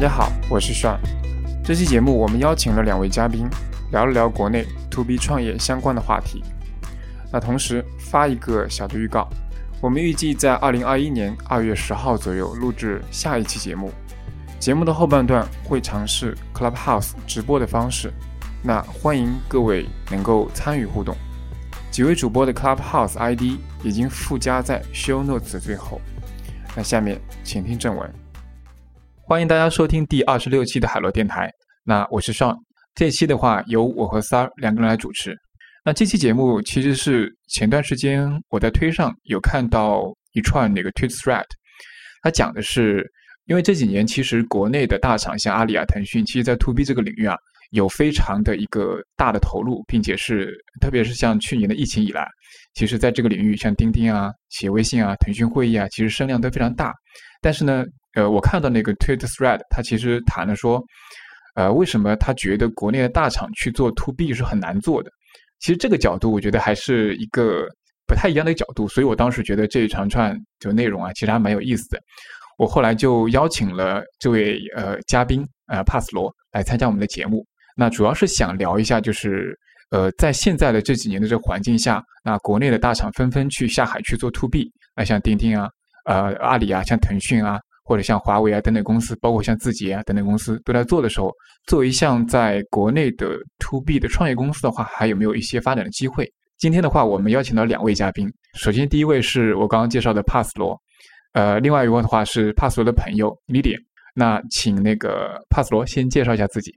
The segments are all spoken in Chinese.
大家好，我是 Sean。这期节目我们邀请了两位嘉宾，聊了聊国内 To B 创业相关的话题。那同时发一个小的预告，我们预计在二零二一年二月十号左右录制下一期节目。节目的后半段会尝试 Clubhouse 直播的方式，那欢迎各位能够参与互动。几位主播的 Clubhouse ID 已经附加在 Show Notes 最后。那下面请听正文。欢迎大家收听第二十六期的海螺电台。那我是尚这期的话由我和三儿两个人来主持。那这期节目其实是前段时间我在推上有看到一串那个 Tweet Thread，它讲的是，因为这几年其实国内的大厂像阿里啊、腾讯，其实在 To B 这个领域啊有非常的一个大的投入，并且是特别是像去年的疫情以来，其实在这个领域像钉钉啊、企业微信啊、腾讯会议啊，其实声量都非常大。但是呢，呃，我看到那个 Tweet Thread，他其实谈了说，呃，为什么他觉得国内的大厂去做 To B 是很难做的？其实这个角度，我觉得还是一个不太一样的角度，所以我当时觉得这一长串就内容啊，其实还蛮有意思的。我后来就邀请了这位呃嘉宾呃帕斯罗来参加我们的节目，那主要是想聊一下，就是呃在现在的这几年的这个环境下，那国内的大厂纷纷去下海去做 To B，那像钉钉啊、呃阿里啊、像腾讯啊。或者像华为啊等等公司，包括像字节啊等等公司都在做的时候，作为一项在国内的 To B 的创业公司的话，还有没有一些发展的机会？今天的话，我们邀请到两位嘉宾。首先，第一位是我刚刚介绍的帕斯罗，呃，另外一位的话是帕斯罗的朋友 Lily。那请那个帕斯罗先介绍一下自己。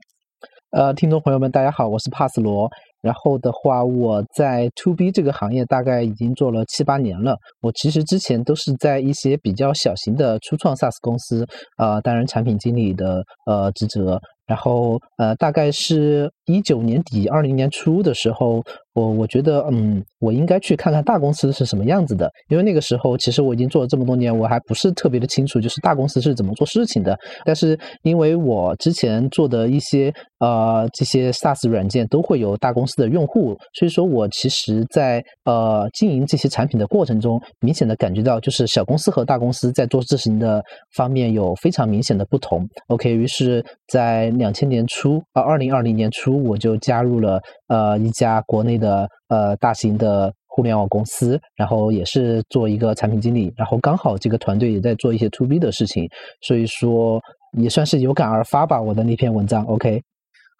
呃，听众朋友们，大家好，我是帕斯罗。然后的话，我在 To B 这个行业大概已经做了七八年了。我其实之前都是在一些比较小型的初创 SaaS 公司，呃，担任产品经理的呃职责。然后呃，大概是一九年底、二零年初的时候，我我觉得，嗯，我应该去看看大公司是什么样子的。因为那个时候，其实我已经做了这么多年，我还不是特别的清楚，就是大公司是怎么做事情的。但是因为我之前做的一些呃这些 SaaS 软件都会有大公司的用户，所以说我其实在呃经营这些产品的过程中，明显的感觉到，就是小公司和大公司在做事情的方面有非常明显的不同。OK，于是，在两千年初啊，二零二零年初，我就加入了呃一家国内的呃大型的互联网公司，然后也是做一个产品经理，然后刚好这个团队也在做一些 To B 的事情，所以说也算是有感而发吧。我的那篇文章，OK。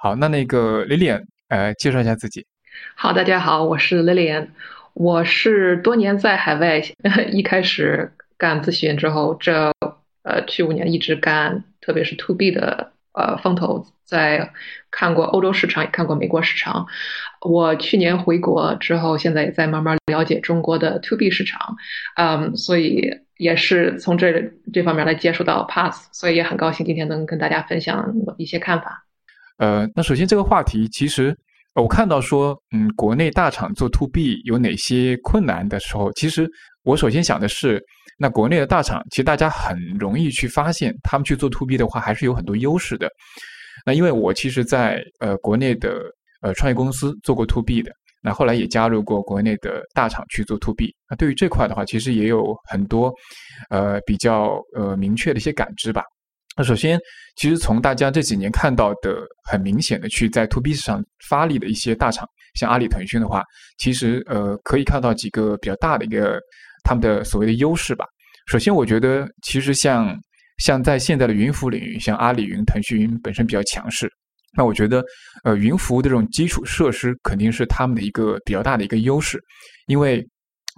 好，那那个 Lilian，呃，介绍一下自己。好，大家好，我是 Lilian，我是多年在海外，一开始干咨询之后，这呃去五年一直干，特别是 To B 的。呃，风投在看过欧洲市场，也看过美国市场。我去年回国之后，现在也在慢慢了解中国的 To B 市场，嗯，所以也是从这这方面来接触到 Pass，所以也很高兴今天能跟大家分享一些看法。呃，那首先这个话题，其实我看到说，嗯，国内大厂做 To B 有哪些困难的时候，其实我首先想的是。那国内的大厂，其实大家很容易去发现，他们去做 To B 的话，还是有很多优势的。那因为我其实，在呃国内的呃创业公司做过 To B 的，那后来也加入过国内的大厂去做 To B。那对于这块的话，其实也有很多呃比较呃明确的一些感知吧。那首先，其实从大家这几年看到的很明显的去在 To B 市场发力的一些大厂，像阿里、腾讯的话，其实呃可以看到几个比较大的一个。他们的所谓的优势吧。首先，我觉得其实像像在现在的云服务领域，像阿里云、腾讯云本身比较强势。那我觉得，呃，云服务的这种基础设施肯定是他们的一个比较大的一个优势。因为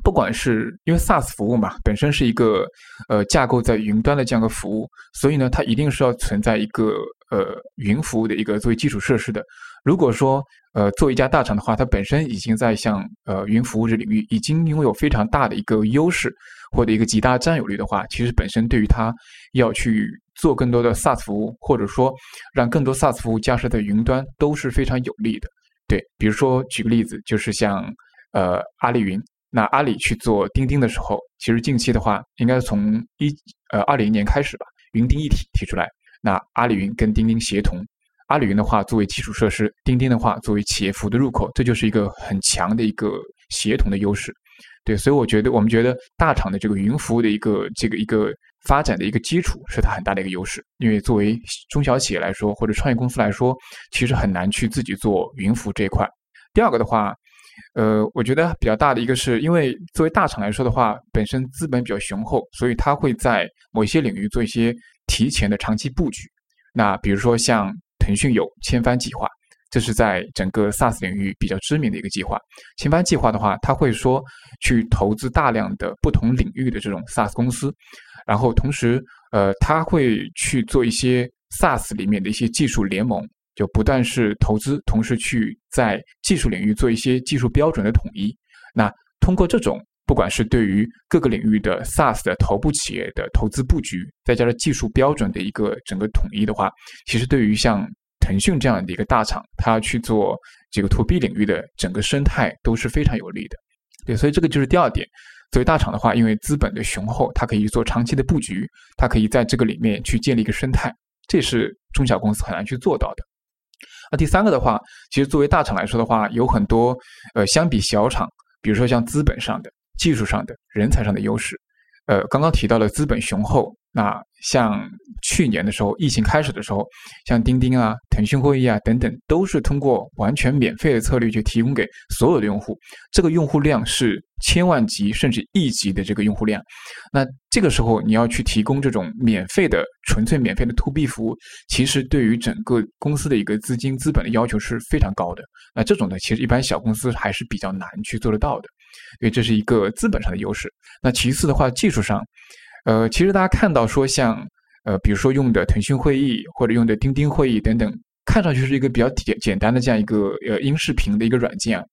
不管是因为 SaaS 服务嘛，本身是一个呃架构在云端的这样一个服务，所以呢，它一定是要存在一个呃云服务的一个作为基础设施的。如果说呃，做一家大厂的话，它本身已经在向呃云服务这领域已经拥有非常大的一个优势或者一个极大占有率的话，其实本身对于它要去做更多的 SaaS 服务，或者说让更多 SaaS 服务架设在云端都是非常有利的。对，比如说举个例子，就是像呃阿里云，那阿里去做钉钉的时候，其实近期的话，应该从一呃二零年开始吧，云钉一体提出来，那阿里云跟钉钉协同。阿里云的话，作为基础设施；钉钉的话，作为企业服务的入口，这就是一个很强的一个协同的优势。对，所以我觉得我们觉得大厂的这个云服务的一个这个一个发展的一个基础是它很大的一个优势，因为作为中小企业来说或者创业公司来说，其实很难去自己做云服这一块。第二个的话，呃，我觉得比较大的一个是因为作为大厂来说的话，本身资本比较雄厚，所以它会在某一些领域做一些提前的长期布局。那比如说像腾讯有千帆计划。这是在整个 SaaS 领域比较知名的一个计划。千帆计划的话，它会说去投资大量的不同领域的这种 SaaS 公司，然后同时，呃，它会去做一些 SaaS 里面的一些技术联盟，就不但是投资，同时去在技术领域做一些技术标准的统一。那通过这种，不管是对于各个领域的 SaaS 的头部企业的投资布局，再加上技术标准的一个整个统一的话，其实对于像腾讯这样的一个大厂，它去做这个 to B 领域的整个生态都是非常有利的。对，所以这个就是第二点。作为大厂的话，因为资本的雄厚，它可以做长期的布局，它可以在这个里面去建立一个生态，这是中小公司很难去做到的。那第三个的话，其实作为大厂来说的话，有很多呃相比小厂，比如说像资本上的、技术上的、人才上的优势。呃，刚刚提到了资本雄厚。那像去年的时候，疫情开始的时候，像钉钉啊、腾讯会议啊等等，都是通过完全免费的策略去提供给所有的用户。这个用户量是千万级甚至亿级的这个用户量。那这个时候你要去提供这种免费的、纯粹免费的 to B 服务，其实对于整个公司的一个资金资本的要求是非常高的。那这种呢，其实一般小公司还是比较难去做得到的，因为这是一个资本上的优势。那其次的话，技术上。呃，其实大家看到说，像呃，比如说用的腾讯会议或者用的钉钉会议等等，看上去是一个比较简简单的这样一个呃音视频的一个软件啊，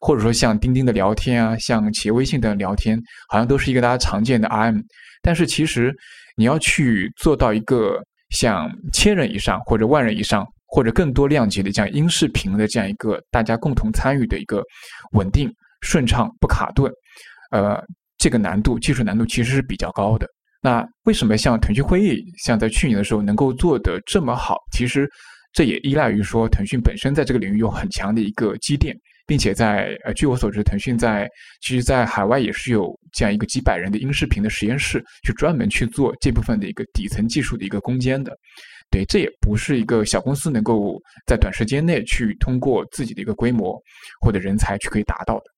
或者说像钉钉的聊天啊，像企业微信等聊天，好像都是一个大家常见的 IM。但是其实你要去做到一个像千人以上或者万人以上或者更多量级的这样音视频的这样一个大家共同参与的一个稳定、顺畅、不卡顿，呃。这个难度，技术难度其实是比较高的。那为什么像腾讯会议，像在去年的时候能够做得这么好？其实这也依赖于说腾讯本身在这个领域有很强的一个积淀，并且在呃，据我所知，腾讯在其实，在海外也是有这样一个几百人的音视频的实验室，去专门去做这部分的一个底层技术的一个攻坚的。对，这也不是一个小公司能够在短时间内去通过自己的一个规模或者人才去可以达到的。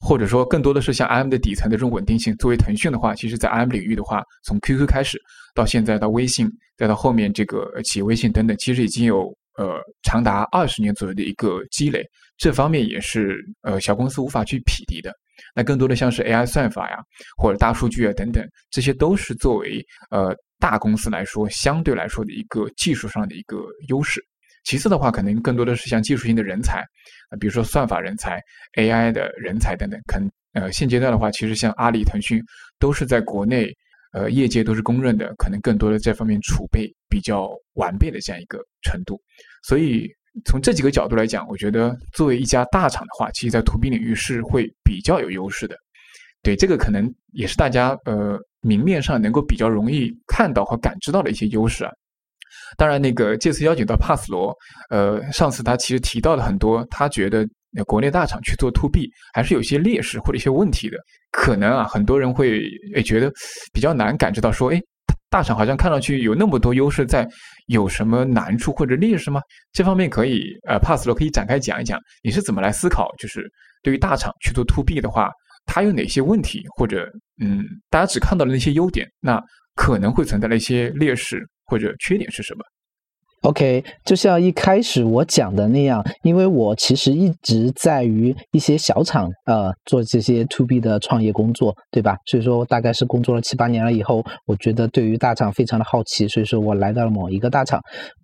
或者说，更多的是像 IM 的底层的这种稳定性。作为腾讯的话，其实在 IM 领域的话，从 QQ 开始到现在到微信，再到后面这个企业微信等等，其实已经有呃长达二十年左右的一个积累。这方面也是呃小公司无法去匹敌的。那更多的像是 AI 算法呀，或者大数据啊等等，这些都是作为呃大公司来说相对来说的一个技术上的一个优势。其次的话，可能更多的是像技术性的人才，比如说算法人才、AI 的人才等等。可能呃，现阶段的话，其实像阿里、腾讯都是在国内，呃，业界都是公认的，可能更多的这方面储备比较完备的这样一个程度。所以从这几个角度来讲，我觉得作为一家大厂的话，其实在 To B 领域是会比较有优势的。对，这个可能也是大家呃明面上能够比较容易看到和感知到的一些优势啊。当然，那个这次邀请到帕斯罗，呃，上次他其实提到了很多，他觉得国内大厂去做 to B 还是有些劣势或者一些问题的。可能啊，很多人会诶觉得比较难感知到，说，哎，大厂好像看上去有那么多优势，在有什么难处或者劣势吗？这方面可以，呃，帕斯罗可以展开讲一讲，你是怎么来思考，就是对于大厂去做 to B 的话，它有哪些问题，或者嗯，大家只看到了那些优点，那可能会存在的一些劣势。或者缺点是什么？OK，就像一开始我讲的那样，因为我其实一直在于一些小厂呃做这些 To B 的创业工作，对吧？所以说大概是工作了七八年了以后，我觉得对于大厂非常的好奇，所以说我来到了某一个大厂。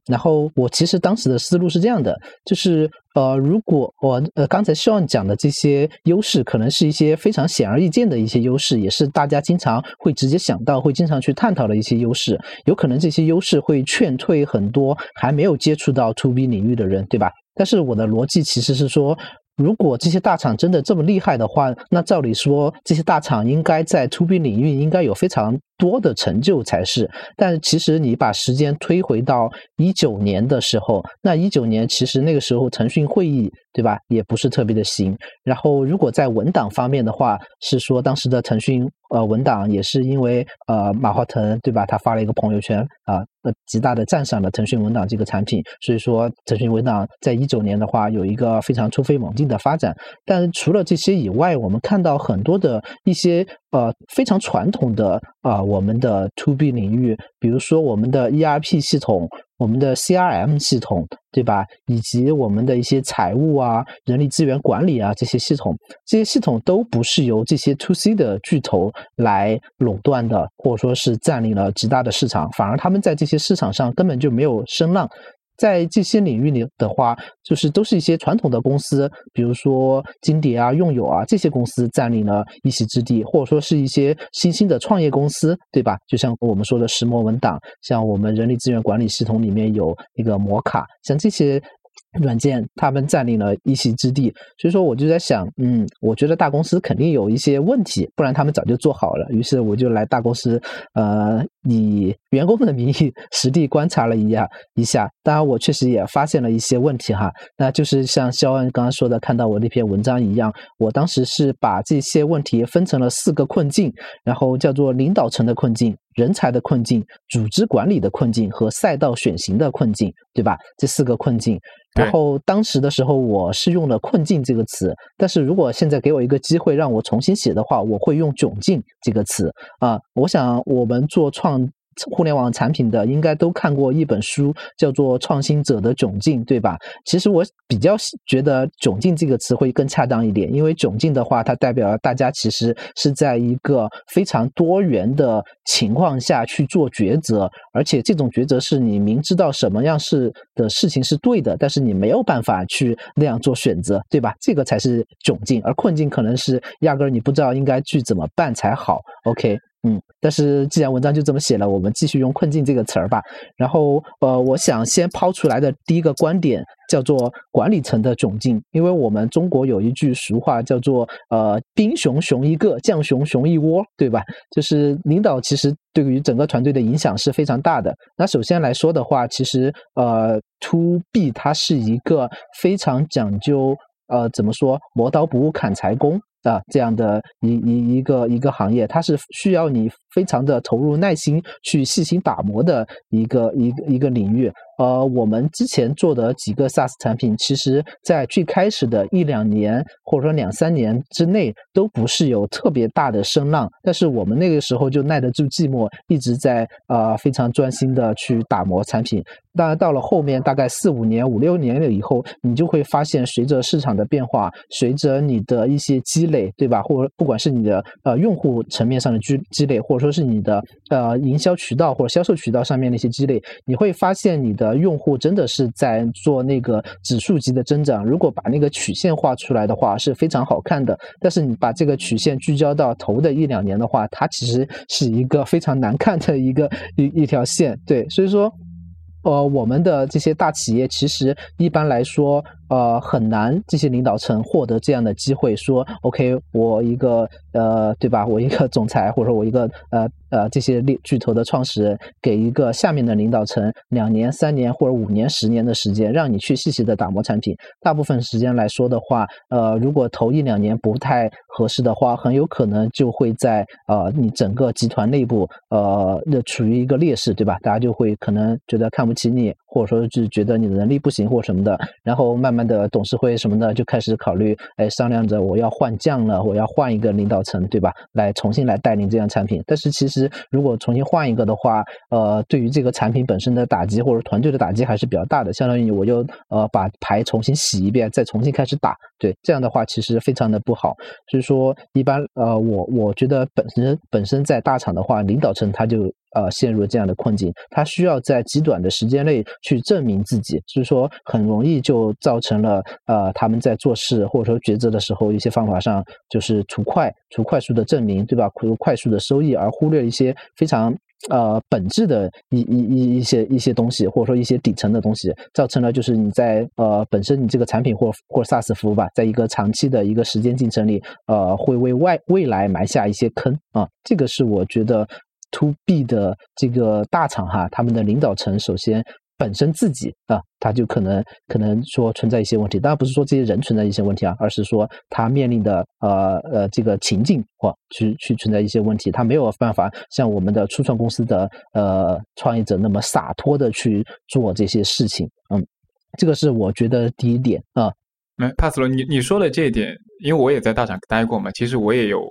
然后我其实当时的思路是这样的，就是呃，如果我呃刚才希望讲的这些优势，可能是一些非常显而易见的一些优势，也是大家经常会直接想到、会经常去探讨的一些优势。有可能这些优势会劝退很多还没有接触到 To B 领域的人，对吧？但是我的逻辑其实是说。如果这些大厂真的这么厉害的话，那照理说，这些大厂应该在 To B 领域应该有非常多的成就才是。但其实你把时间推回到一九年的时候，那一九年其实那个时候腾讯会议对吧，也不是特别的行。然后如果在文档方面的话，是说当时的腾讯呃文档也是因为呃马化腾对吧，他发了一个朋友圈啊。极大的赞赏了腾讯文档这个产品，所以说腾讯文档在一九年的话有一个非常突飞猛进的发展。但除了这些以外，我们看到很多的一些呃非常传统的啊我们的 to B 领域，比如说我们的 ERP 系统。我们的 CRM 系统，对吧？以及我们的一些财务啊、人力资源管理啊这些系统，这些系统都不是由这些 To C 的巨头来垄断的，或者说是占领了极大的市场，反而他们在这些市场上根本就没有声浪。在这些领域里的话，就是都是一些传统的公司，比如说金蝶啊、用友啊这些公司占领了一席之地，或者说是一些新兴的创业公司，对吧？就像我们说的石墨文档，像我们人力资源管理系统里面有那个摩卡，像这些。软件他们占领了一席之地，所以说我就在想，嗯，我觉得大公司肯定有一些问题，不然他们早就做好了。于是我就来大公司，呃，以员工的名义实地观察了一下一下。当然，我确实也发现了一些问题哈。那就是像肖恩刚刚说的，看到我那篇文章一样，我当时是把这些问题分成了四个困境，然后叫做领导层的困境。人才的困境、组织管理的困境和赛道选型的困境，对吧？这四个困境。然后当时的时候，我是用了“困境”这个词，但是如果现在给我一个机会让我重新写的话，我会用“窘境”这个词啊。我想我们做创。互联网产品的应该都看过一本书，叫做《创新者的窘境》，对吧？其实我比较觉得“窘境”这个词会更恰当一点，因为窘境的话，它代表了大家其实是在一个非常多元的情况下去做抉择，而且这种抉择是你明知道什么样是的事情是对的，但是你没有办法去那样做选择，对吧？这个才是窘境，而困境可能是压根儿你不知道应该去怎么办才好。OK。嗯，但是既然文章就这么写了，我们继续用“困境”这个词儿吧。然后，呃，我想先抛出来的第一个观点叫做管理层的窘境，因为我们中国有一句俗话叫做“呃，兵熊熊一个，将熊熊一窝”，对吧？就是领导其实对于整个团队的影响是非常大的。那首先来说的话，其实呃，to B 它是一个非常讲究呃，怎么说，磨刀不误砍柴工。啊，这样的一一一个一个行业，它是需要你非常的投入、耐心去细心打磨的一个一个一个领域。呃，我们之前做的几个 SaaS 产品，其实在最开始的一两年或者说两三年之内，都不是有特别大的声浪。但是我们那个时候就耐得住寂寞，一直在呃非常专心的去打磨产品。当然，到了后面大概四五年、五六年了以后，你就会发现，随着市场的变化，随着你的一些积累，对吧？或者不管是你的呃用户层面上的积积累，或者说是你的呃营销渠道或者销售渠道上面的一些积累，你会发现你的。呃，用户真的是在做那个指数级的增长。如果把那个曲线画出来的话，是非常好看的。但是你把这个曲线聚焦到头的一两年的话，它其实是一个非常难看的一个一一条线。对，所以说。呃，我们的这些大企业其实一般来说，呃，很难这些领导层获得这样的机会，说 OK，我一个呃，对吧？我一个总裁，或者说我一个呃呃这些巨头的创始人，给一个下面的领导层两年、三年或者五年、十年的时间，让你去细细的打磨产品。大部分时间来说的话，呃，如果头一两年不太合适的话，很有可能就会在呃你整个集团内部呃处于一个劣势，对吧？大家就会可能觉得看不。起你，或者说是觉得你的能力不行或什么的，然后慢慢的董事会什么的就开始考虑，哎，商量着我要换将了，我要换一个领导层，对吧？来重新来带领这样产品。但是其实如果重新换一个的话，呃，对于这个产品本身的打击或者团队的打击还是比较大的，相当于我就呃把牌重新洗一遍，再重新开始打。对，这样的话其实非常的不好。所以说，一般呃，我我觉得本身本身在大厂的话，领导层他就。呃，陷入这样的困境，他需要在极短的时间内去证明自己，所以说很容易就造成了呃，他们在做事或者说抉择的时候，一些方法上就是图快、图快速的证明，对吧？图快速的收益，而忽略一些非常呃本质的一一一一些一些东西，或者说一些底层的东西，造成了就是你在呃本身你这个产品或或 SaaS 服务吧，在一个长期的一个时间进程里，呃，会为外未来埋下一些坑啊，这个是我觉得。To B 的这个大厂哈，他们的领导层首先。本身自己啊，他就可能可能说存在一些问题，当然不是说这些人存在一些问题啊，而是说他面临的呃呃这个情境或去去存在一些问题，他没有办法像我们的初创公司的呃创业者那么洒脱的去做这些事情，嗯，这个是我觉得第一点啊。那帕斯罗，你你说的这一点，因为我也在大厂待过嘛，其实我也有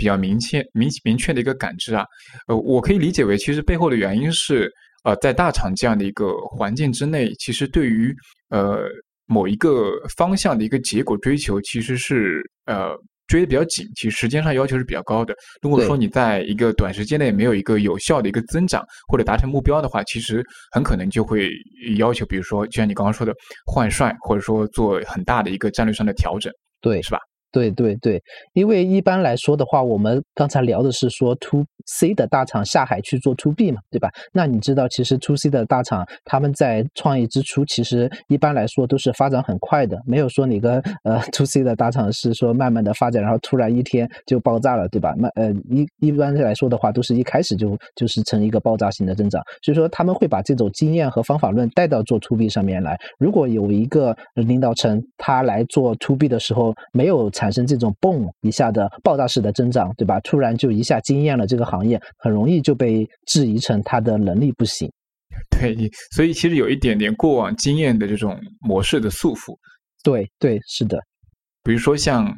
比较明确明明确的一个感知啊，呃，我可以理解为其实背后的原因是。呃，在大厂这样的一个环境之内，其实对于呃某一个方向的一个结果追求，其实是呃追的比较紧，其实时间上要求是比较高的。如果说你在一个短时间内没有一个有效的一个增长或者达成目标的话，其实很可能就会要求，比如说就像你刚刚说的换帅，或者说做很大的一个战略上的调整，对，是吧？对对对，因为一般来说的话，我们刚才聊的是说 to C 的大厂下海去做 to B 嘛，对吧？那你知道，其实 to C 的大厂他们在创业之初，其实一般来说都是发展很快的，没有说哪个呃 to C 的大厂是说慢慢的发展，然后突然一天就爆炸了，对吧？那呃一一般来说的话，都是一开始就就是成一个爆炸性的增长，所以说他们会把这种经验和方法论带到做 to B 上面来。如果有一个领导层他来做 to B 的时候，没有产生这种嘣一下的爆炸式的增长，对吧？突然就一下惊艳了这个行业，很容易就被质疑成他的能力不行。对，所以其实有一点点过往经验的这种模式的束缚。对对，是的。比如说像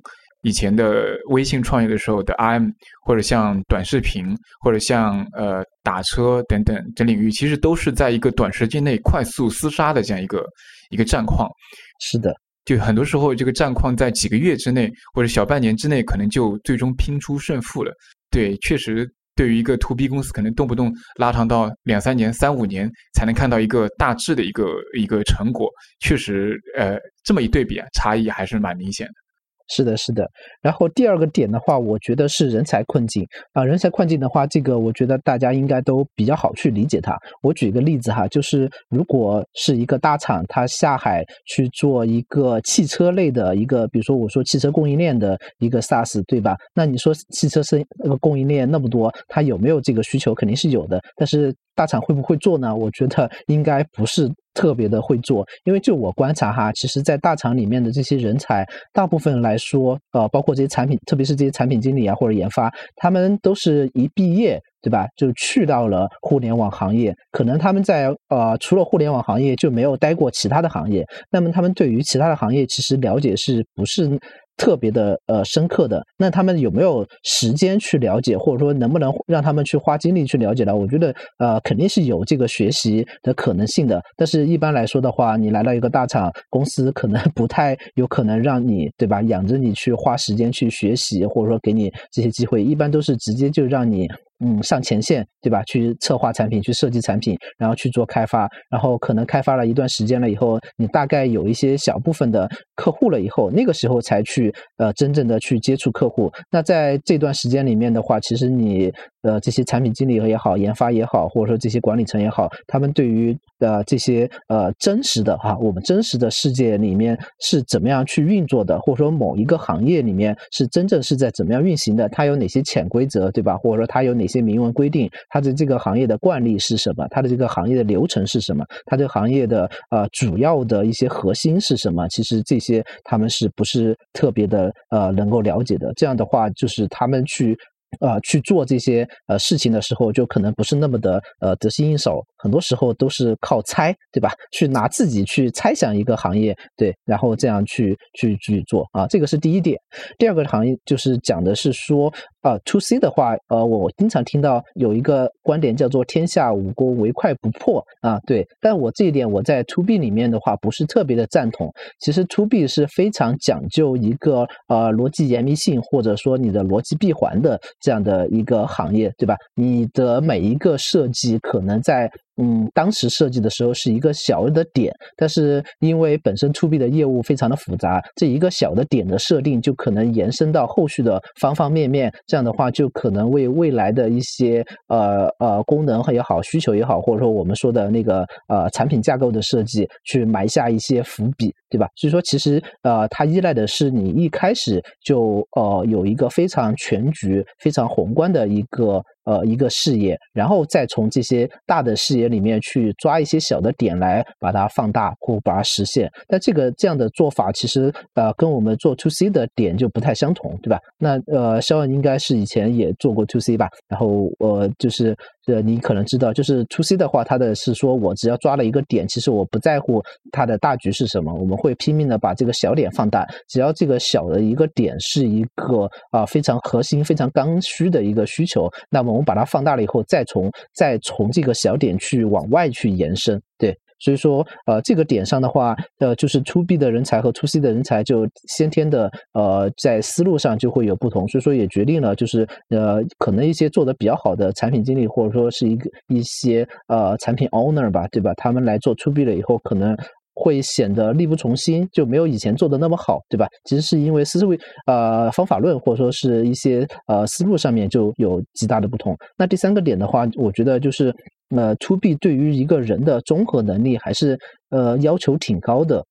以前的微信创业的时候的 IM，或者像短视频，或者像呃打车等等这领域，其实都是在一个短时间内快速厮杀的这样一个一个战况。是的。就很多时候，这个战况在几个月之内或者小半年之内，可能就最终拼出胜负了。对，确实，对于一个 to B 公司，可能动不动拉长到两三年、三五年才能看到一个大致的一个一个成果。确实，呃，这么一对比啊，差异还是蛮明显的。是的，是的。然后第二个点的话，我觉得是人才困境啊。人才困境的话，这个我觉得大家应该都比较好去理解它。我举个例子哈，就是如果是一个大厂，它下海去做一个汽车类的一个，比如说我说汽车供应链的一个 SaaS，对吧？那你说汽车生那个供应链那么多，它有没有这个需求？肯定是有的。但是大厂会不会做呢？我觉得应该不是。特别的会做，因为就我观察哈，其实，在大厂里面的这些人才，大部分来说，呃，包括这些产品，特别是这些产品经理啊或者研发，他们都是一毕业，对吧，就去到了互联网行业，可能他们在呃除了互联网行业就没有待过其他的行业，那么他们对于其他的行业其实了解是不是？特别的呃深刻的，那他们有没有时间去了解，或者说能不能让他们去花精力去了解呢？我觉得呃肯定是有这个学习的可能性的。但是一般来说的话，你来到一个大厂公司，可能不太有可能让你对吧，养着你去花时间去学习，或者说给你这些机会，一般都是直接就让你。嗯，上前线对吧？去策划产品，去设计产品，然后去做开发，然后可能开发了一段时间了以后，你大概有一些小部分的客户了以后，那个时候才去呃真正的去接触客户。那在这段时间里面的话，其实你。呃，这些产品经理也好，研发也好，或者说这些管理层也好，他们对于呃这些呃真实的哈，我们真实的世界里面是怎么样去运作的，或者说某一个行业里面是真正是在怎么样运行的，它有哪些潜规则，对吧？或者说它有哪些明文规定，它的这个行业的惯例是什么？它的这个行业的流程是什么？它这个行业的呃主要的一些核心是什么？其实这些他们是不是特别的呃能够了解的？这样的话，就是他们去。啊，去做这些呃事情的时候，就可能不是那么的呃得心应手，很多时候都是靠猜，对吧？去拿自己去猜想一个行业，对，然后这样去去去做啊，这个是第一点。第二个行业就是讲的是说。啊，to C 的话，呃，我经常听到有一个观点叫做“天下武功，唯快不破”啊，对。但我这一点我在 to B 里面的话，不是特别的赞同。其实 to B 是非常讲究一个呃逻辑严密性，或者说你的逻辑闭环的这样的一个行业，对吧？你的每一个设计可能在。嗯，当时设计的时候是一个小的点，但是因为本身 to B 的业务非常的复杂，这一个小的点的设定就可能延伸到后续的方方面面，这样的话就可能为未来的一些呃呃功能也好、需求也好，或者说我们说的那个呃产品架构的设计去埋下一些伏笔，对吧？所以说其实呃它依赖的是你一开始就呃有一个非常全局、非常宏观的一个呃一个视野，然后再从这些大的视野里面去抓一些小的点来把它放大或把它实现。但这个这样的做法其实呃跟我们做 to C 的点就不太相同，对吧？那呃肖恩应该是以前也做过 to C 吧？然后呃就是呃你可能知道，就是 to C 的话，它的是说我只要抓了一个点，其实我不在乎它的大局是什么，我们会拼命的把这个小点放大，只要这个小的一个点是一个啊非常核心、非常刚需的一个需求，那么我们把它放大了以后，再从再从这个小点去往外去延伸，对。所以说，呃，这个点上的话，呃，就是 to B 的人才和 to C 的人才就先天的，呃，在思路上就会有不同。所以说，也决定了就是，呃，可能一些做的比较好的产品经理，或者说是一个一些呃产品 owner 吧，对吧？他们来做 to B 了以后，可能会显得力不从心，就没有以前做的那么好，对吧？其实是因为思维呃方法论或者说是一些呃思路上面就有极大的不同。那第三个点的话，我觉得就是。呃 to B 对于一个人的综合能力还是呃要求挺高的。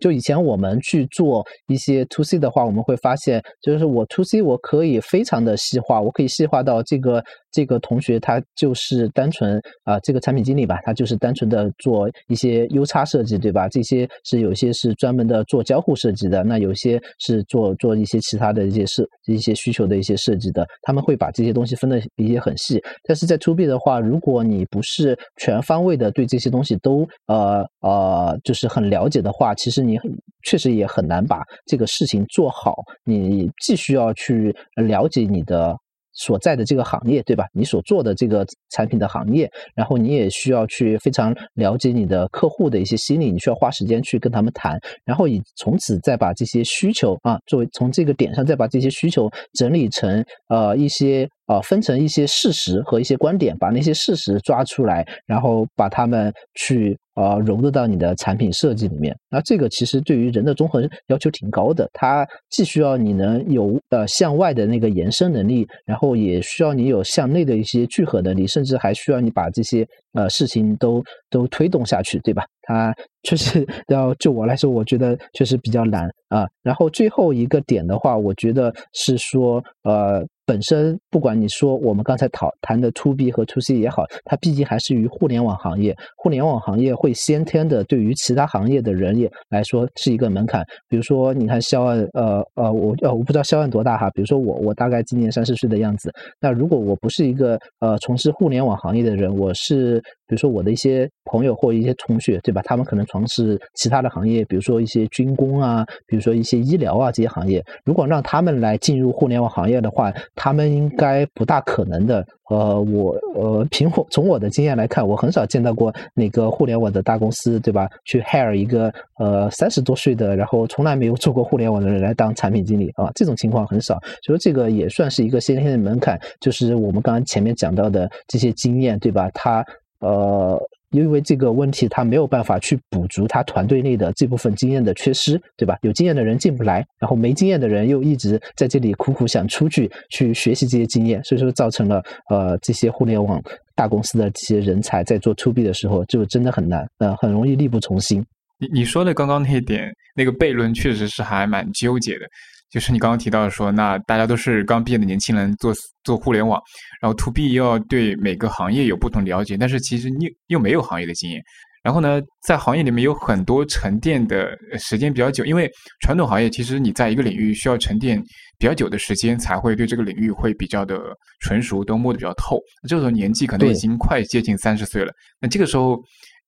就以前我们去做一些 to C 的话，我们会发现，就是我 to C 我可以非常的细化，我可以细化到这个这个同学他就是单纯啊这个产品经理吧，他就是单纯的做一些 U 叉设计，对吧？这些是有些是专门的做交互设计的，那有些是做做一些其他的一些设一些需求的一些设计的，他们会把这些东西分的一些很细。但是在 to B 的话，如果你不是全方位的对这些东西都呃呃就是很了解的话，其实。你确实也很难把这个事情做好，你既需要去了解你的所在的这个行业，对吧？你所做的这个产品的行业，然后你也需要去非常了解你的客户的一些心理，你需要花时间去跟他们谈，然后以从此再把这些需求啊，作为从这个点上再把这些需求整理成呃一些。啊，分成一些事实和一些观点，把那些事实抓出来，然后把他们去呃融入到你的产品设计里面。那这个其实对于人的综合要求挺高的，它既需要你能有呃向外的那个延伸能力，然后也需要你有向内的一些聚合能力，甚至还需要你把这些呃事情都都推动下去，对吧？它确实 要就我来说，我觉得确实比较难啊。然后最后一个点的话，我觉得是说呃。本身不管你说我们刚才讨谈的 to B 和 to C 也好，它毕竟还是于互联网行业。互联网行业会先天的对于其他行业的人也来说是一个门槛。比如说，你看肖恩，呃呃，我呃我不知道肖恩多大哈。比如说我我大概今年三十岁的样子。那如果我不是一个呃从事互联网行业的人，我是比如说我的一些朋友或一些同学，对吧？他们可能从事其他的行业，比如说一些军工啊，比如说一些医疗啊这些行业。如果让他们来进入互联网行业的话，他们应该不大可能的。呃，我呃，凭我从我的经验来看，我很少见到过哪个互联网的大公司，对吧？去 hire 一个呃三十多岁的，然后从来没有做过互联网的人来当产品经理啊，这种情况很少。所以这个也算是一个先天的门槛，就是我们刚刚前面讲到的这些经验，对吧？他呃。因为这个问题，他没有办法去补足他团队内的这部分经验的缺失，对吧？有经验的人进不来，然后没经验的人又一直在这里苦苦想出去去学习这些经验，所以说造成了呃这些互联网大公司的这些人才在做 to B 的时候就真的很难，呃，很容易力不从心。你你说的刚刚那一点，那个悖论确实是还蛮纠结的。就是你刚刚提到说，那大家都是刚毕业的年轻人做做互联网，然后 to B 又要对每个行业有不同了解，但是其实你又没有行业的经验。然后呢，在行业里面有很多沉淀的时间比较久，因为传统行业其实你在一个领域需要沉淀比较久的时间，才会对这个领域会比较的纯熟，都摸得比较透。这个时候年纪可能已经快接近三十岁了，那这个时候。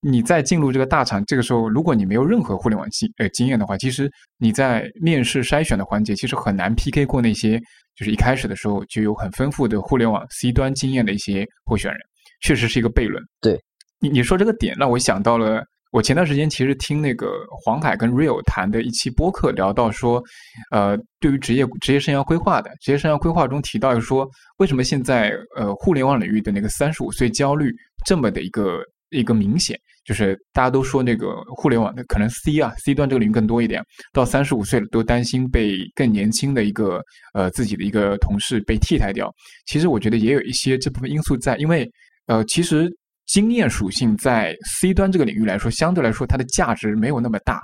你在进入这个大厂，这个时候，如果你没有任何互联网经呃经验的话，其实你在面试筛选的环节，其实很难 PK 过那些就是一开始的时候就有很丰富的互联网 C 端经验的一些候选人，确实是一个悖论。对，你你说这个点，让我想到了我前段时间其实听那个黄海跟 Real 谈的一期播客，聊到说，呃，对于职业职业生涯规划的职业生涯规划中提到说，为什么现在呃互联网领域的那个三十五岁焦虑这么的一个一个明显。就是大家都说那个互联网的可能 C 啊 C 端这个领域更多一点，到三十五岁了都担心被更年轻的一个呃自己的一个同事被替代掉。其实我觉得也有一些这部分因素在，因为呃其实经验属性在 C 端这个领域来说，相对来说它的价值没有那么大，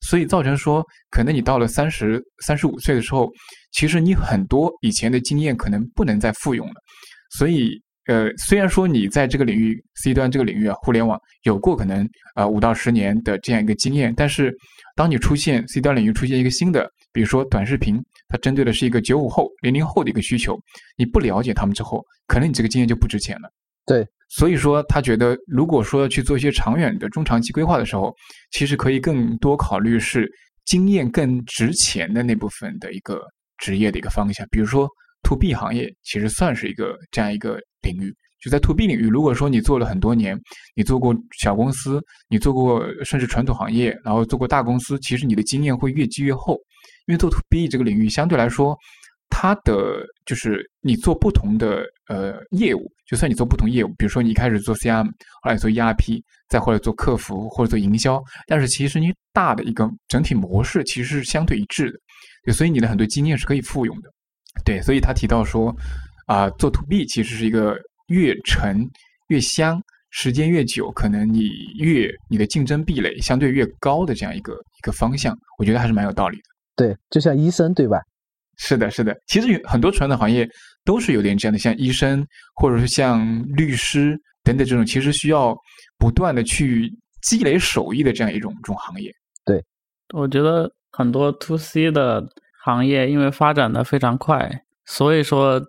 所以造成说可能你到了三十三十五岁的时候，其实你很多以前的经验可能不能再复用了，所以。呃，虽然说你在这个领域 C 端这个领域啊，互联网有过可能呃五到十年的这样一个经验，但是当你出现 C 端领域出现一个新的，比如说短视频，它针对的是一个九五后、零零后的一个需求，你不了解他们之后，可能你这个经验就不值钱了。对，所以说他觉得，如果说要去做一些长远的中长期规划的时候，其实可以更多考虑是经验更值钱的那部分的一个职业的一个方向，比如说 to B 行业，其实算是一个这样一个领域。就在 to B 领域，如果说你做了很多年，你做过小公司，你做过甚至传统行业，然后做过大公司，其实你的经验会越积越厚。因为做 to B 这个领域相对来说，它的就是你做不同的呃业务，就算你做不同业务，比如说你一开始做 CRM，后来做 ERP，再后来做客服或者做营销，但是其实你大的一个整体模式其实是相对一致的，所以你的很多经验是可以复用的。对，所以他提到说啊，做 to B 其实是一个。越沉越香，时间越久，可能你越你的竞争壁垒相对越高的这样一个一个方向，我觉得还是蛮有道理的。对，就像医生，对吧？是的，是的。其实很多传统行业都是有点这样的，像医生或者是像律师等等这种，其实需要不断的去积累手艺的这样一种一种行业。对，我觉得很多 to C 的行业因为发展的非常快，所以说。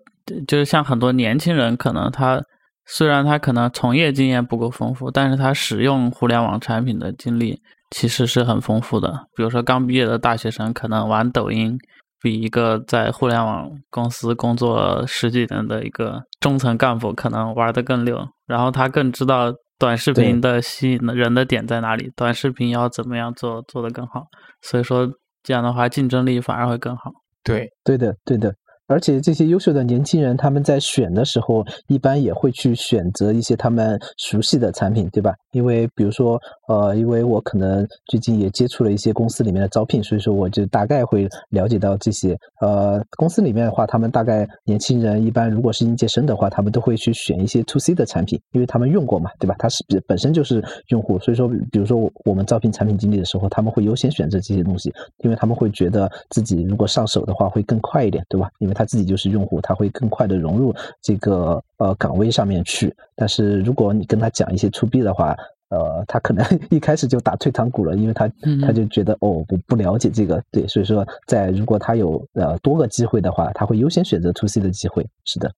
就是像很多年轻人，可能他虽然他可能从业经验不够丰富，但是他使用互联网产品的经历其实是很丰富的。比如说刚毕业的大学生，可能玩抖音比一个在互联网公司工作十几年的一个中层干部可能玩的更溜。然后他更知道短视频的吸引人的点在哪里，短视频要怎么样做做得更好。所以说这样的话竞争力反而会更好。对，对的，对的。而且这些优秀的年轻人，他们在选的时候，一般也会去选择一些他们熟悉的产品，对吧？因为比如说，呃，因为我可能最近也接触了一些公司里面的招聘，所以说我就大概会了解到这些。呃，公司里面的话，他们大概年轻人一般如果是应届生的话，他们都会去选一些 to C 的产品，因为他们用过嘛，对吧？他是本身就是用户，所以说，比如说我们招聘产品经理的时候，他们会优先选择这些东西，因为他们会觉得自己如果上手的话会更快一点，对吧？因为他。他自己就是用户，他会更快的融入这个呃岗位上面去。但是如果你跟他讲一些 to B 的话，呃，他可能 一开始就打退堂鼓了，因为他他就觉得哦，我不了解这个，对，所以说在如果他有呃多个机会的话，他会优先选择 to C 的机会。是的，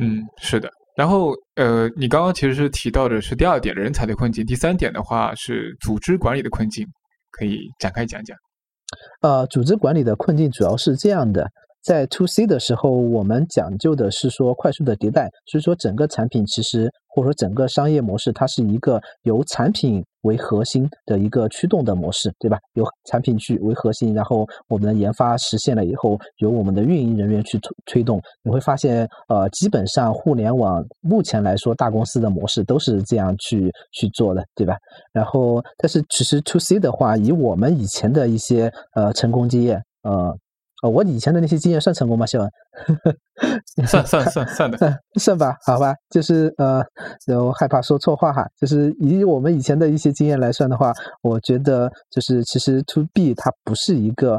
嗯，是的。然后呃，你刚刚其实是提到的是第二点人才的困境，第三点的话是组织管理的困境，可以展开讲讲。呃，组织管理的困境主要是这样的。在 to C 的时候，我们讲究的是说快速的迭代，所以说整个产品其实或者说整个商业模式，它是一个由产品为核心的一个驱动的模式，对吧？由产品去为核心，然后我们的研发实现了以后，由我们的运营人员去推推动。你会发现，呃，基本上互联网目前来说，大公司的模式都是这样去去做的，对吧？然后，但是其实 to C 的话，以我们以前的一些呃成功经验，呃。我以前的那些经验算成功吗？谢文，算算算算的，算吧，好吧，就是呃，我害怕说错话哈，就是以我们以前的一些经验来算的话，我觉得就是其实 to B 它不是一个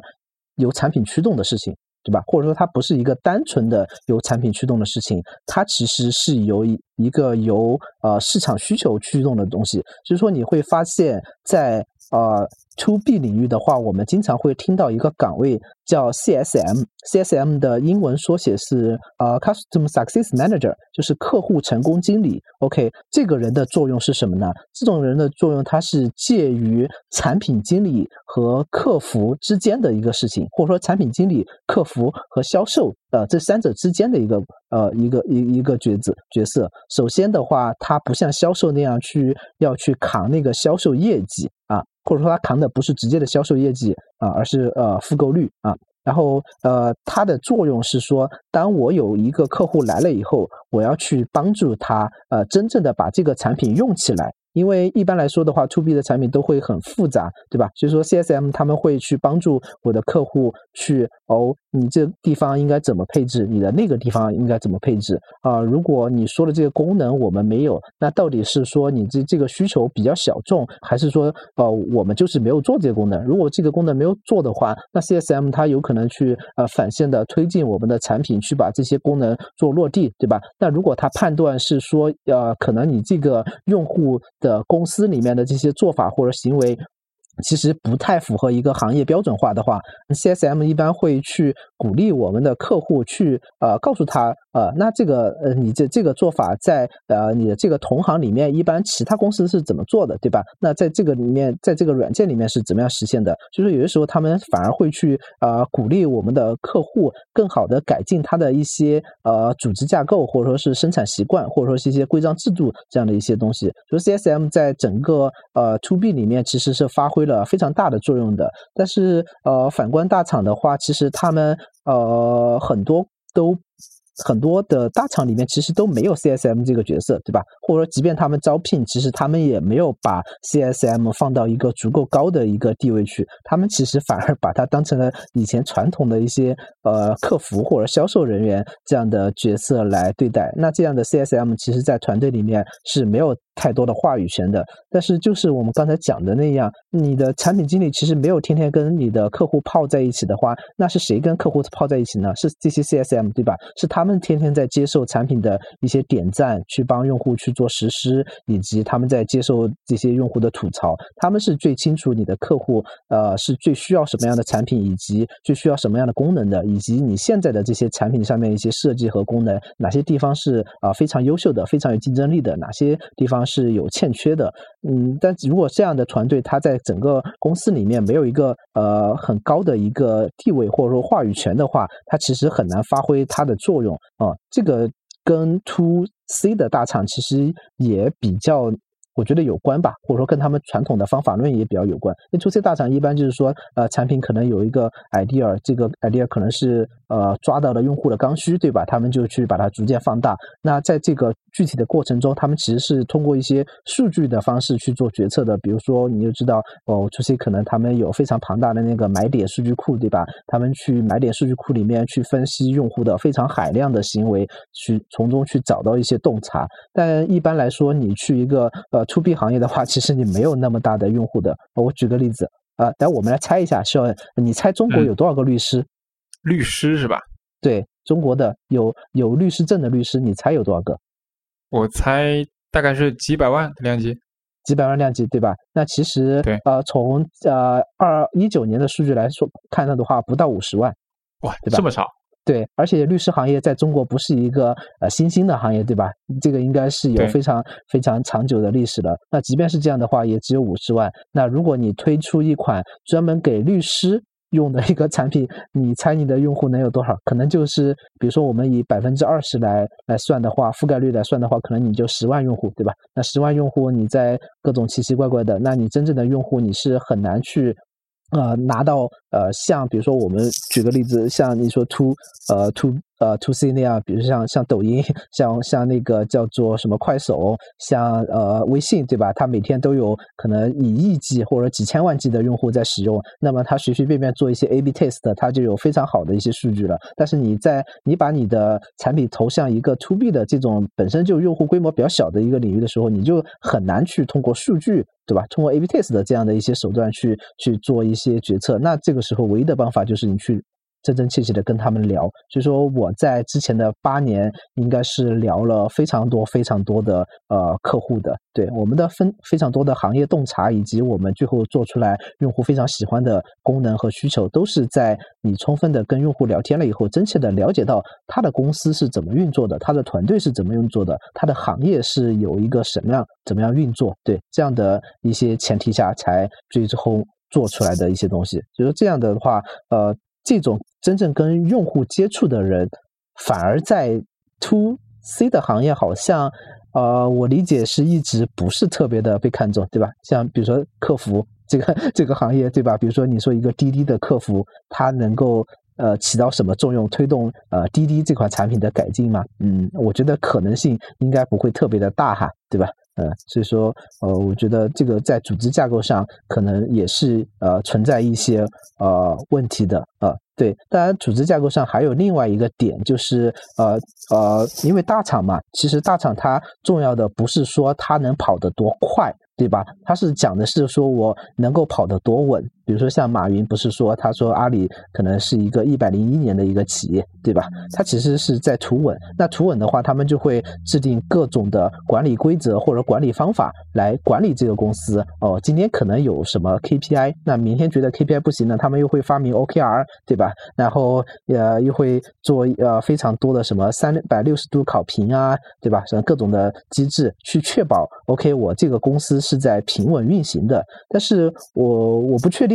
由产品驱动的事情，对吧？或者说它不是一个单纯的由产品驱动的事情，它其实是由一一个由呃市场需求驱动的东西，就是说你会发现在呃。To B 领域的话，我们经常会听到一个岗位叫 CSM，CSM 的英文缩写是呃，Custom Success Manager，就是客户成功经理。OK，这个人的作用是什么呢？这种人的作用，它是介于产品经理和客服之间的一个事情，或者说产品经理、客服和销售呃这三者之间的一个呃一个一一个角色角色。首先的话，他不像销售那样去要去扛那个销售业绩啊。或者说他扛的不是直接的销售业绩啊，而是呃复购率啊。然后呃，它的作用是说，当我有一个客户来了以后，我要去帮助他呃真正的把这个产品用起来。因为一般来说的话，to B 的产品都会很复杂，对吧？所以说 CSM 他们会去帮助我的客户去哦，你这地方应该怎么配置，你的那个地方应该怎么配置啊？如果你说的这个功能我们没有，那到底是说你这这个需求比较小众，还是说呃我们就是没有做这个功能？如果这个功能没有做的话，那 CSM 它有可能去呃反向的推进我们的产品，去把这些功能做落地，对吧？那如果他判断是说呃可能你这个用户的公司里面的这些做法或者行为。其实不太符合一个行业标准化的话，CSM 一般会去鼓励我们的客户去呃告诉他呃，那这个呃你这这个做法在呃你的这个同行里面一般其他公司是怎么做的，对吧？那在这个里面，在这个软件里面是怎么样实现的？就是有的时候他们反而会去呃鼓励我们的客户更好的改进他的一些呃组织架构，或者说是生产习惯，或者说是一些规章制度这样的一些东西。就 CSM 在整个呃 To B 里面其实是发挥。了非常大的作用的，但是呃，反观大厂的话，其实他们呃很多都。很多的大厂里面其实都没有 CSM 这个角色，对吧？或者说，即便他们招聘，其实他们也没有把 CSM 放到一个足够高的一个地位去。他们其实反而把它当成了以前传统的一些呃客服或者销售人员这样的角色来对待。那这样的 CSM 其实，在团队里面是没有太多的话语权的。但是，就是我们刚才讲的那样，你的产品经理其实没有天天跟你的客户泡在一起的话，那是谁跟客户泡在一起呢？是这些 CSM 对吧？是他。们天天在接受产品的一些点赞，去帮用户去做实施，以及他们在接受这些用户的吐槽。他们是最清楚你的客户，呃，是最需要什么样的产品，以及最需要什么样的功能的，以及你现在的这些产品上面一些设计和功能，哪些地方是啊非常优秀的，非常有竞争力的，哪些地方是有欠缺的。嗯，但如果这样的团队，他在整个公司里面没有一个呃很高的一个地位或者说话语权的话，他其实很难发挥他的作用。啊，这个跟 To C 的大厂其实也比较。我觉得有关吧，或者说跟他们传统的方法论也比较有关。因为 to C 大厂一般就是说，呃，产品可能有一个 idea，这个 idea 可能是呃抓到了用户的刚需，对吧？他们就去把它逐渐放大。那在这个具体的过程中，他们其实是通过一些数据的方式去做决策的。比如说，你就知道哦，to C 可能他们有非常庞大的那个买点数据库，对吧？他们去买点数据库里面去分析用户的非常海量的行为，去从中去找到一些洞察。但一般来说，你去一个呃。To B 行业的话，其实你没有那么大的用户的。我举个例子啊，来我们来猜一下，肖恩，你猜中国有多少个律师？律师是吧？对，中国的有有律师证的律师，你猜有多少个？我猜大概是几百万量级，几百万量级，对吧？那其实对，呃，从呃二一九年的数据来说看到的话，不到五十万，哇，对吧？这么少。对，而且律师行业在中国不是一个呃新兴的行业，对吧？这个应该是有非常非常长久的历史了。那即便是这样的话，也只有五十万。那如果你推出一款专门给律师 用的一个产品，你猜你的用户能有多少？可能就是，比如说我们以百分之二十来来算的话，覆盖率来算的话，可能你就十万用户，对吧？那十万用户，你在各种奇奇怪怪的，那你真正的用户你是很难去。呃，拿到呃，像比如说我们举个例子，像你说 to 呃 to 呃 to C 那样，比如像像抖音，像像那个叫做什么快手，像呃微信，对吧？它每天都有可能以亿计或者几千万计的用户在使用，那么它随随便便做一些 A/B test，它就有非常好的一些数据了。但是你在你把你的产品投向一个 to B 的这种本身就用户规模比较小的一个领域的时候，你就很难去通过数据。对吧？通过 A/B test 的这样的一些手段去去做一些决策，那这个时候唯一的办法就是你去。真真切切的跟他们聊，所以说我在之前的八年应该是聊了非常多非常多的呃客户的，对我们的分非常多的行业洞察，以及我们最后做出来用户非常喜欢的功能和需求，都是在你充分的跟用户聊天了以后，真切的了解到他的公司是怎么运作的，他的团队是怎么运作的，他的行业是有一个什么样怎么样运作，对这样的一些前提下才最后做出来的一些东西，就是这样的话，呃。这种真正跟用户接触的人，反而在 To C 的行业，好像呃，我理解是一直不是特别的被看重，对吧？像比如说客服这个这个行业，对吧？比如说你说一个滴滴的客服，他能够呃起到什么作用，推动呃滴滴这款产品的改进吗？嗯，我觉得可能性应该不会特别的大哈，对吧？呃，所以说呃，我觉得这个在组织架构上可能也是呃存在一些呃问题的呃。对，当然组织架构上还有另外一个点，就是呃呃，因为大厂嘛，其实大厂它重要的不是说它能跑得多快。对吧？它是讲的是说我能够跑得多稳。比如说像马云，不是说他说阿里可能是一个一百零一年的一个企业，对吧？他其实是在图稳。那图稳的话，他们就会制定各种的管理规则或者管理方法来管理这个公司。哦，今天可能有什么 KPI，那明天觉得 KPI 不行了，他们又会发明 OKR，对吧？然后呃又会做呃非常多的什么三百六十度考评啊，对吧？什么各种的机制去确保 OK，我这个公司。是在平稳运行的，但是我我不确定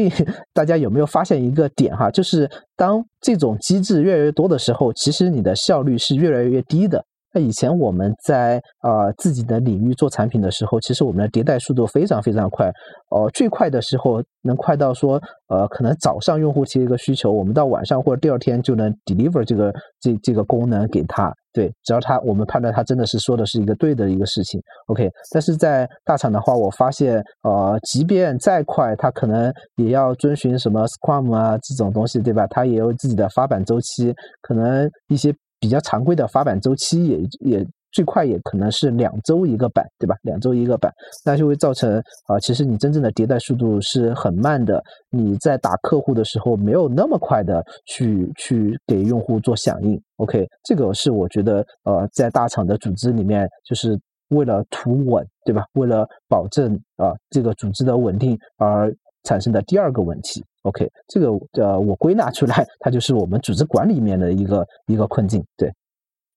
大家有没有发现一个点哈，就是当这种机制越来越多的时候，其实你的效率是越来越低的。那以前我们在呃自己的领域做产品的时候，其实我们的迭代速度非常非常快，哦，最快的时候能快到说，呃，可能早上用户提一个需求，我们到晚上或者第二天就能 deliver 这个这这个功能给他。对，只要他我们判断他真的是说的是一个对的一个事情，OK。但是在大厂的话，我发现，呃，即便再快，他可能也要遵循什么 Scrum 啊这种东西，对吧？它也有自己的发版周期，可能一些。比较常规的发版周期也也最快也可能是两周一个版，对吧？两周一个版，那就会造成啊，其实你真正的迭代速度是很慢的。你在打客户的时候没有那么快的去去给用户做响应。OK，这个是我觉得呃，在大厂的组织里面，就是为了图稳，对吧？为了保证啊这个组织的稳定而产生的第二个问题。OK，这个呃，我归纳出来，它就是我们组织管理面的一个一个困境。对，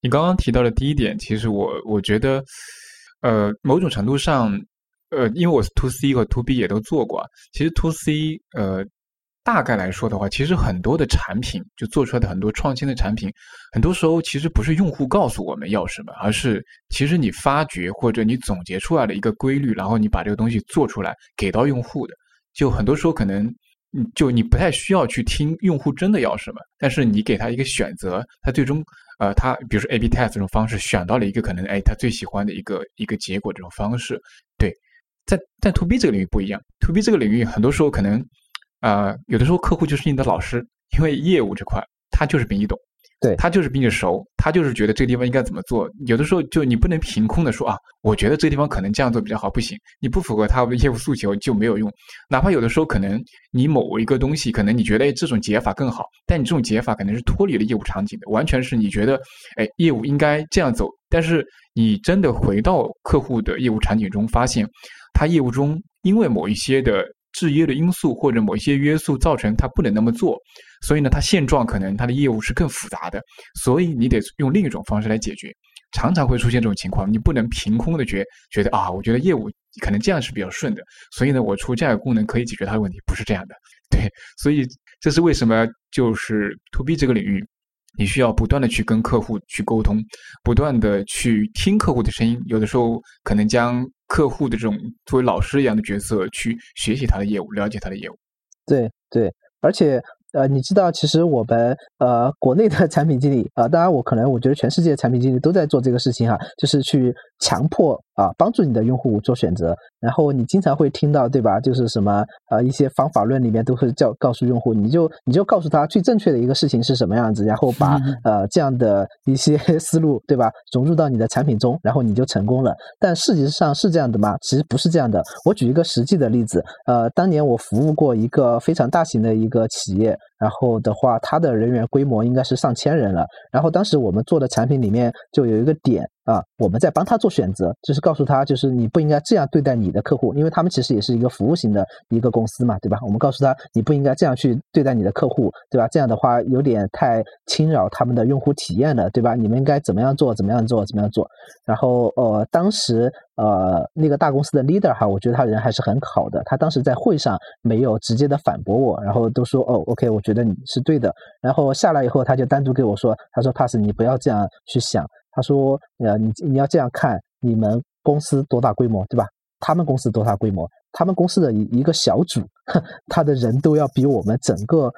你刚刚提到的第一点，其实我我觉得，呃，某种程度上，呃，因为我是 To C 和 To B 也都做过，其实 To C，呃，大概来说的话，其实很多的产品就做出来的很多创新的产品，很多时候其实不是用户告诉我们要什么，而是其实你发掘或者你总结出来的一个规律，然后你把这个东西做出来给到用户的，就很多时候可能。就你不太需要去听用户真的要什么，但是你给他一个选择，他最终，呃，他比如说 A/B test 这种方式选到了一个可能，哎，他最喜欢的一个一个结果这种方式，对，在在 To B 这个领域不一样，To B 这个领域很多时候可能，啊，有的时候客户就是你的老师，因为业务这块他就是比你懂。对他就是比你熟，他就是觉得这个地方应该怎么做。有的时候就你不能凭空的说啊，我觉得这个地方可能这样做比较好，不行，你不符合他的业务诉求就没有用。哪怕有的时候可能你某一个东西，可能你觉得哎这种解法更好，但你这种解法可能是脱离了业务场景的，完全是你觉得哎业务应该这样走，但是你真的回到客户的业务场景中，发现他业务中因为某一些的。制约的因素或者某一些约束造成他不能那么做，所以呢，他现状可能他的业务是更复杂的，所以你得用另一种方式来解决。常常会出现这种情况，你不能凭空的觉觉得啊，我觉得业务可能这样是比较顺的，所以呢，我出这样的功能可以解决他的问题，不是这样的。对，所以这是为什么就是 to B 这个领域，你需要不断的去跟客户去沟通，不断的去听客户的声音，有的时候可能将。客户的这种作为老师一样的角色去学习他的业务，了解他的业务。对对，而且呃，你知道，其实我们呃国内的产品经理啊，当然我可能我觉得全世界产品经理都在做这个事情哈，就是去强迫。啊，帮助你的用户做选择，然后你经常会听到，对吧？就是什么呃，一些方法论里面都会叫告诉用户，你就你就告诉他最正确的一个事情是什么样子，然后把呃这样的一些 思路，对吧，融入到你的产品中，然后你就成功了。但事实上是这样的吗？其实不是这样的。我举一个实际的例子，呃，当年我服务过一个非常大型的一个企业，然后的话，它的人员规模应该是上千人了。然后当时我们做的产品里面就有一个点。啊，我们在帮他做选择，就是告诉他，就是你不应该这样对待你的客户，因为他们其实也是一个服务型的一个公司嘛，对吧？我们告诉他，你不应该这样去对待你的客户，对吧？这样的话有点太侵扰他们的用户体验了，对吧？你们应该怎么样做？怎么样做？怎么样做？然后，呃，当时，呃，那个大公司的 leader 哈，我觉得他人还是很好的，他当时在会上没有直接的反驳我，然后都说，哦，OK，我觉得你是对的。然后下来以后，他就单独给我说，他说，Pass，你不要这样去想。他说：“呃，你你要这样看，你们公司多大规模，对吧？他们公司多大规模？他们公司的一一个小组，他的人都要比我们整个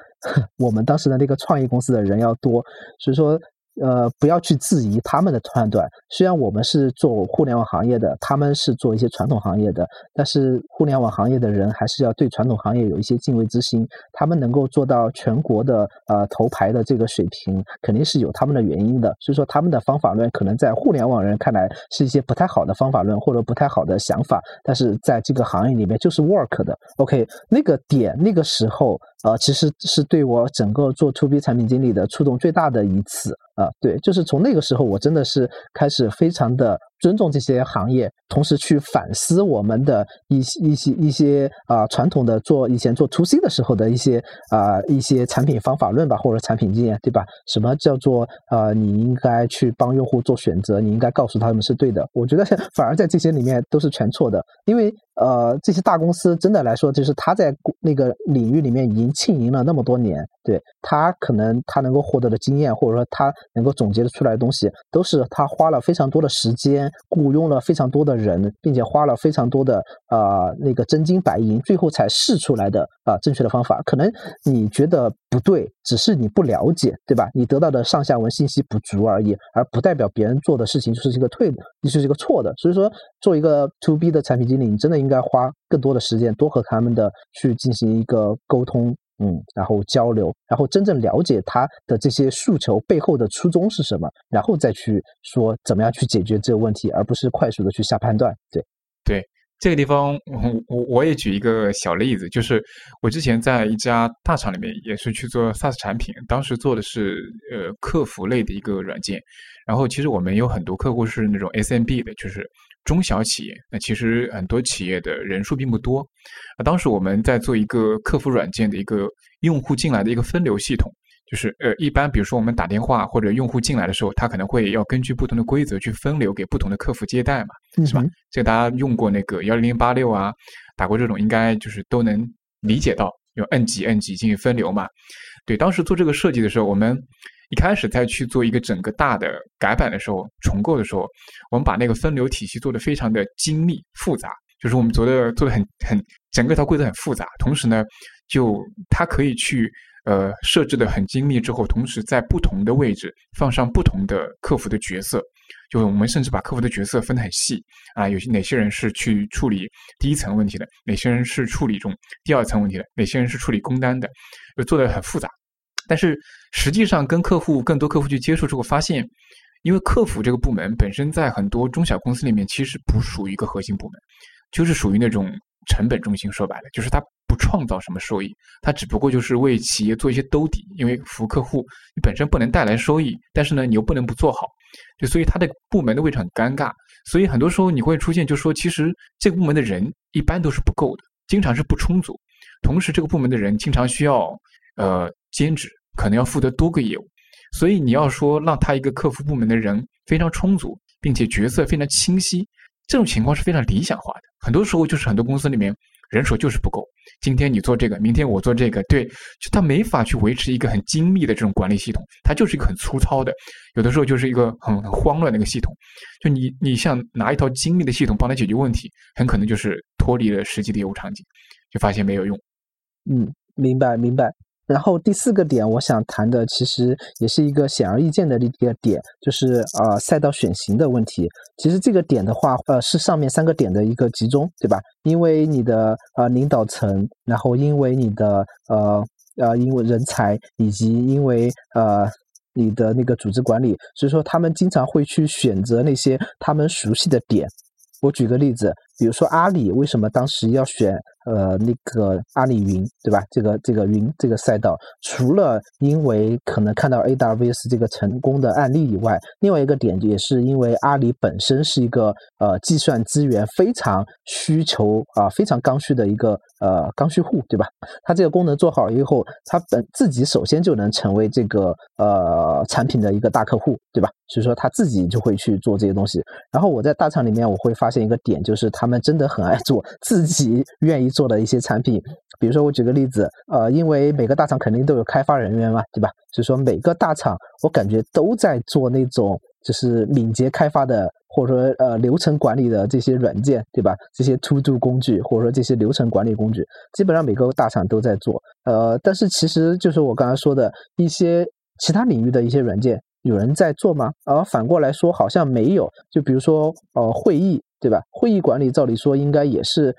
我们当时的那个创业公司的人要多。所以说，呃，不要去质疑他们的判断。虽然我们是做互联网行业的，他们是做一些传统行业的，但是互联网行业的人还是要对传统行业有一些敬畏之心。他们能够做到全国的呃头牌的这个水平，肯定是有他们的原因的。所以说，他们的方法论可能在互联网人看来是一些不太好的方法论或者不太好的想法，但是在这个行业里面就是 work 的。OK，那个点那个时候。呃，其实是对我整个做 to B 产品经理的触动最大的一次啊，对，就是从那个时候，我真的是开始非常的尊重这些行业，同时去反思我们的一些一些一些啊传统的做以前做 to C 的时候的一些啊一些产品方法论吧，或者产品经验，对吧？什么叫做呃你应该去帮用户做选择，你应该告诉他们是对的。我觉得 反而在这些里面都是全错的，因为。呃，这些大公司真的来说，就是他在那个领域里面已经经营了那么多年，对他可能他能够获得的经验，或者说他能够总结的出来的东西，都是他花了非常多的时间，雇佣了非常多的人，并且花了非常多的啊那个真金白银，最后才试出来的啊正确的方法。可能你觉得不对，只是你不了解，对吧？你得到的上下文信息不足而已，而不代表别人做的事情就是一个对的，就是一个错的。所以说，做一个 to B 的产品经理，你真的。应该花更多的时间，多和他们的去进行一个沟通，嗯，然后交流，然后真正了解他的这些诉求背后的初衷是什么，然后再去说怎么样去解决这个问题，而不是快速的去下判断。对，对，这个地方我我我也举一个小例子，就是我之前在一家大厂里面也是去做 SaaS 产品，当时做的是呃客服类的一个软件，然后其实我们有很多客户是那种 SMB 的，就是。中小企业，那其实很多企业的人数并不多。啊，当时我们在做一个客服软件的一个用户进来的一个分流系统，就是呃，一般比如说我们打电话或者用户进来的时候，他可能会要根据不同的规则去分流给不同的客服接待嘛，是吧？这个大家用过那个幺零零八六啊，打过这种应该就是都能理解到，用摁几摁几进行分流嘛。对，当时做这个设计的时候，我们。一开始在去做一个整个大的改版的时候，重构的时候，我们把那个分流体系做的非常的精密复杂，就是我们做的做的很很整个套规则很复杂，同时呢，就它可以去呃设置的很精密之后，同时在不同的位置放上不同的客服的角色，就我们甚至把客服的角色分得很细啊，有些哪些人是去处理第一层问题的，哪些人是处理这种第二层问题的，哪些人是处理工单的，就做的很复杂。但是实际上，跟客户更多客户去接触之后，发现，因为客服这个部门本身在很多中小公司里面其实不属于一个核心部门，就是属于那种成本中心。说白了，就是它不创造什么收益，它只不过就是为企业做一些兜底。因为服务客户，你本身不能带来收益，但是呢，你又不能不做好，就所以它的部门的位置很尴尬。所以很多时候你会出现，就说其实这个部门的人一般都是不够的，经常是不充足。同时，这个部门的人经常需要呃。兼职可能要负责多个业务，所以你要说让他一个客服部门的人非常充足，并且角色非常清晰，这种情况是非常理想化的。很多时候就是很多公司里面人手就是不够，今天你做这个，明天我做这个，对，就他没法去维持一个很精密的这种管理系统，它就是一个很粗糙的，有的时候就是一个很很慌乱的一个系统。就你你像拿一套精密的系统帮他解决问题，很可能就是脱离了实际的业务场景，就发现没有用。嗯，明白明白。然后第四个点，我想谈的其实也是一个显而易见的一个点，就是呃赛道选型的问题。其实这个点的话，呃是上面三个点的一个集中，对吧？因为你的呃领导层，然后因为你的呃呃因为人才，以及因为呃你的那个组织管理，所以说他们经常会去选择那些他们熟悉的点。我举个例子，比如说阿里为什么当时要选？呃，那个阿里云，对吧？这个这个云这个赛道，除了因为可能看到 AWS 这个成功的案例以外，另外一个点也是因为阿里本身是一个呃计算资源非常需求啊非常刚需的一个呃刚需户，对吧？它这个功能做好以后，它本自己首先就能成为这个呃产品的一个大客户，对吧？所以说他自己就会去做这些东西。然后我在大厂里面我会发现一个点，就是他们真的很爱做，自己愿意。做的一些产品，比如说我举个例子，呃，因为每个大厂肯定都有开发人员嘛，对吧？所以说每个大厂我感觉都在做那种就是敏捷开发的，或者说呃流程管理的这些软件，对吧？这些 To Do 工具或者说这些流程管理工具，基本上每个大厂都在做。呃，但是其实就是我刚才说的一些其他领域的一些软件。有人在做吗？而反过来说，好像没有。就比如说，呃，会议，对吧？会议管理照理说应该也是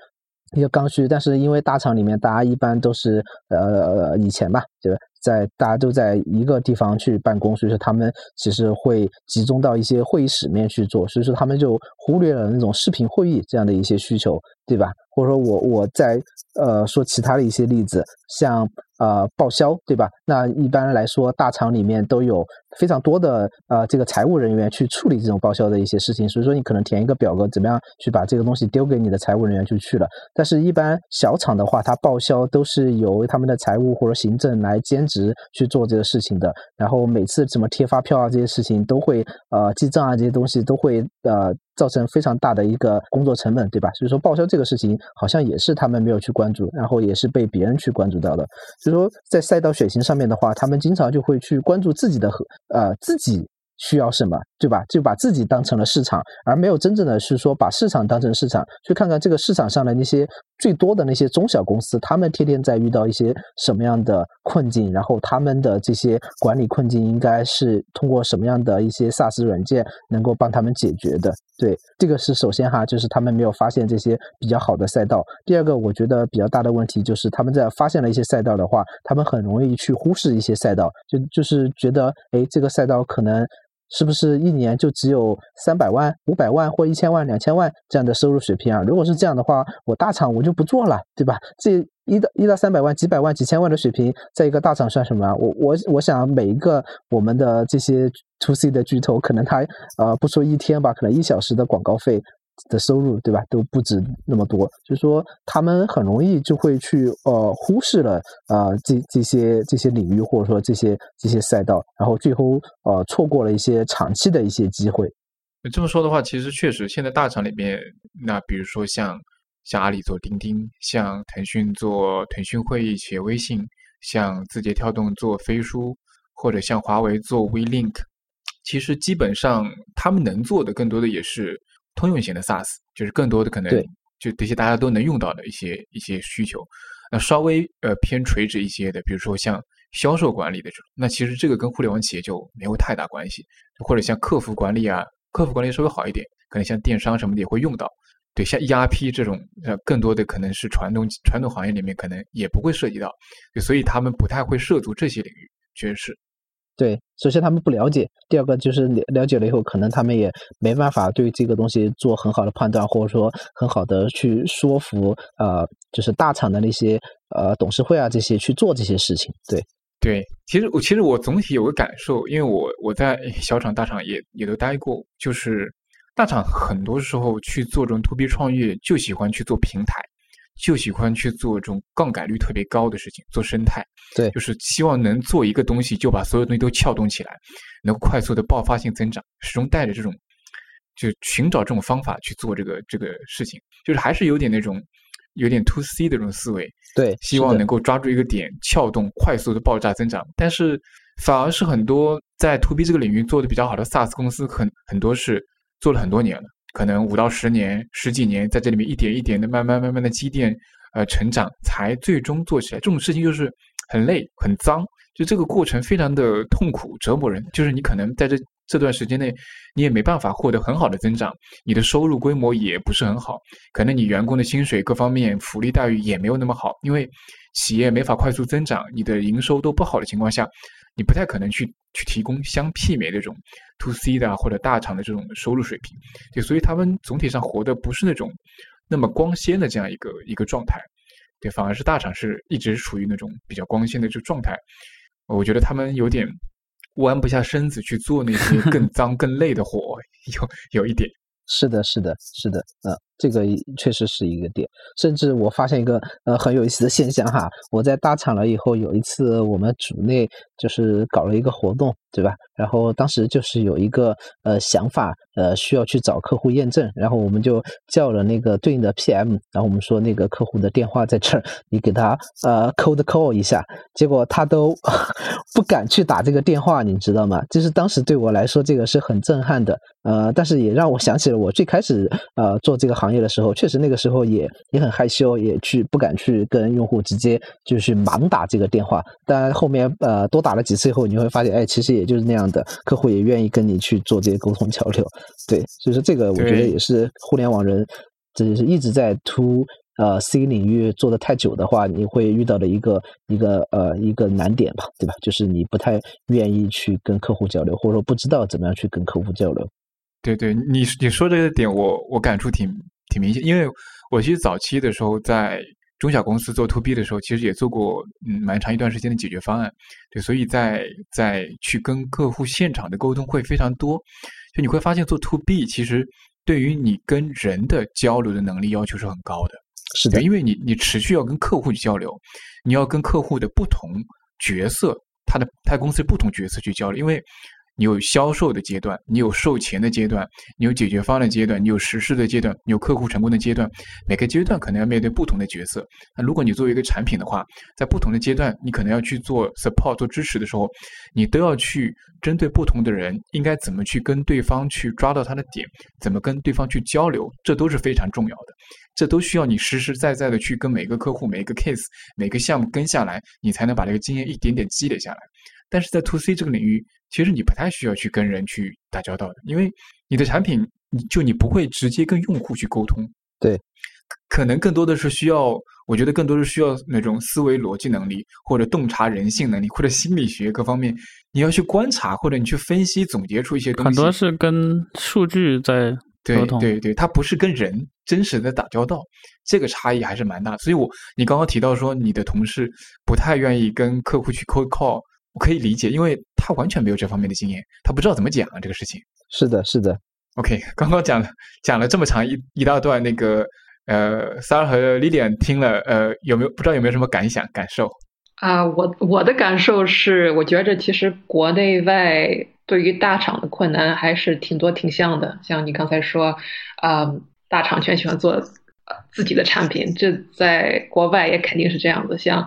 一个刚需，但是因为大厂里面大家一般都是呃以前吧，对吧？在大家都在一个地方去办公，所以说他们其实会集中到一些会议室面去做，所以说他们就忽略了那种视频会议这样的一些需求，对吧？或者说我我在呃说其他的一些例子，像呃报销，对吧？那一般来说大厂里面都有非常多的呃这个财务人员去处理这种报销的一些事情，所以说你可能填一个表格，怎么样去把这个东西丢给你的财务人员就去了。但是，一般小厂的话，它报销都是由他们的财务或者行政来兼职去做这个事情的。然后每次怎么贴发票啊这些事情都会呃记账啊这些东西都会呃。造成非常大的一个工作成本，对吧？所以说报销这个事情好像也是他们没有去关注，然后也是被别人去关注到的。所以说在赛道选型上面的话，他们经常就会去关注自己的和呃自己。需要什么，对吧？就把自己当成了市场，而没有真正的是说把市场当成市场，去看看这个市场上的那些最多的那些中小公司，他们天天在遇到一些什么样的困境，然后他们的这些管理困境应该是通过什么样的一些 SaaS 软件能够帮他们解决的。对，这个是首先哈，就是他们没有发现这些比较好的赛道。第二个，我觉得比较大的问题就是他们在发现了一些赛道的话，他们很容易去忽视一些赛道，就就是觉得，哎，这个赛道可能。是不是一年就只有三百万、五百万或一千万、两千万这样的收入水平啊？如果是这样的话，我大厂我就不做了，对吧？这一到一到三百万、几百万、几千万的水平，在一个大厂算什么啊？我我我想每一个我们的这些 to C 的巨头，可能他呃不说一天吧，可能一小时的广告费。的收入对吧都不止那么多，所以说他们很容易就会去呃忽视了啊这这些这些领域或者说这些这些赛道，然后最后呃错过了一些长期的一些机会。这么说的话，其实确实现在大厂里面，那比如说像像阿里做钉钉，像腾讯做腾讯会议企业微信，像字节跳动做飞书，或者像华为做 WeLink，其实基本上他们能做的更多的也是。通用型的 SaaS 就是更多的可能，就这些大家都能用到的一些一些需求。那稍微呃偏垂直一些的，比如说像销售管理的这种，那其实这个跟互联网企业就没有太大关系。或者像客服管理啊，客服管理稍微好一点，可能像电商什么的也会用到。对，像 ERP 这种，呃，更多的可能是传统传统行业里面可能也不会涉及到，所以他们不太会涉足这些领域，确实是。对，首先他们不了解，第二个就是了了解了以后，可能他们也没办法对这个东西做很好的判断，或者说很好的去说服呃，就是大厂的那些呃董事会啊这些去做这些事情。对，对，其实我其实我总体有个感受，因为我我在小厂大厂也也都待过，就是大厂很多时候去做这种 to B 创业，就喜欢去做平台。就喜欢去做这种杠杆率特别高的事情，做生态，对，就是希望能做一个东西，就把所有东西都撬动起来，能快速的爆发性增长，始终带着这种，就寻找这种方法去做这个这个事情，就是还是有点那种有点 to C 的这种思维，对，希望能够抓住一个点，撬动快速的爆炸增长，但是反而是很多在 to B 这个领域做的比较好的 SaaS 公司，很很多是做了很多年了。可能五到十年、十几年，在这里面一点一点的、慢慢慢慢的积淀，呃，成长，才最终做起来。这种事情就是很累、很脏，就这个过程非常的痛苦、折磨人。就是你可能在这这段时间内，你也没办法获得很好的增长，你的收入规模也不是很好，可能你员工的薪水各方面、福利待遇也没有那么好，因为企业没法快速增长，你的营收都不好的情况下。你不太可能去去提供相媲美这种 to C 的或者大厂的这种收入水平，对，所以他们总体上活的不是那种那么光鲜的这样一个一个状态，对，反而是大厂是一直处于那种比较光鲜的这个状态。我觉得他们有点弯不下身子去做那些更 脏更累的活，有有一点。是的，是的，是的，嗯。这个确实是一个点，甚至我发现一个呃很有意思的现象哈，我在大厂了以后，有一次我们组内就是搞了一个活动，对吧？然后当时就是有一个呃想法，呃需要去找客户验证，然后我们就叫了那个对应的 PM，然后我们说那个客户的电话在这儿，你给他呃 cold call 一下，结果他都 不敢去打这个电话，你知道吗？就是当时对我来说这个是很震撼的，呃，但是也让我想起了我最开始呃做这个行。行业的时候，确实那个时候也也很害羞，也去不敢去跟用户直接就是盲打这个电话。但后面呃多打打了几次以后，你会发现，哎，其实也就是那样的，客户也愿意跟你去做这些沟通交流。对，所以说这个我觉得也是互联网人，这就是一直在 to 呃 C 领域做的太久的话，你会遇到的一个一个呃一个难点吧，对吧？就是你不太愿意去跟客户交流，或者说不知道怎么样去跟客户交流。对对，你你说这个点，我我感触挺挺明显，因为我其实早期的时候在。中小公司做 to B 的时候，其实也做过嗯蛮长一段时间的解决方案，对，所以在在去跟客户现场的沟通会非常多，就你会发现做 to B 其实对于你跟人的交流的能力要求是很高的，是的，因为你你持续要跟客户去交流，你要跟客户的不同角色，他的他公司不同角色去交流，因为。你有销售的阶段，你有售前的阶段，你有解决方案的阶段，你有实施的阶段，你有客户成功的阶段。每个阶段可能要面对不同的角色。那如果你作为一个产品的话，在不同的阶段，你可能要去做 support 做支持的时候，你都要去针对不同的人，应该怎么去跟对方去抓到他的点，怎么跟对方去交流，这都是非常重要的。这都需要你实实在在的去跟每个客户、每个 case、每个项目跟下来，你才能把这个经验一点点积累下来。但是在 to C 这个领域，其实你不太需要去跟人去打交道的，因为你的产品，你就你不会直接跟用户去沟通。对，可能更多的是需要，我觉得更多是需要那种思维逻辑能力，或者洞察人性能力，或者心理学各方面，你要去观察，或者你去分析总结出一些东西。很多是跟数据在沟通。对对对，它不是跟人真实的打交道，这个差异还是蛮大。所以我你刚刚提到说你的同事不太愿意跟客户去 call call。我可以理解，因为他完全没有这方面的经验，他不知道怎么讲这个事情。是的，是的。OK，刚刚讲了讲了这么长一一大段，那个呃，萨尔和 Lilian 听了，呃，有没有不知道有没有什么感想感受？啊，我我的感受是，我觉着其实国内外对于大厂的困难还是挺多挺像的。像你刚才说，啊，大厂全喜欢做自己的产品，这在国外也肯定是这样子。像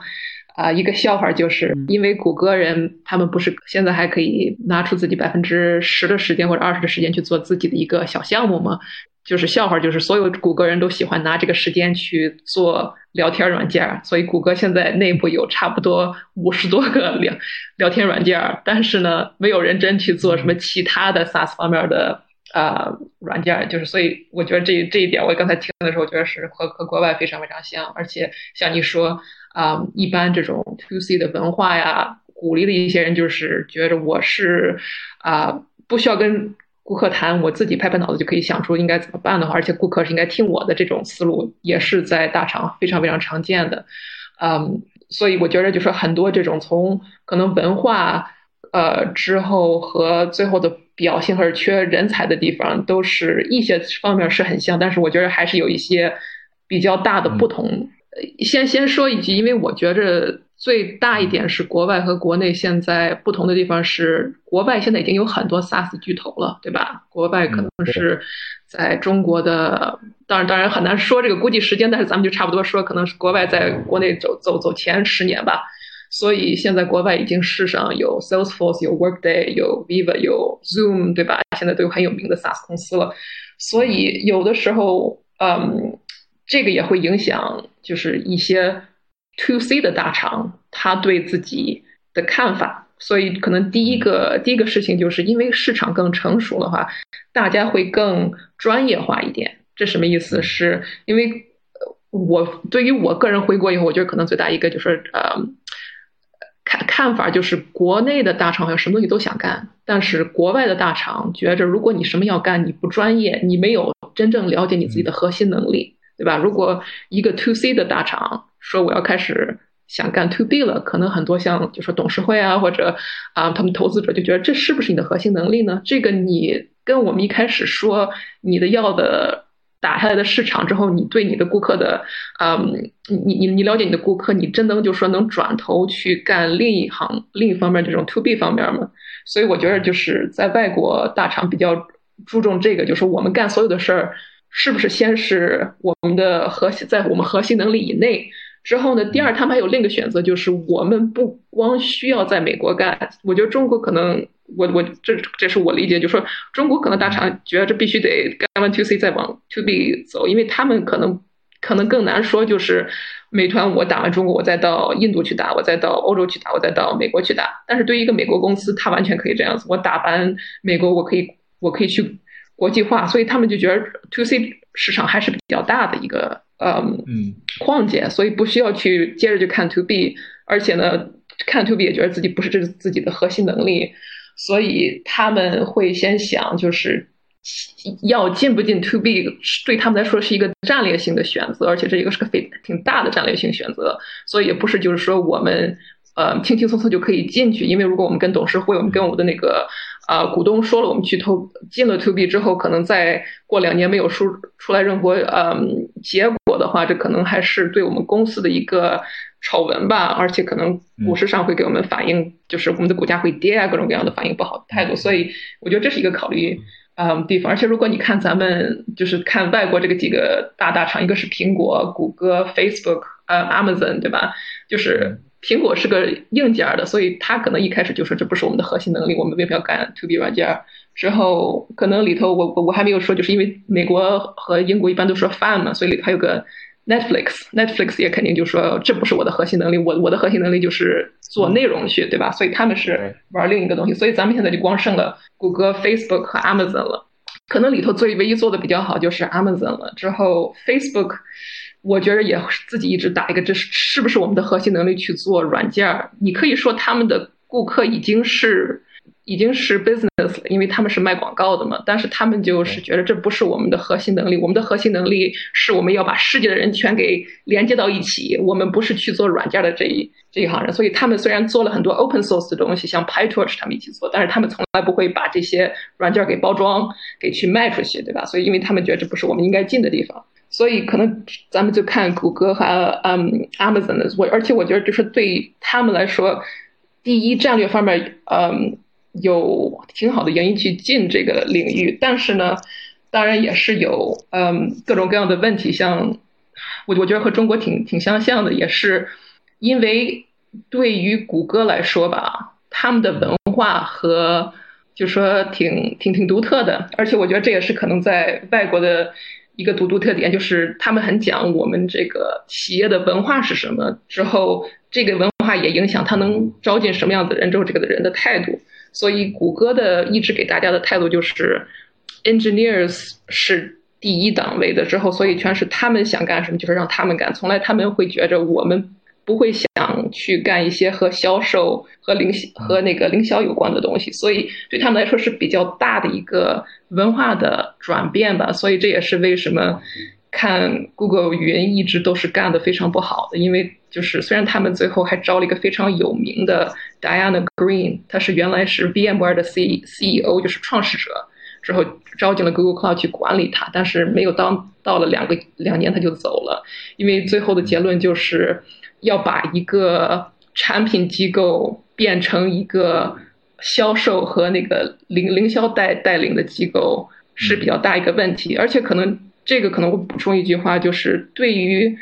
啊，一个笑话就是，因为谷歌人他们不是现在还可以拿出自己百分之十的时间或者二十的时间去做自己的一个小项目吗？就是笑话，就是所有谷歌人都喜欢拿这个时间去做聊天软件，所以谷歌现在内部有差不多五十多个聊聊天软件，但是呢，没有人真去做什么其他的 SaaS 方面的啊软件，就是所以我觉得这这一点，我刚才听的时候，我觉得是和和国外非常非常像，而且像你说。啊，一般这种 to C 的文化呀，鼓励的一些人就是觉着我是啊，不需要跟顾客谈，我自己拍拍脑子就可以想出应该怎么办的话，而且顾客是应该听我的这种思路，也是在大厂非常非常常见的。嗯，所以我觉得就是很多这种从可能文化呃之后和最后的表现或者缺人才的地方，都是一些方面是很像，但是我觉得还是有一些比较大的不同。先先说一句，因为我觉着最大一点是国外和国内现在不同的地方是，国外现在已经有很多 SaaS 巨头了，对吧？国外可能是在中国的，当然当然很难说这个估计时间，但是咱们就差不多说，可能是国外在国内走走走前十年吧。所以现在国外已经世上有 Salesforce、有 Workday、有 Viva、有 Zoom，对吧？现在都有很有名的 SaaS 公司了。所以有的时候，嗯。这个也会影响，就是一些 to C 的大厂，他对自己的看法。所以，可能第一个第一个事情，就是因为市场更成熟的话，大家会更专业化一点。这什么意思？是因为我对于我个人回国以后，我觉得可能最大一个就是呃，看看法就是，国内的大厂好像什么东西都想干，但是国外的大厂觉着，如果你什么要干，你不专业，你没有真正了解你自己的核心能力。对吧？如果一个 to C 的大厂说我要开始想干 to B 了，可能很多像就说董事会啊，或者啊他们投资者就觉得这是不是你的核心能力呢？这个你跟我们一开始说你的药的打下来的市场之后，你对你的顾客的，嗯，你你你了解你的顾客，你真能就说能转头去干另一行另一方面这种 to B 方面吗？所以我觉得就是在外国大厂比较注重这个，就是我们干所有的事儿。是不是先是我们的核心在我们核心能力以内？之后呢？第二，他们还有另一个选择，就是我们不光需要在美国干。我觉得中国可能，我我这这是我理解，就是说中国可能大厂觉得这必须得干完 to C 再往 to B 走，因为他们可能可能更难说，就是美团我打完中国，我再到印度去打，我再到欧洲去打，我再到美国去打。但是对于一个美国公司，他完全可以这样子，我打完美国，我可以我可以去国际化，所以他们就觉得 to C 市场还是比较大的一个嗯嗯框架，所以不需要去接着去看 to B，而且呢，看 to B 也觉得自己不是这自己的核心能力，所以他们会先想就是。要进不进 to B，对他们来说是一个战略性的选择，而且这一个是个非挺大的战略性选择，所以也不是就是说我们呃轻轻松松就可以进去，因为如果我们跟董事会，我们跟我们的那个啊股东说了，我们去投进了 to B 之后，可能再过两年没有出出来任何嗯结果的话，这可能还是对我们公司的一个丑闻吧，而且可能股市上会给我们反映，就是我们的股价会跌啊，各种各样的反应不好的态度，所以我觉得这是一个考虑。嗯，地方，而且如果你看咱们就是看外国这个几个大大厂，一个是苹果、谷歌、Facebook，呃，Amazon，对吧？就是苹果是个硬件的，所以它可能一开始就说这不是我们的核心能力，我们为什么要干 To B 软件？之后可能里头我我我还没有说，就是因为美国和英国一般都说 Fan 嘛，所以里头还有个 Netflix，Netflix 也肯定就说这不是我的核心能力，我我的核心能力就是做内容去，对吧？所以他们是玩另一个东西，所以咱们现在就光剩了。谷歌、Facebook 和 Amazon 了，可能里头最唯一做的比较好就是 Amazon 了。之后 Facebook，我觉得也自己一直打一个，这是是不是我们的核心能力去做软件？你可以说他们的顾客已经是。已经是 business 了，因为他们是卖广告的嘛。但是他们就是觉得这不是我们的核心能力，我们的核心能力是我们要把世界的人全给连接到一起。我们不是去做软件的这一这一行人，所以他们虽然做了很多 open source 的东西，像 PyTorch 他们一起做，但是他们从来不会把这些软件给包装给去卖出去，对吧？所以因为他们觉得这不是我们应该进的地方，所以可能咱们就看谷歌和嗯 Amazon 的。我而且我觉得就是对他们来说，第一战略方面，嗯。有挺好的原因去进这个领域，但是呢，当然也是有嗯各种各样的问题，像我我觉得和中国挺挺相像的，也是因为对于谷歌来说吧，他们的文化和就说挺挺挺独特的，而且我觉得这也是可能在外国的一个独独特点，就是他们很讲我们这个企业的文化是什么，之后这个文化也影响他能招进什么样的人，之后这个的人的态度。所以，谷歌的一直给大家的态度就是，engineers 是第一档位的。之后，所以全是他们想干什么，就是让他们干。从来他们会觉着我们不会想去干一些和销售、和零和那个零销有关的东西。所以，对他们来说是比较大的一个文化的转变吧。所以，这也是为什么看 Google 云一直都是干的非常不好的，因为。就是虽然他们最后还招了一个非常有名的 Diana Green，她是原来是 VMware 的 C CEO，就是创始者，之后招进了 Google Cloud 去管理它，但是没有当到了两个两年他就走了，因为最后的结论就是要把一个产品机构变成一个销售和那个零零销带带领的机构是比较大一个问题，而且可能这个可能会补充一句话，就是对于。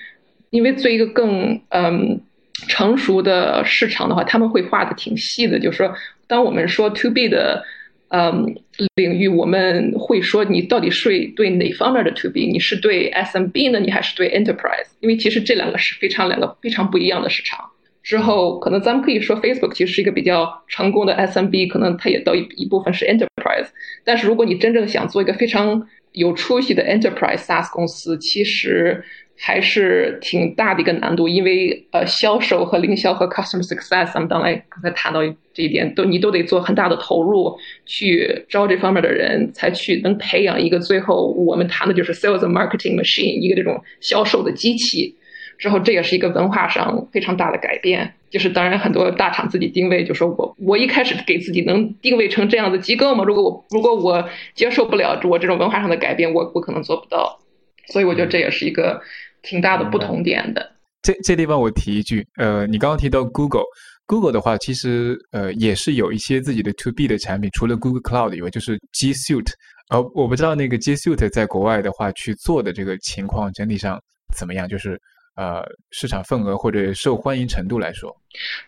因为做一个更嗯成熟的市场的话，他们会画的挺细的。就是说，当我们说 to B 的嗯领域，我们会说你到底是对哪方面的 to B？你是对 SMB 呢，你还是对 Enterprise？因为其实这两个是非常两个非常不一样的市场。之后，可能咱们可以说 Facebook 其实是一个比较成功的 SMB，可能它也到一一部分是 Enterprise。但是如果你真正想做一个非常有出息的 Enterprise SaaS 公司，其实还是挺大的一个难度，因为呃，销售和营销和 customer success，咱们刚才刚才谈到这一点，都你都得做很大的投入去招这方面的人，才去能培养一个最后我们谈的就是 sales and marketing machine，一个这种销售的机器。之后这也是一个文化上非常大的改变，就是当然很多大厂自己定位就说我我一开始给自己能定位成这样的机构吗？如果我如果我接受不了我这种文化上的改变，我我可能做不到。所以我觉得这也是一个。挺大的不同点的。这这地方我提一句，呃，你刚刚提到 Google，Google 的话，其实呃也是有一些自己的 To B 的产品，除了 Google Cloud 以外，就是 G Suite。呃，我不知道那个 G Suite 在国外的话去做的这个情况整体上怎么样，就是呃市场份额或者受欢迎程度来说。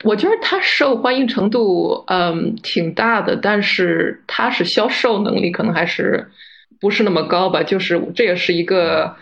我觉得它受欢迎程度嗯挺大的，但是它是销售能力可能还是不是那么高吧？就是这也是一个。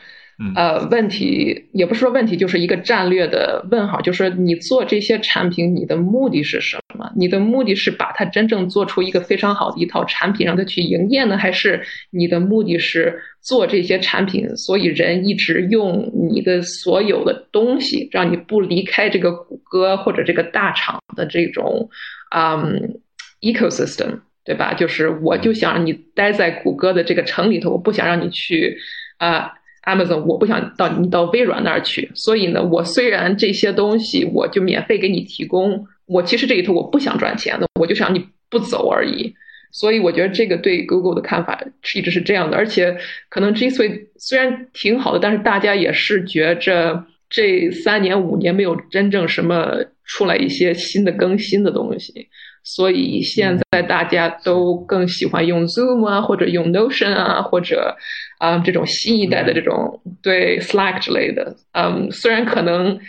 呃，问题也不是说问题，就是一个战略的问号，就是你做这些产品，你的目的是什么？你的目的是把它真正做出一个非常好的一套产品，让它去营业呢，还是你的目的是做这些产品，所以人一直用你的所有的东西，让你不离开这个谷歌或者这个大厂的这种嗯 ecosystem，对吧？就是我就想让你待在谷歌的这个城里头，我不想让你去啊。Amazon，我不想到你到微软那儿去，所以呢，我虽然这些东西我就免费给你提供，我其实这里头我不想赚钱的，我就想你不走而已。所以我觉得这个对 Google 的看法一直是这样的，而且可能 G Suite 虽然挺好的，但是大家也是觉着这三年五年没有真正什么出来一些新的更新的东西。所以现在大家都更喜欢用 Zoom 啊，或者用 Notion 啊，或者啊这种新一代的这种对 Slack 之类的。嗯，虽然可能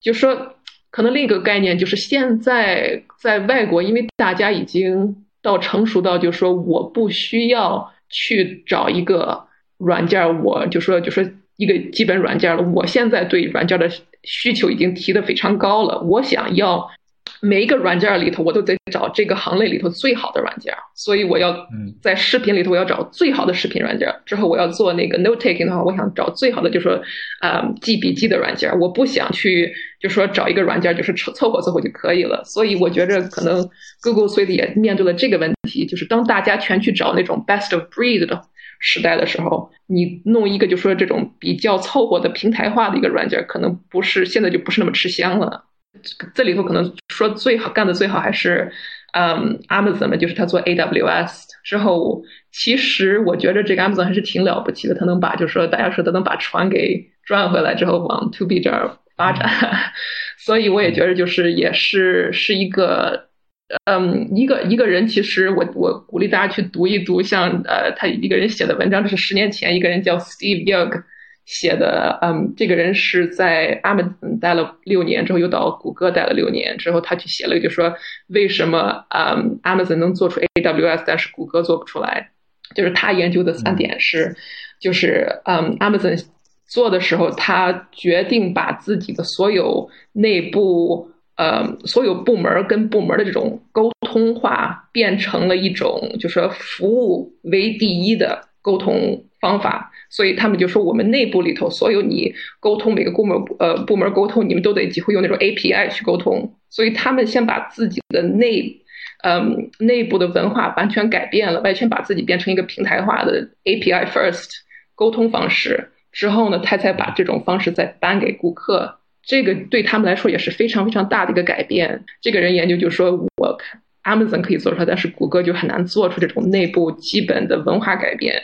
就说可能另一个概念就是现在在外国，因为大家已经到成熟到，就说我不需要去找一个软件，我就说就说一个基本软件了。我现在对软件的需求已经提的非常高了，我想要。每一个软件里头，我都得找这个行类里头最好的软件，所以我要在视频里头我要找最好的视频软件。之后我要做那个 note taking 的话，我想找最好的，就说啊记笔记的软件。我不想去就说找一个软件，就是凑凑合凑合就可以了。所以我觉着可能 Google 所以也面对了这个问题，就是当大家全去找那种 best of breed 的时代的时候，你弄一个就说这种比较凑合的平台化的一个软件，可能不是现在就不是那么吃香了。这里头可能说最好干的最好还是，嗯，Amazon 嘛，就是他做 AWS 之后，其实我觉得这个 Amazon 还是挺了不起的，他能把就是说大家说他能把船给转回来之后往 To B 这儿发展，所以我也觉得就是也是是一个，嗯，一个一个人，其实我我鼓励大家去读一读，像呃他一个人写的文章，这是十年前一个人叫 Steve Young。写的，嗯，这个人是在 Amazon 待了六年之后，又到谷歌待了六年之后，他去写了，就说为什么，嗯，Amazon 能做出 AWS，但是谷歌做不出来？就是他研究的三点是，就是，嗯，Amazon 做的时候，他决定把自己的所有内部，呃，所有部门跟部门的这种沟通化，变成了一种，就说服务为第一的沟通方法。所以他们就说，我们内部里头所有你沟通每个部门呃部门沟通，你们都得几乎用那种 API 去沟通。所以他们先把自己的内嗯内部的文化完全改变了，完全把自己变成一个平台化的 API first 沟通方式。之后呢，他才把这种方式再搬给顾客。这个对他们来说也是非常非常大的一个改变。这个人研究就说，我 Amazon 可以做出来，但是谷歌就很难做出这种内部基本的文化改变。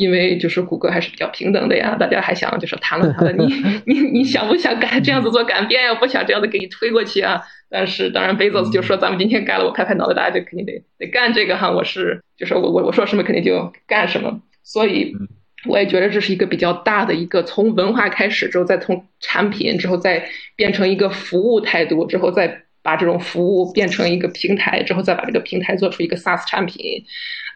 因为就是谷歌还是比较平等的呀，大家还想就是谈论谈论你 你你想不想改这样子做改变呀？不想这样子给你推过去啊？但是当然，Bezos 就说咱们今天改了，我拍拍脑袋，大家就肯定得得干这个哈。我是就是我我我说什么肯定就干什么，所以我也觉得这是一个比较大的一个从文化开始之后，再从产品之后再变成一个服务态度之后再。把这种服务变成一个平台之后，再把这个平台做出一个 SaaS 产品，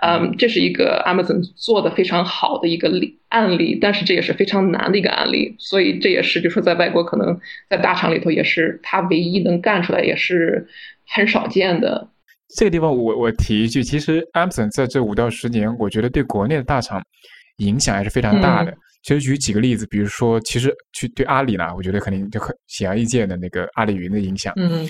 嗯，这是一个 Amazon 做的非常好的一个例案例，但是这也是非常难的一个案例，所以这也是就说在外国可能在大厂里头也是他唯一能干出来，也是很少见的。这个地方我我提一句，其实 Amazon 在这五到十年，我觉得对国内的大厂影响还是非常大的。其实举几个例子，比如说，其实去对阿里呢，我觉得肯定就很显而易见的那个阿里云的影响。嗯。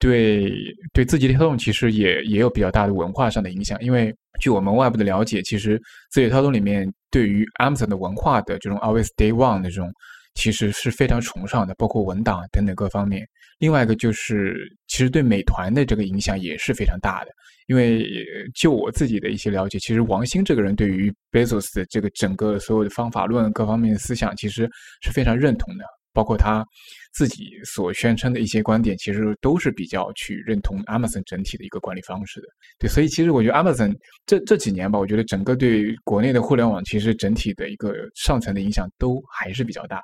对，对字节跳动其实也也有比较大的文化上的影响，因为据我们外部的了解，其实字节跳动里面对于 Amazon 的文化的这种 Always Day One 的这种，其实是非常崇尚的，包括文档等等各方面。另外一个就是，其实对美团的这个影响也是非常大的，因为就我自己的一些了解，其实王兴这个人对于 Bezos 的这个整个所有的方法论各方面的思想，其实是非常认同的。包括他自己所宣称的一些观点，其实都是比较去认同 Amazon 整体的一个管理方式的。对，所以其实我觉得 Amazon 这这几年吧，我觉得整个对国内的互联网其实整体的一个上层的影响都还是比较大。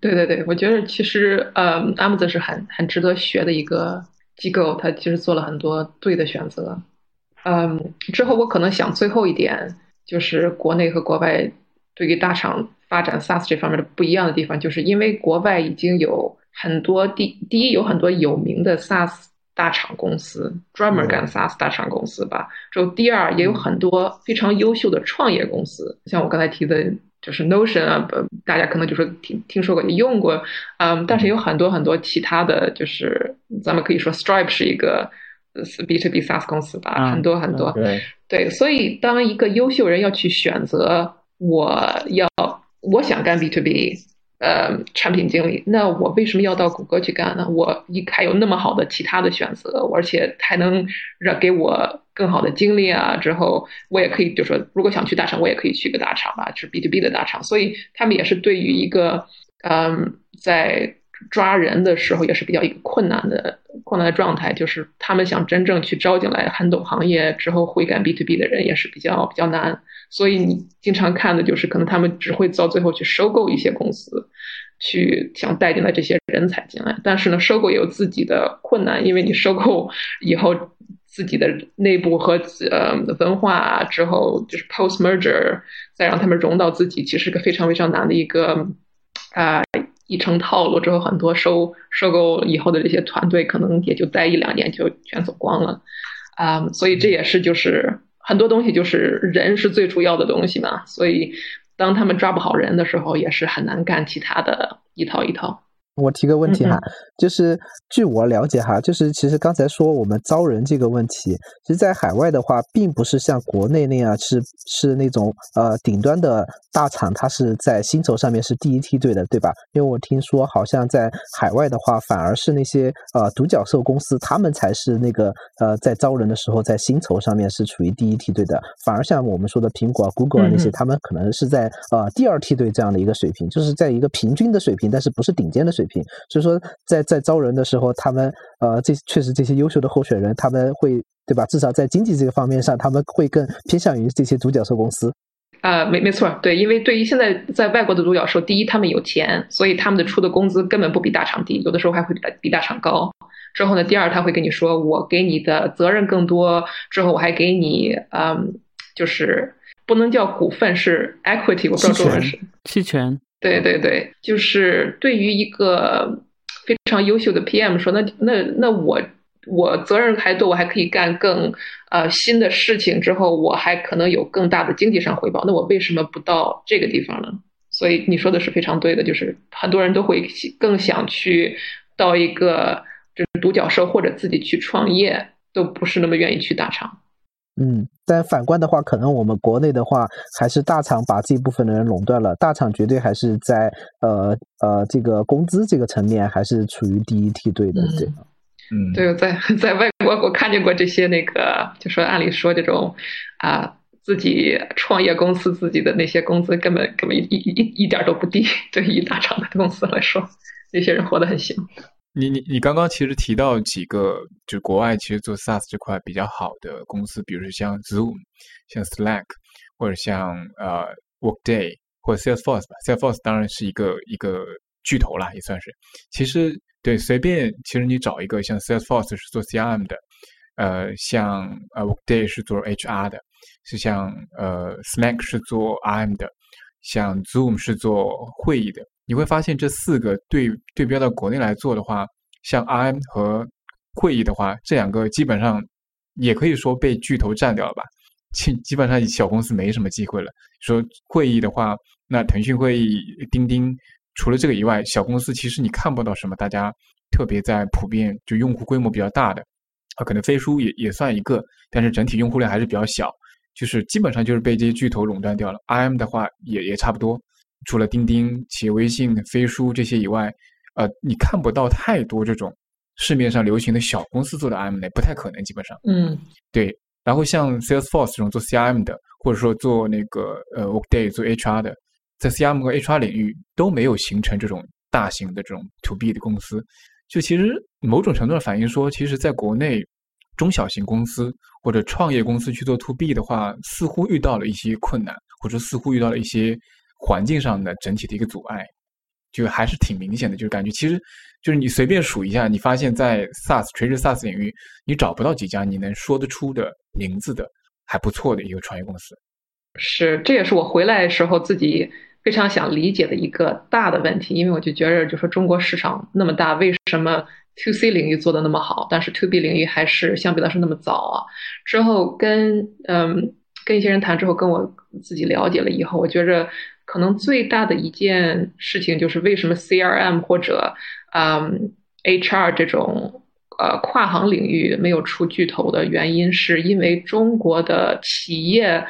对对对，我觉得其实呃，Amazon 是很很值得学的一个机构，它其实做了很多对的选择。嗯，之后我可能想最后一点就是国内和国外对于大厂。发展 SaaS 这方面的不一样的地方，就是因为国外已经有很多第第一有很多有名的 SaaS 大厂公司，专门干 SaaS 大厂公司吧。之后第二也有很多非常优秀的创业公司，像我刚才提的，就是 Notion 啊，大家可能就是听听说过也用过，嗯，但是有很多很多其他的就是咱们可以说 Stripe 是一个 B to B SaaS 公司吧，很多很多。对对，所以当一个优秀人要去选择。我要我想干 B to B，呃，产品经理，那我为什么要到谷歌去干呢？我一还有那么好的其他的选择，而且还能让给我更好的经历啊。之后我也可以就说，如果想去大厂，我也可以去个大厂吧，是 B to B 的大厂。所以他们也是对于一个嗯，在抓人的时候也是比较一个困难的困难的状态，就是他们想真正去招进来很懂行业之后会干 B to B 的人也是比较比较难。所以你经常看的就是，可能他们只会到最后去收购一些公司，去想带进来这些人才进来。但是呢，收购也有自己的困难，因为你收购以后自己的内部和呃文化之后，就是 post merger，再让他们融到自己，其实是个非常非常难的一个啊一成套路。之后很多收收购以后的这些团队，可能也就待一两年就全走光了啊。所以这也是就是。很多东西就是人是最主要的东西嘛，所以当他们抓不好人的时候，也是很难干其他的一套一套。我提个问题哈，就是据我了解哈，就是其实刚才说我们招人这个问题，其实，在海外的话，并不是像国内那样是是那种呃顶端的大厂，它是在薪酬上面是第一梯队的，对吧？因为我听说好像在海外的话，反而是那些呃独角兽公司，他们才是那个呃在招人的时候，在薪酬上面是处于第一梯队的，反而像我们说的苹果、Google 啊那些，他们可能是在呃第二梯队这样的一个水平，就是在一个平均的水平，但是不是顶尖的水。品，所以说在在招人的时候，他们呃，这确实这些优秀的候选人，他们会对吧？至少在经济这个方面上，他们会更偏向于这些独角兽公司。啊，没没错，对，因为对于现在在外国的独角兽，第一他们有钱，所以他们的出的工资根本不比大厂低，有的时候还会比比大厂高。之后呢，第二他会跟你说，我给你的责任更多，之后我还给你，嗯，就是不能叫股份，是 equity，我不知道中文是期权。对对对，就是对于一个非常优秀的 PM 说，那那那我我责任还多，我还可以干更呃新的事情，之后我还可能有更大的经济上回报，那我为什么不到这个地方呢？所以你说的是非常对的，就是很多人都会更想去到一个就是独角兽或者自己去创业，都不是那么愿意去大厂。嗯，但反观的话，可能我们国内的话，还是大厂把这一部分的人垄断了。大厂绝对还是在呃呃这个工资这个层面，还是处于第一梯队的，对嗯，对，在 在外国我看见过这些那个，就说按理说这种啊，自己创业公司自己的那些工资根本根本一一一点都不低，对于大厂的公司来说，那些人活得很辛苦。你你你刚刚其实提到几个，就国外其实做 SaaS 这块比较好的公司，比如说像 Zoom、像 Slack，或者像呃 Workday 或者 Salesforce 吧。Salesforce 当然是一个一个巨头啦，也算是。其实对随便，其实你找一个像 Salesforce 是做 CRM 的，呃，像呃 Workday 是做 HR 的，是像呃 Slack 是做 RM 的，像 Zoom 是做会议的。你会发现这四个对对标到国内来做的话，像 RM 和会议的话，这两个基本上也可以说被巨头占掉了吧？基基本上小公司没什么机会了。说会议的话，那腾讯会议、钉钉，除了这个以外，小公司其实你看不到什么大家特别在普遍就用户规模比较大的啊，可能飞书也也算一个，但是整体用户量还是比较小，就是基本上就是被这些巨头垄断掉了。RM 的话也也差不多。除了钉钉、企业微信、飞书这些以外，呃，你看不到太多这种市面上流行的小公司做的 M&A，不太可能，基本上。嗯，对。然后像 Salesforce 这种做 CRM 的，或者说做那个呃 Workday 做 HR 的，在 CRM 和 HR 领域都没有形成这种大型的这种 To B 的公司。就其实某种程度上反映说，其实在国内中小型公司或者创业公司去做 To B 的话，似乎遇到了一些困难，或者似乎遇到了一些。环境上的整体的一个阻碍，就还是挺明显的，就是感觉其实就是你随便数一下，你发现在 SaaS 垂直 SaaS 领域，你找不到几家你能说得出的名字的还不错的一个创业公司。是，这也是我回来时候自己非常想理解的一个大的问题，因为我就觉得，就说中国市场那么大，为什么 To C 领域做的那么好，但是 To B 领域还是相比来说那么早啊？之后跟嗯跟一些人谈之后，跟我自己了解了以后，我觉着可能最大的一件事情就是为什么 CRM 或者嗯 HR 这种呃跨行领域没有出巨头的原因，是因为中国的企业。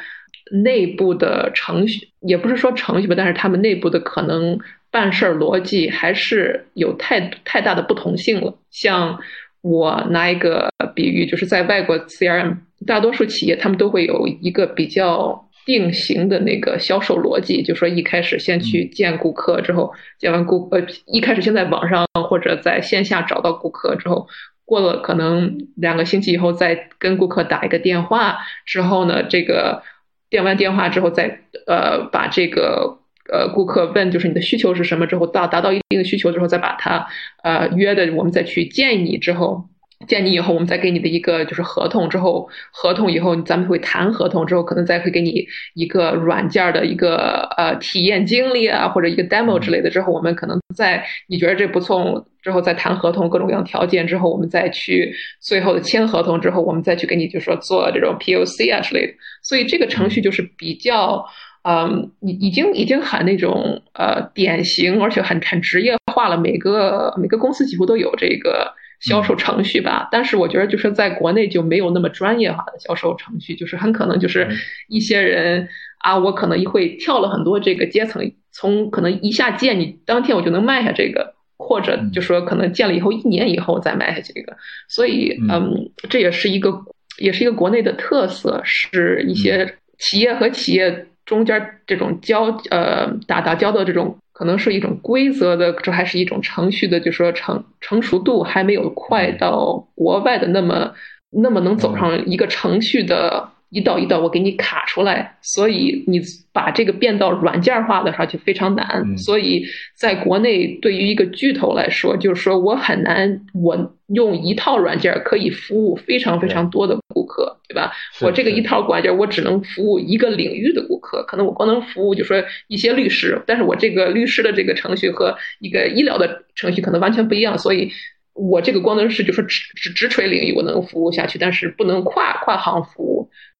内部的程序也不是说程序吧，但是他们内部的可能办事儿逻辑还是有太太大的不同性了。像我拿一个比喻，就是在外国 CRM，大多数企业他们都会有一个比较定型的那个销售逻辑，就说一开始先去见顾客，之后见完顾呃一开始先在网上或者在线下找到顾客之后，过了可能两个星期以后再跟顾客打一个电话，之后呢这个。电完电话之后，再呃把这个呃顾客问就是你的需求是什么之后，到达到一定的需求之后，再把他呃约的我们再去见你之后，见你以后我们再给你的一个就是合同之后，合同以后咱们会谈合同之后，可能再会给你一个软件的一个呃体验经历啊或者一个 demo 之类的之后，我们可能在你觉得这不错之后再谈合同各种各样条件之后，我们再去最后的签合同之后，我们再去给你就说做这种 POC 啊之类的。所以这个程序就是比较，嗯，已已经已经很那种呃典型，而且很很职业化了。每个每个公司几乎都有这个销售程序吧。但是我觉得就是在国内就没有那么专业化的销售程序，就是很可能就是一些人啊，我可能会跳了很多这个阶层，从可能一下见你当天我就能卖下这个，或者就说可能建了以后一年以后再卖下这个。所以嗯，这也是一个。也是一个国内的特色，是一些企业和企业中间这种交呃打打交道这种，可能是一种规则的，这还是一种程序的，就说成成熟度还没有快到国外的那么那么能走上一个程序的。一道一道，我给你卡出来，所以你把这个变到软件化的话就非常难。所以在国内，对于一个巨头来说，就是说我很难，我用一套软件可以服务非常非常多的顾客，对吧？我这个一套软件，我只能服务一个领域的顾客，可能我光能服务，就说一些律师，但是我这个律师的这个程序和一个医疗的程序可能完全不一样，所以。我这个光能是就说直直直垂领域我能服务下去，但是不能跨跨行服务，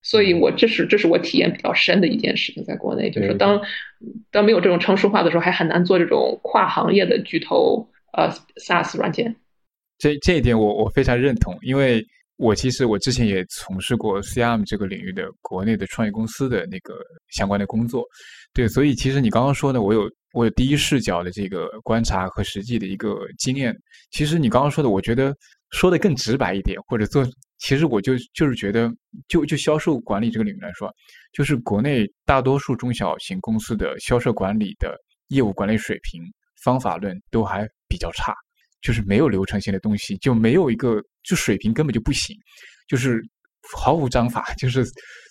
所以我这是这是我体验比较深的一件事情，在国内就是当当没有这种成熟化的时候，还很难做这种跨行业的巨头呃 SaaS 软件。这这一点我我非常认同，因为我其实我之前也从事过 CRM 这个领域的国内的创业公司的那个相关的工作，对，所以其实你刚刚说的我有。我有第一视角的这个观察和实际的一个经验。其实你刚刚说的，我觉得说的更直白一点，或者做，其实我就就是觉得，就就销售管理这个领域来说，就是国内大多数中小型公司的销售管理的业务管理水平、方法论都还比较差，就是没有流程性的东西，就没有一个就水平根本就不行，就是毫无章法，就是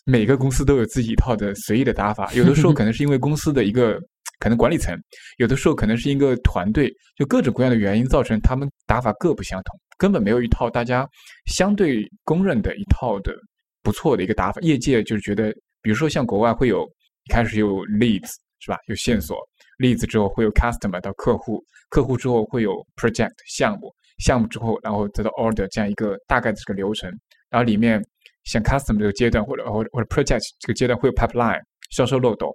每个公司都有自己一套的随意的打法，有的时候可能是因为公司的一个。可能管理层有的时候可能是一个团队，就各种各样的原因造成他们打法各不相同，根本没有一套大家相对公认的一套的不错的一个打法。业界就是觉得，比如说像国外会有一开始有 leads 是吧？有线索，leads 之后会有 customer 到客户，客户之后会有 project 项目，项目之后然后得到 order 这样一个大概的这个流程。然后里面像 customer 这个阶段或者或或者 project 这个阶段会有 pipeline 销售漏斗，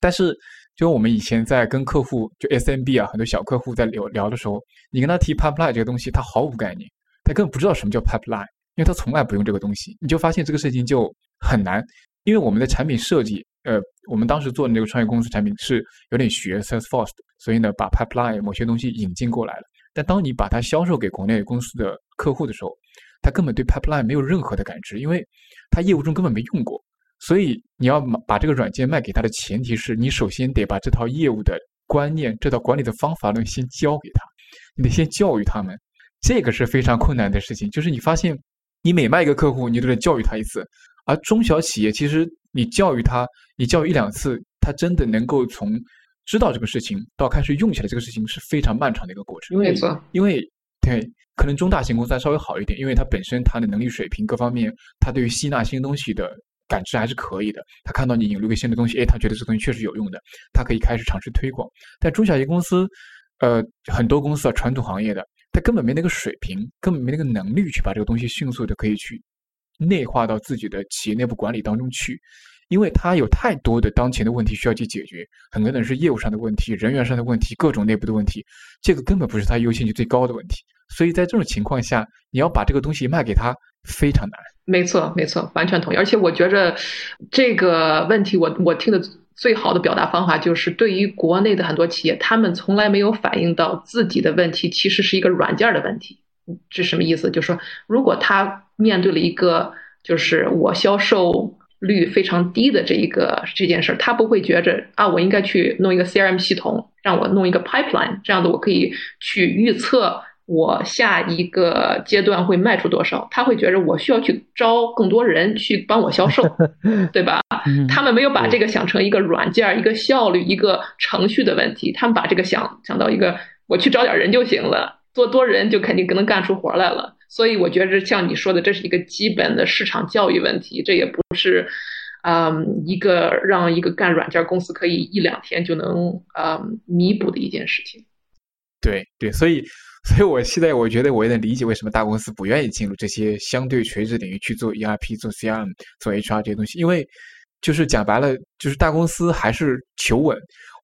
但是。就我们以前在跟客户，就 SMB 啊，很多小客户在聊聊的时候，你跟他提 pipeline 这个东西，他毫无概念，他根本不知道什么叫 pipeline，因为他从来不用这个东西。你就发现这个事情就很难，因为我们的产品设计，呃，我们当时做的那个创业公司产品是有点学 Salesforce 的，所以呢，把 pipeline 某些东西引进过来了。但当你把它销售给国内公司的客户的时候，他根本对 pipeline 没有任何的感知，因为他业务中根本没用过。所以你要把这个软件卖给他的前提是你首先得把这套业务的观念、这套管理的方法论先教给他，你得先教育他们，这个是非常困难的事情。就是你发现，你每卖一个客户，你都得教育他一次，而中小企业其实你教育他，你教育一两次，他真的能够从知道这个事情到开始用起来这个事情是非常漫长的一个过程。没错，因为对，可能中大型公司还稍微好一点，因为它本身它的能力水平各方面，它对于吸纳新东西的。感知还是可以的。他看到你引入一个新的东西，哎，他觉得这东西确实有用的，他可以开始尝试推广。但中小型公司，呃，很多公司啊，传统行业的，他根本没那个水平，根本没那个能力去把这个东西迅速的可以去内化到自己的企业内部管理当中去。因为它有太多的当前的问题需要去解决，很可能是业务上的问题、人员上的问题、各种内部的问题，这个根本不是它优先级最高的问题。所以在这种情况下，你要把这个东西卖给他非常难。没错，没错，完全同意。而且我觉着这个问题，我我听的最好的表达方法就是，对于国内的很多企业，他们从来没有反映到自己的问题其实是一个软件的问题。这什么意思？就是说，如果他面对了一个就是我销售。率非常低的这一个这件事儿，他不会觉着啊，我应该去弄一个 CRM 系统，让我弄一个 pipeline，这样子我可以去预测我下一个阶段会卖出多少。他会觉着我需要去招更多人去帮我销售，对吧？他们没有把这个想成一个软件、一个效率、一个程序的问题，他们把这个想想到一个我去找点人就行了，做多人就肯定能干出活来了。所以我觉得像你说的，这是一个基本的市场教育问题，这也不是，嗯，一个让一个干软件公司可以一两天就能啊弥补的一件事情。对对，所以所以我现在我觉得我也能理解为什么大公司不愿意进入这些相对垂直领域去做 ERP、做 CRM、做 HR 这些东西，因为就是讲白了，就是大公司还是求稳。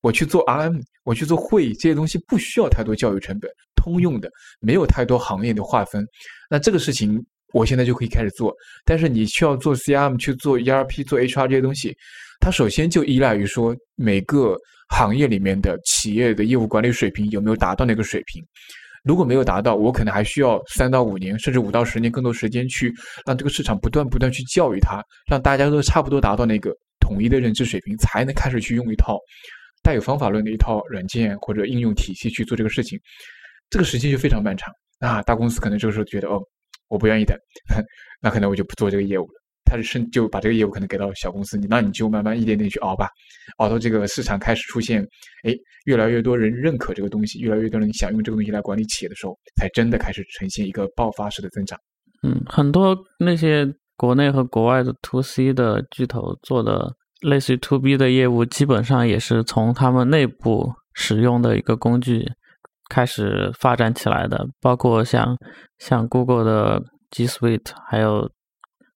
我去做 RM，我去做会议，这些东西不需要太多教育成本，通用的，没有太多行业的划分。那这个事情我现在就可以开始做。但是你需要做 CRM，去做 ERP，做 HR 这些东西，它首先就依赖于说每个行业里面的企业的业务管理水平有没有达到那个水平。如果没有达到，我可能还需要三到五年，甚至五到十年更多时间去让这个市场不断不断去教育它，让大家都差不多达到那个统一的认知水平，才能开始去用一套。带有方法论的一套软件或者应用体系去做这个事情，这个时间就非常漫长。那大公司可能这个时候觉得，哦，我不愿意等，那可能我就不做这个业务了。他是就把这个业务可能给到小公司，你那你就慢慢一点点去熬吧，熬到这个市场开始出现，哎，越来越多人认可这个东西，越来越多人想用这个东西来管理企业的时候，才真的开始呈现一个爆发式的增长。嗯，很多那些国内和国外的 to C 的巨头做的。类似于 To B 的业务，基本上也是从他们内部使用的一个工具开始发展起来的，包括像像 Google 的 G Suite，还有，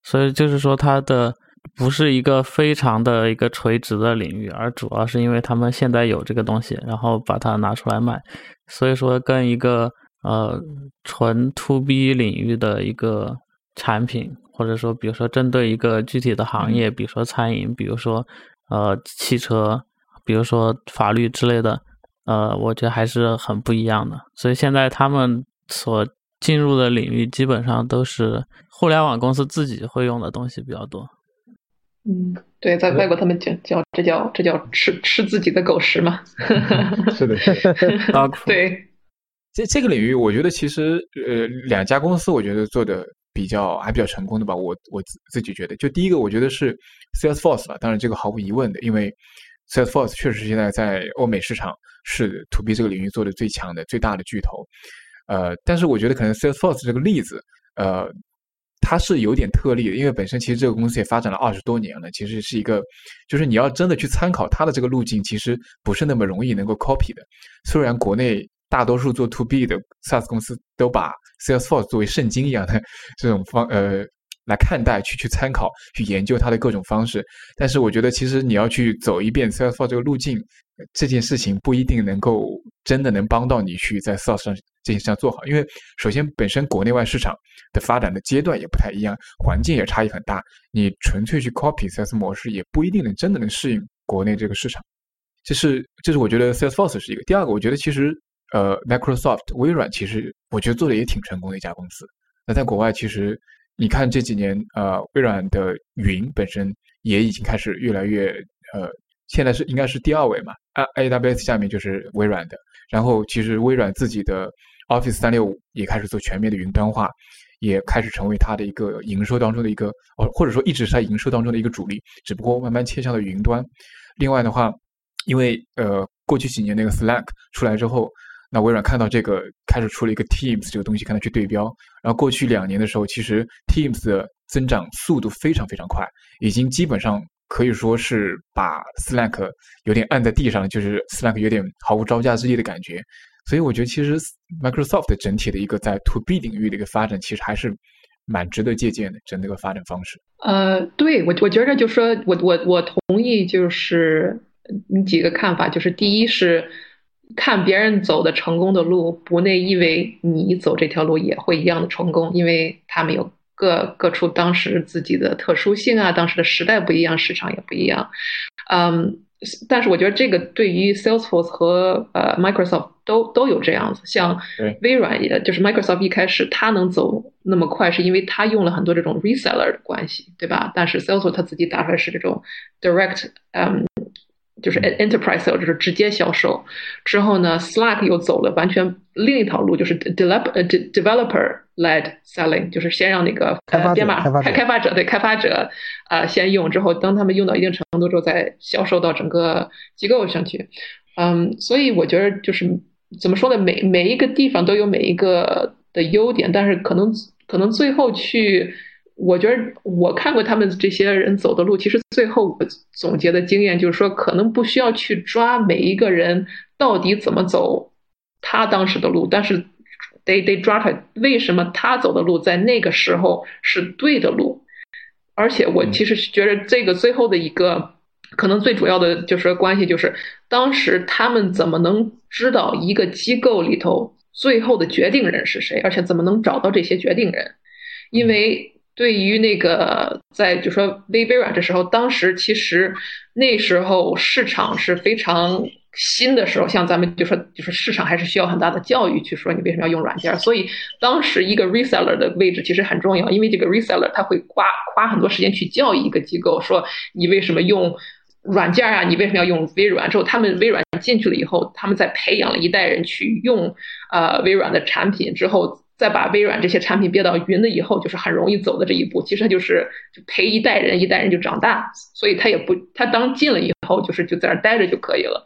所以就是说它的不是一个非常的一个垂直的领域，而主要是因为他们现在有这个东西，然后把它拿出来卖，所以说跟一个呃纯 To B 领域的一个产品。或者说，比如说针对一个具体的行业，比如说餐饮，比如说呃汽车，比如说法律之类的，呃，我觉得还是很不一样的。所以现在他们所进入的领域，基本上都是互联网公司自己会用的东西比较多。嗯，对，在外国他们叫叫这叫这叫吃吃自己的狗食嘛。是的，对，这这个领域，我觉得其实呃两家公司，我觉得做的。比较还比较成功的吧，我我自自己觉得，就第一个我觉得是 Salesforce 吧，当然这个毫无疑问的，因为 Salesforce 确实现在在欧美市场是 To B 这个领域做的最强的、最大的巨头。呃，但是我觉得可能 Salesforce 这个例子，呃，它是有点特例的，因为本身其实这个公司也发展了二十多年了，其实是一个，就是你要真的去参考它的这个路径，其实不是那么容易能够 copy 的。虽然国内。大多数做 to B 的 SaaS 公司都把 Salesforce 作为圣经一样的这种方呃来看待，去去参考，去研究它的各种方式。但是我觉得，其实你要去走一遍 Salesforce 这个路径，这件事情不一定能够真的能帮到你去在 SaaS 上这件事上做好。因为首先本身国内外市场的发展的阶段也不太一样，环境也差异很大。你纯粹去 copy SaaS 模式，也不一定能真的能适应国内这个市场。这是这是我觉得 Salesforce 是一个。第二个，我觉得其实。呃，Microsoft 微软其实我觉得做的也挺成功的一家公司。那在国外，其实你看这几年，呃，微软的云本身也已经开始越来越，呃，现在是应该是第二位嘛，A A W S 下面就是微软的。然后其实微软自己的 Office 三六五也开始做全面的云端化，也开始成为它的一个营收当中的一个，哦，或者说一直是它营收当中的一个主力，只不过慢慢切向了云端。另外的话，因为呃，过去几年那个 Slack 出来之后。那微软看到这个，开始出了一个 Teams 这个东西，跟它去对标。然后过去两年的时候，其实 Teams 的增长速度非常非常快，已经基本上可以说是把 Slack 有点按在地上，就是 Slack 有点毫无招架之力的感觉。所以我觉得，其实 Microsoft 整体的一个在 To B 领域的一个发展，其实还是蛮值得借鉴的，整个一个发展方式。呃，对我我觉得就说我我我同意，就是你几个看法，就是第一是看别人走的成功的路，不内意味你走这条路也会一样的成功，因为他们有各各处当时自己的特殊性啊，当时的时代不一样，市场也不一样，嗯。但是我觉得这个对于 Salesforce 和呃 Microsoft 都都有这样子，像微软也就是 Microsoft 一开始它能走那么快，是因为它用了很多这种 reseller 的关系，对吧？但是 Salesforce 它自己打出来是这种 direct，嗯。就是 enterprise sale，就是直接销售。之后呢，Slack 又走了完全另一条路，就是 develop 呃 developer led selling，就是先让那个编码开开发者对开发者啊先用，之后当他们用到一定程度之后，再销售到整个机构上去。嗯，所以我觉得就是怎么说呢？每每一个地方都有每一个的优点，但是可能可能最后去。我觉得我看过他们这些人走的路，其实最后我总结的经验就是说，可能不需要去抓每一个人到底怎么走他当时的路，但是得得抓出来为什么他走的路在那个时候是对的路。而且我其实觉得这个最后的一个可能最主要的就是关系，就是当时他们怎么能知道一个机构里头最后的决定人是谁，而且怎么能找到这些决定人，因为。对于那个在就说微微软的时候，当时其实那时候市场是非常新的时候，像咱们就说就是市场还是需要很大的教育去说你为什么要用软件，所以当时一个 reseller 的位置其实很重要，因为这个 reseller 他会花花很多时间去教育一个机构，说你为什么用软件啊，你为什么要用微软？之后他们微软进去了以后，他们在培养了一代人去用呃微软的产品之后。再把微软这些产品憋到云了以后，就是很容易走的这一步。其实他就是就陪一代人，一代人就长大，所以他也不他当进了以后，就是就在那待着就可以了。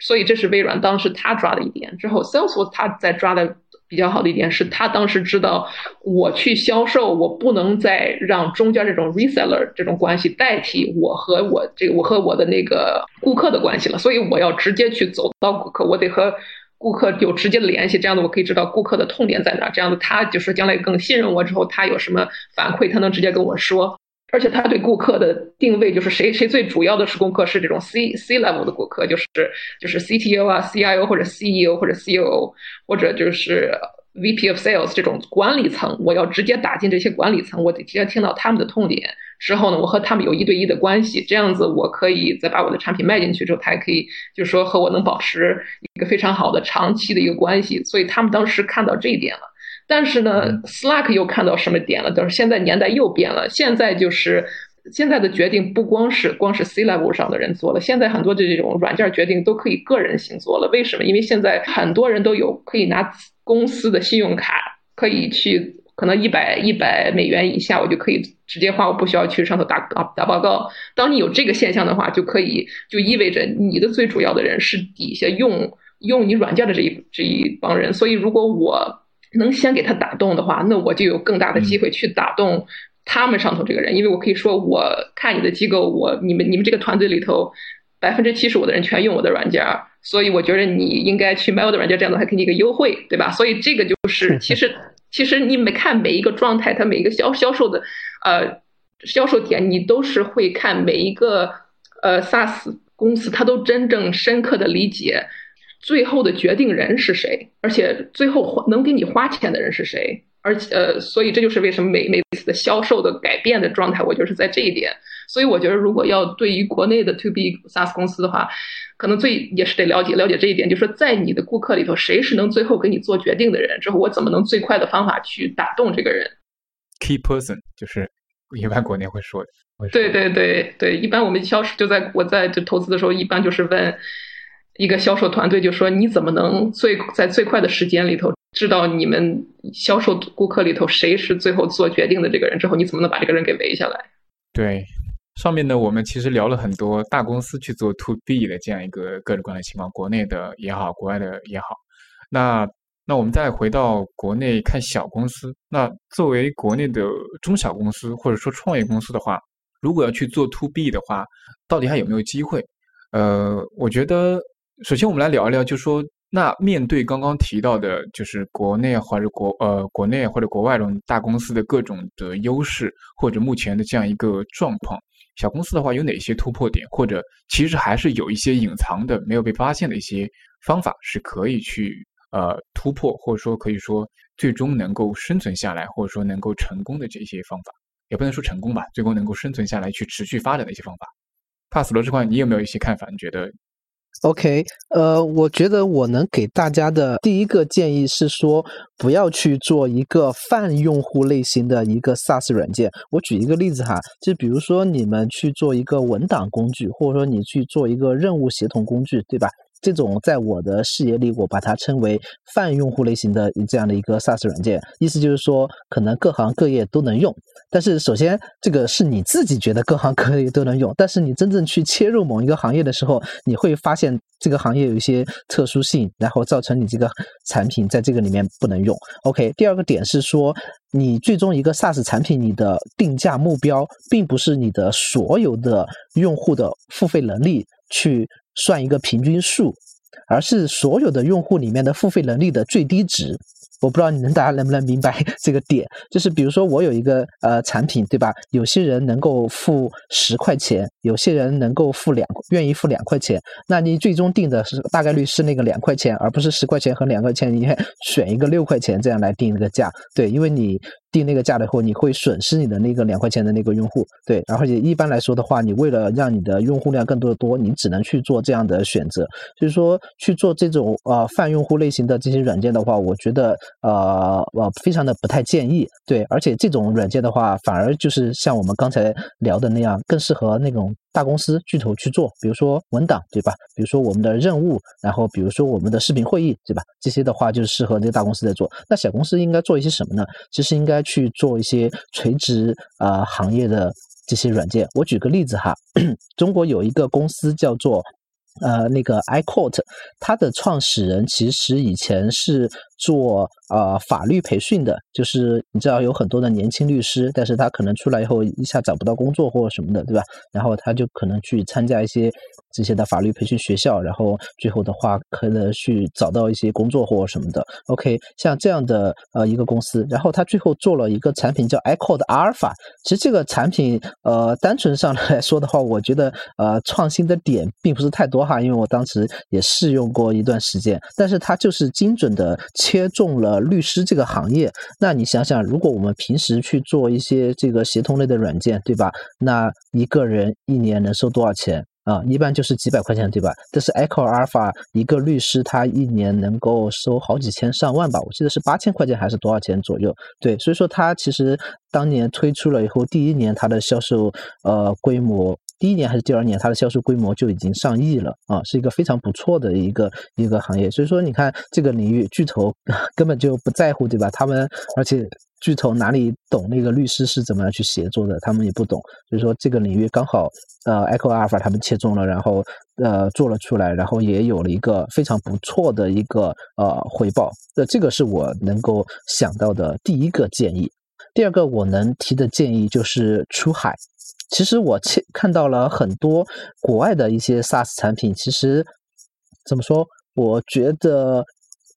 所以这是微软当时他抓的一点。之后 Salesforce 他在抓的比较好的一点是他当时知道，我去销售，我不能再让中间这种 reseller 这种关系代替我和我这个我和我的那个顾客的关系了。所以我要直接去走到顾客，我得和。顾客有直接的联系，这样子我可以知道顾客的痛点在哪。这样子他就是将来更信任我之后，他有什么反馈，他能直接跟我说。而且他对顾客的定位就是谁谁最主要的是顾客是这种 C C level 的顾客，就是就是 CTO 啊、CIO 或者 CEO 或者 COO 或者就是 VP of Sales 这种管理层，我要直接打进这些管理层，我得直接听到他们的痛点。之后呢，我和他们有一对一的关系，这样子我可以再把我的产品卖进去之后，他还可以就是说和我能保持一个非常好的长期的一个关系。所以他们当时看到这一点了。但是呢，Slack 又看到什么点了？就是现在年代又变了，现在就是现在的决定不光是光是 C level 上的人做了，现在很多的这种软件决定都可以个人行做了。为什么？因为现在很多人都有可以拿公司的信用卡可以去。可能一百一百美元以下，我就可以直接花，我不需要去上头打打打报告。当你有这个现象的话，就可以就意味着你的最主要的人是底下用用你软件的这一这一帮人。所以，如果我能先给他打动的话，那我就有更大的机会去打动他们上头这个人，因为我可以说，我看你的机构，我你们你们这个团队里头百分之七十五的人全用我的软件，所以我觉得你应该去买我的软件，这样子还给你一个优惠，对吧？所以这个就是其实。其实你每看每一个状态，它每一个销销售的，呃，销售点，你都是会看每一个呃 SaaS 公司，它都真正深刻的理解最后的决定人是谁，而且最后能给你花钱的人是谁，而且呃，所以这就是为什么每每次的销售的改变的状态，我就是在这一点。所以我觉得，如果要对于国内的 To B SaaS 公司的话，可能最也是得了解了解这一点，就是说，在你的顾客里头，谁是能最后给你做决定的人？之后我怎么能最快的方法去打动这个人？Key person 就是一般国内会说的。对对对对，一般我们销售就在我在就投资的时候，一般就是问一个销售团队，就说你怎么能最在最快的时间里头知道你们销售顾客里头谁是最后做决定的这个人？之后你怎么能把这个人给围下来？对。上面呢，我们其实聊了很多大公司去做 to B 的这样一个各种各样的情况，国内的也好，国外的也好。那那我们再回到国内看小公司，那作为国内的中小公司或者说创业公司的话，如果要去做 to B 的话，到底还有没有机会？呃，我觉得首先我们来聊一聊，就说那面对刚刚提到的，就是国内或者国呃国内或者国外这种大公司的各种的优势，或者目前的这样一个状况，小公司的话有哪些突破点，或者其实还是有一些隐藏的没有被发现的一些方法是可以去。呃，突破或者说可以说最终能够生存下来，或者说能够成功的这些方法，也不能说成功吧，最终能够生存下来去持续发展的一些方法。帕斯罗这块，你有没有一些看法？你觉得？OK，呃，我觉得我能给大家的第一个建议是说，不要去做一个泛用户类型的一个 SaaS 软件。我举一个例子哈，就比如说你们去做一个文档工具，或者说你去做一个任务协同工具，对吧？这种在我的视野里，我把它称为泛用户类型的这样的一个 SaaS 软件，意思就是说，可能各行各业都能用。但是，首先这个是你自己觉得各行各业都能用，但是你真正去切入某一个行业的时候，你会发现这个行业有一些特殊性，然后造成你这个产品在这个里面不能用。OK，第二个点是说，你最终一个 SaaS 产品，你的定价目标并不是你的所有的用户的付费能力去。算一个平均数，而是所有的用户里面的付费能力的最低值。我不知道你能大家能不能明白 这个点？就是比如说我有一个呃产品，对吧？有些人能够付十块钱，有些人能够付两愿意付两块钱。那你最终定的是大概率是那个两块钱，而不是十块钱和两块钱，你选一个六块钱这样来定那个价。对，因为你。定那个价了以后，你会损失你的那个两块钱的那个用户，对，然后也一般来说的话，你为了让你的用户量更多的多，你只能去做这样的选择。所以说去做这种呃泛用户类型的这些软件的话，我觉得呃呃非常的不太建议。对，而且这种软件的话，反而就是像我们刚才聊的那样，更适合那种。大公司巨头去做，比如说文档，对吧？比如说我们的任务，然后比如说我们的视频会议，对吧？这些的话就适合这个大公司在做。那小公司应该做一些什么呢？其实应该去做一些垂直啊行业的这些软件。我举个例子哈，中国有一个公司叫做。呃，那个 iQuote，它的创始人其实以前是做呃法律培训的，就是你知道有很多的年轻律师，但是他可能出来以后一下找不到工作或者什么的，对吧？然后他就可能去参加一些这些的法律培训学校，然后最后的话可能去找到一些工作或什么的。OK，像这样的呃一个公司，然后他最后做了一个产品叫 iQuote Alpha。其实这个产品呃单纯上来说的话，我觉得呃创新的点并不是太多。哈，因为我当时也试用过一段时间，但是它就是精准的切中了律师这个行业。那你想想，如果我们平时去做一些这个协同类的软件，对吧？那一个人一年能收多少钱啊？一般就是几百块钱，对吧？但是 Echo Alpha 一个律师他一年能够收好几千上万吧？我记得是八千块钱还是多少钱左右？对，所以说他其实当年推出了以后，第一年它的销售呃规模。第一年还是第二年，它的销售规模就已经上亿了啊，是一个非常不错的一个一个行业。所以说，你看这个领域巨头 根本就不在乎，对吧？他们而且巨头哪里懂那个律师是怎么样去协作的？他们也不懂。所以说，这个领域刚好呃，Echo Alpha 他们切中了，然后呃做了出来，然后也有了一个非常不错的一个呃回报。那这个是我能够想到的第一个建议。第二个我能提的建议就是出海。其实我切看到了很多国外的一些 SaaS 产品，其实怎么说？我觉得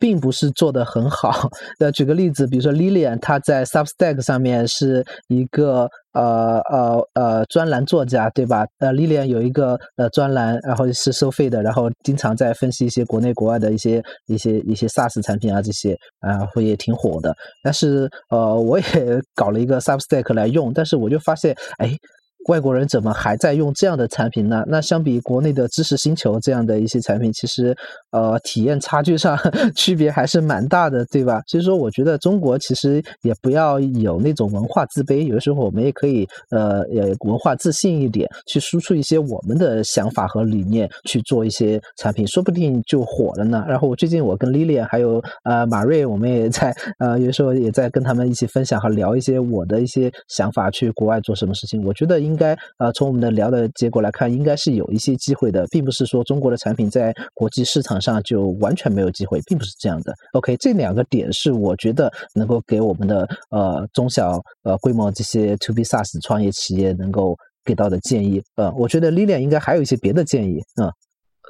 并不是做的很好。呃，举个例子，比如说 Lillian，他在 Substack 上面是一个呃呃呃专栏作家，对吧？呃，Lilian 有一个呃专栏，然后是收费的，然后经常在分析一些国内国外的一些一些一些 SaaS 产品啊，这些啊会也挺火的。但是呃，我也搞了一个 Substack 来用，但是我就发现，哎。外国人怎么还在用这样的产品呢？那相比国内的知识星球这样的一些产品，其实呃体验差距上 区别还是蛮大的，对吧？所以说，我觉得中国其实也不要有那种文化自卑，有的时候我们也可以呃呃文化自信一点，去输出一些我们的想法和理念去做一些产品，说不定就火了呢。然后最近我跟 Lilia 还有呃马瑞，我们也在呃有时候也在跟他们一起分享和聊一些我的一些想法，去国外做什么事情，我觉得应。应该呃从我们的聊的结果来看，应该是有一些机会的，并不是说中国的产品在国际市场上就完全没有机会，并不是这样的。OK，这两个点是我觉得能够给我们的呃中小呃规模这些 To B SaaS 创业企业能够给到的建议。呃，我觉得 Lilian 应该还有一些别的建议。嗯。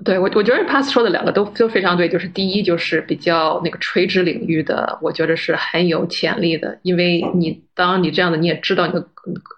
对我，我觉得 Pass 说的两个都都非常对。就是第一，就是比较那个垂直领域的，我觉得是很有潜力的。因为你当你这样的，你也知道你的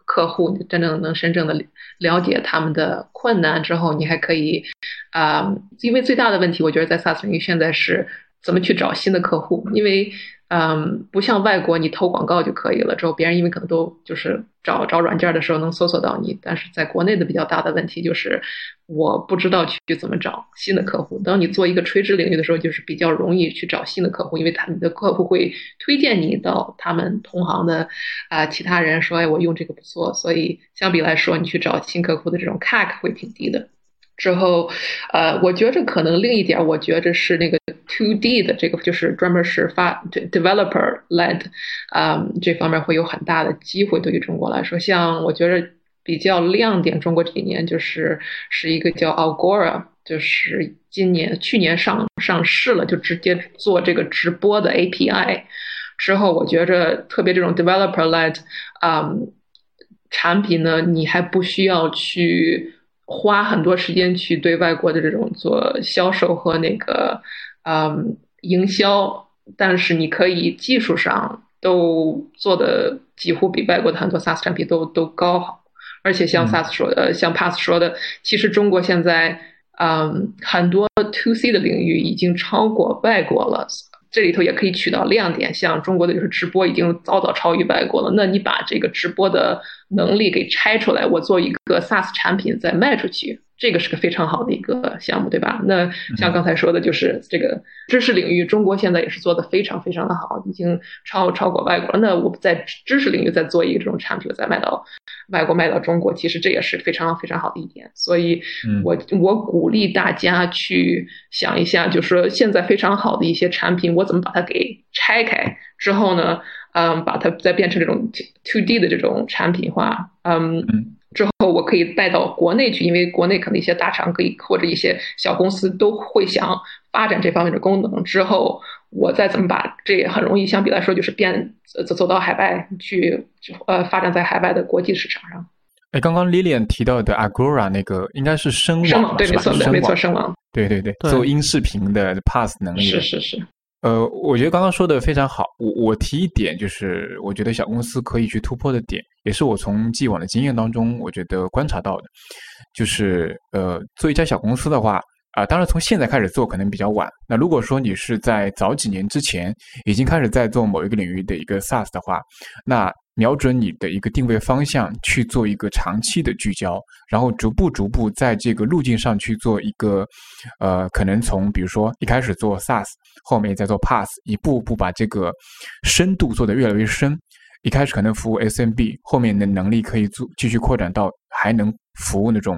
客户，你真正能真正的了解他们的困难之后，你还可以啊。因为最大的问题，我觉得在 SaaS 领域现在是怎么去找新的客户，因为。嗯，不像外国，你投广告就可以了。之后别人因为可能都就是找找软件的时候能搜索到你，但是在国内的比较大的问题就是，我不知道去怎么找新的客户。当你做一个垂直领域的时候，就是比较容易去找新的客户，因为他你的客户会推荐你到他们同行的啊其他人说，哎，我用这个不错。所以相比来说，你去找新客户的这种 CAC 会挺低的。之后，呃，我觉着可能另一点，我觉着是那个 two D 的这个，就是专门是发 developer led，啊，这方面会有很大的机会。对于中国来说，像我觉着比较亮点，中国这几年就是是一个叫 Algora，就是今年去年上上市了，就直接做这个直播的 API。之后，我觉着特别这种 developer led，啊，产品呢，你还不需要去。花很多时间去对外国的这种做销售和那个，嗯，营销，但是你可以技术上都做的几乎比外国的很多 SaaS 产品都都高，而且像 SaaS 说的，像 Pass 说的，其实中国现在，嗯，很多 To C 的领域已经超过外国了。这里头也可以取到亮点，像中国的就是直播已经早早超于外国了。那你把这个直播的能力给拆出来，我做一个 SaaS 产品再卖出去。这个是个非常好的一个项目，对吧？那像刚才说的，就是这个知识领域，中国现在也是做的非常非常的好，已经超超过外国了。那我们在知识领域再做一个这种产品，再卖到外国，卖到中国，其实这也是非常非常好的一点。所以，我我鼓励大家去想一下，就是说现在非常好的一些产品，我怎么把它给拆开之后呢？嗯，把它再变成这种 to D 的这种产品化，嗯。之后我可以带到国内去，因为国内可能一些大厂可以或者一些小公司都会想发展这方面的功能。之后我再怎么把这也很容易，相比来说就是变走走到海外去，呃，发展在海外的国际市场上。哎，刚刚 Lilian 提到的 Agora 那个应该是声网，对，没错，没错，声网，对对对，做音视频的 Pass 能力，是是是。呃，我觉得刚刚说的非常好。我我提一点，就是我觉得小公司可以去突破的点，也是我从既往的经验当中，我觉得观察到的，就是呃，做一家小公司的话，啊，当然从现在开始做可能比较晚。那如果说你是在早几年之前已经开始在做某一个领域的一个 SaaS 的话，那。瞄准你的一个定位方向去做一个长期的聚焦，然后逐步逐步在这个路径上去做一个，呃，可能从比如说一开始做 SaaS，后面再做 Pass，一步步把这个深度做得越来越深。一开始可能服务 SMB，后面的能力可以做继续扩展到还能服务那种，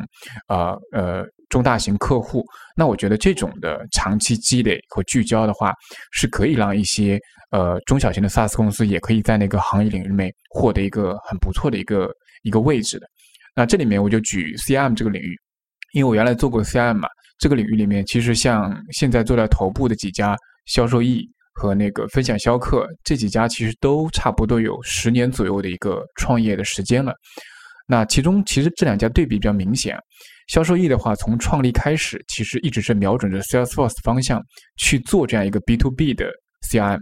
呃呃。中大型客户，那我觉得这种的长期积累和聚焦的话，是可以让一些呃中小型的 SaaS 公司也可以在那个行业领域里面获得一个很不错的一个一个位置的。那这里面我就举 CM 这个领域，因为我原来做过 CM 嘛，这个领域里面其实像现在做在头部的几家销售易和那个分享销客这几家，其实都差不多有十年左右的一个创业的时间了。那其中其实这两家对比比较明显。销售易的话，从创立开始，其实一直是瞄准着 Salesforce 方向去做这样一个 B to B 的 CRM，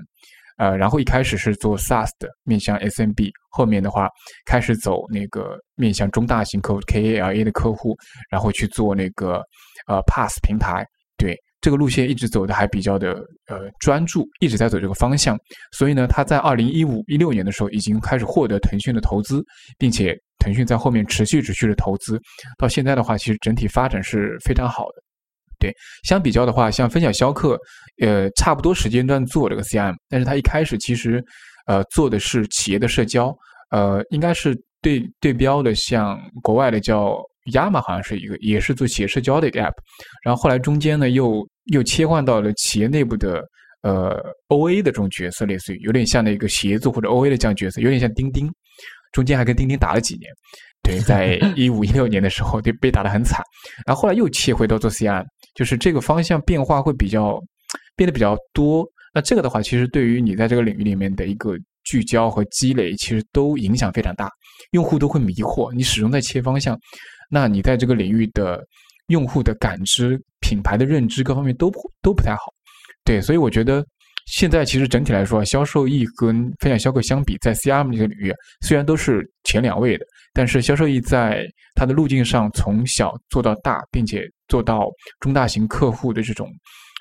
呃，然后一开始是做 SaaS 的，面向 SMB，后面的话开始走那个面向中大型客户 KALA 的客户，然后去做那个呃 Pass 平台，这个路线一直走的还比较的呃专注，一直在走这个方向，所以呢，他在二零一五一六年的时候已经开始获得腾讯的投资，并且。腾讯在后面持续持续的投资，到现在的话，其实整体发展是非常好的。对，相比较的话，像分享销客，呃，差不多时间段做这个 CM，但是他一开始其实，呃，做的是企业的社交，呃，应该是对对标的，像国外的叫 Yama，好像是一个，也是做企业社交的一个 App。然后后来中间呢，又又切换到了企业内部的呃 OA 的这种角色，类似于有点像那个协作或者 OA 的这样角色，有点像钉钉。中间还跟钉钉打了几年，对，在 一五一六年的时候，对被打得很惨，然后后来又切回到做 CRM，就是这个方向变化会比较变得比较多。那这个的话，其实对于你在这个领域里面的一个聚焦和积累，其实都影响非常大。用户都会迷惑，你始终在切方向，那你在这个领域的用户的感知、品牌的认知各方面都不都不太好。对，所以我觉得。现在其实整体来说，销售易跟分享销客相比，在 CRM 这个领域虽然都是前两位的，但是销售易在它的路径上从小做到大，并且做到中大型客户的这种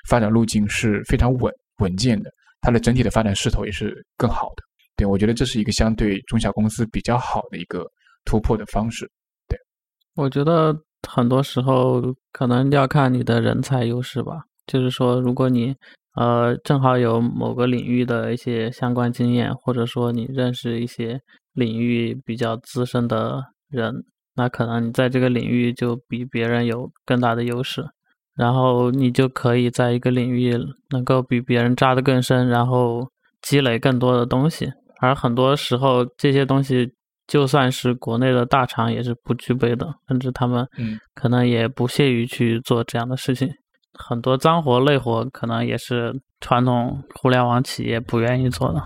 发展路径是非常稳稳健的，它的整体的发展势头也是更好的。对我觉得这是一个相对中小公司比较好的一个突破的方式。我觉得很多时候可能要看你的人才优势吧，就是说如果你。呃，正好有某个领域的一些相关经验，或者说你认识一些领域比较资深的人，那可能你在这个领域就比别人有更大的优势，然后你就可以在一个领域能够比别人扎得更深，然后积累更多的东西。而很多时候，这些东西就算是国内的大厂也是不具备的，甚至他们可能也不屑于去做这样的事情。很多脏活累活，可能也是传统互联网企业不愿意做的。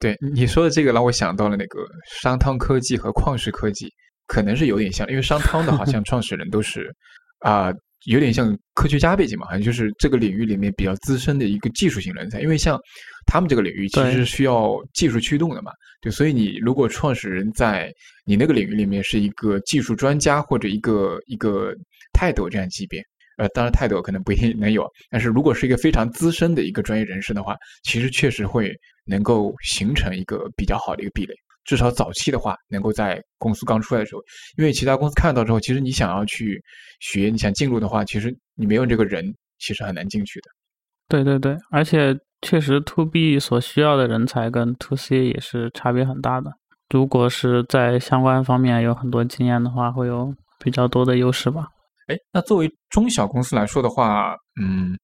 对你说的这个，让我想到了那个商汤科技和旷视科技，可能是有点像，因为商汤的好像创始人都是啊，有点像科学家背景嘛，好像就是这个领域里面比较资深的一个技术型人才。因为像他们这个领域其实是需要技术驱动的嘛，对，所以你如果创始人在你那个领域里面是一个技术专家或者一个一个泰斗这样级别。呃，当然泰斗可能不一定能有，但是如果是一个非常资深的一个专业人士的话，其实确实会能够形成一个比较好的一个壁垒。至少早期的话，能够在公司刚出来的时候，因为其他公司看到之后，其实你想要去学，你想进入的话，其实你没有这个人，其实很难进去的。对对对，而且确实 To B 所需要的人才跟 To C 也是差别很大的。如果是在相关方面有很多经验的话，会有比较多的优势吧。哎，那作为中小公司来说的话，嗯，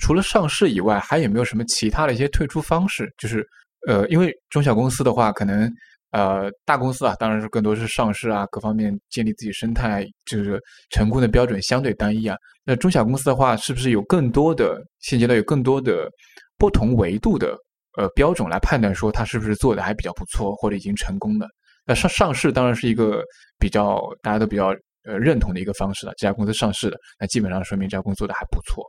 除了上市以外，还有没有什么其他的一些退出方式？就是，呃，因为中小公司的话，可能，呃，大公司啊，当然是更多是上市啊，各方面建立自己生态，就是成功的标准相对单一啊。那中小公司的话，是不是有更多的现阶段有更多的不同维度的呃标准来判断说它是不是做的还比较不错，或者已经成功了？那上上市当然是一个比较大家都比较。呃，认同的一个方式了。这家公司上市的，那基本上说明这家公司做的还不错。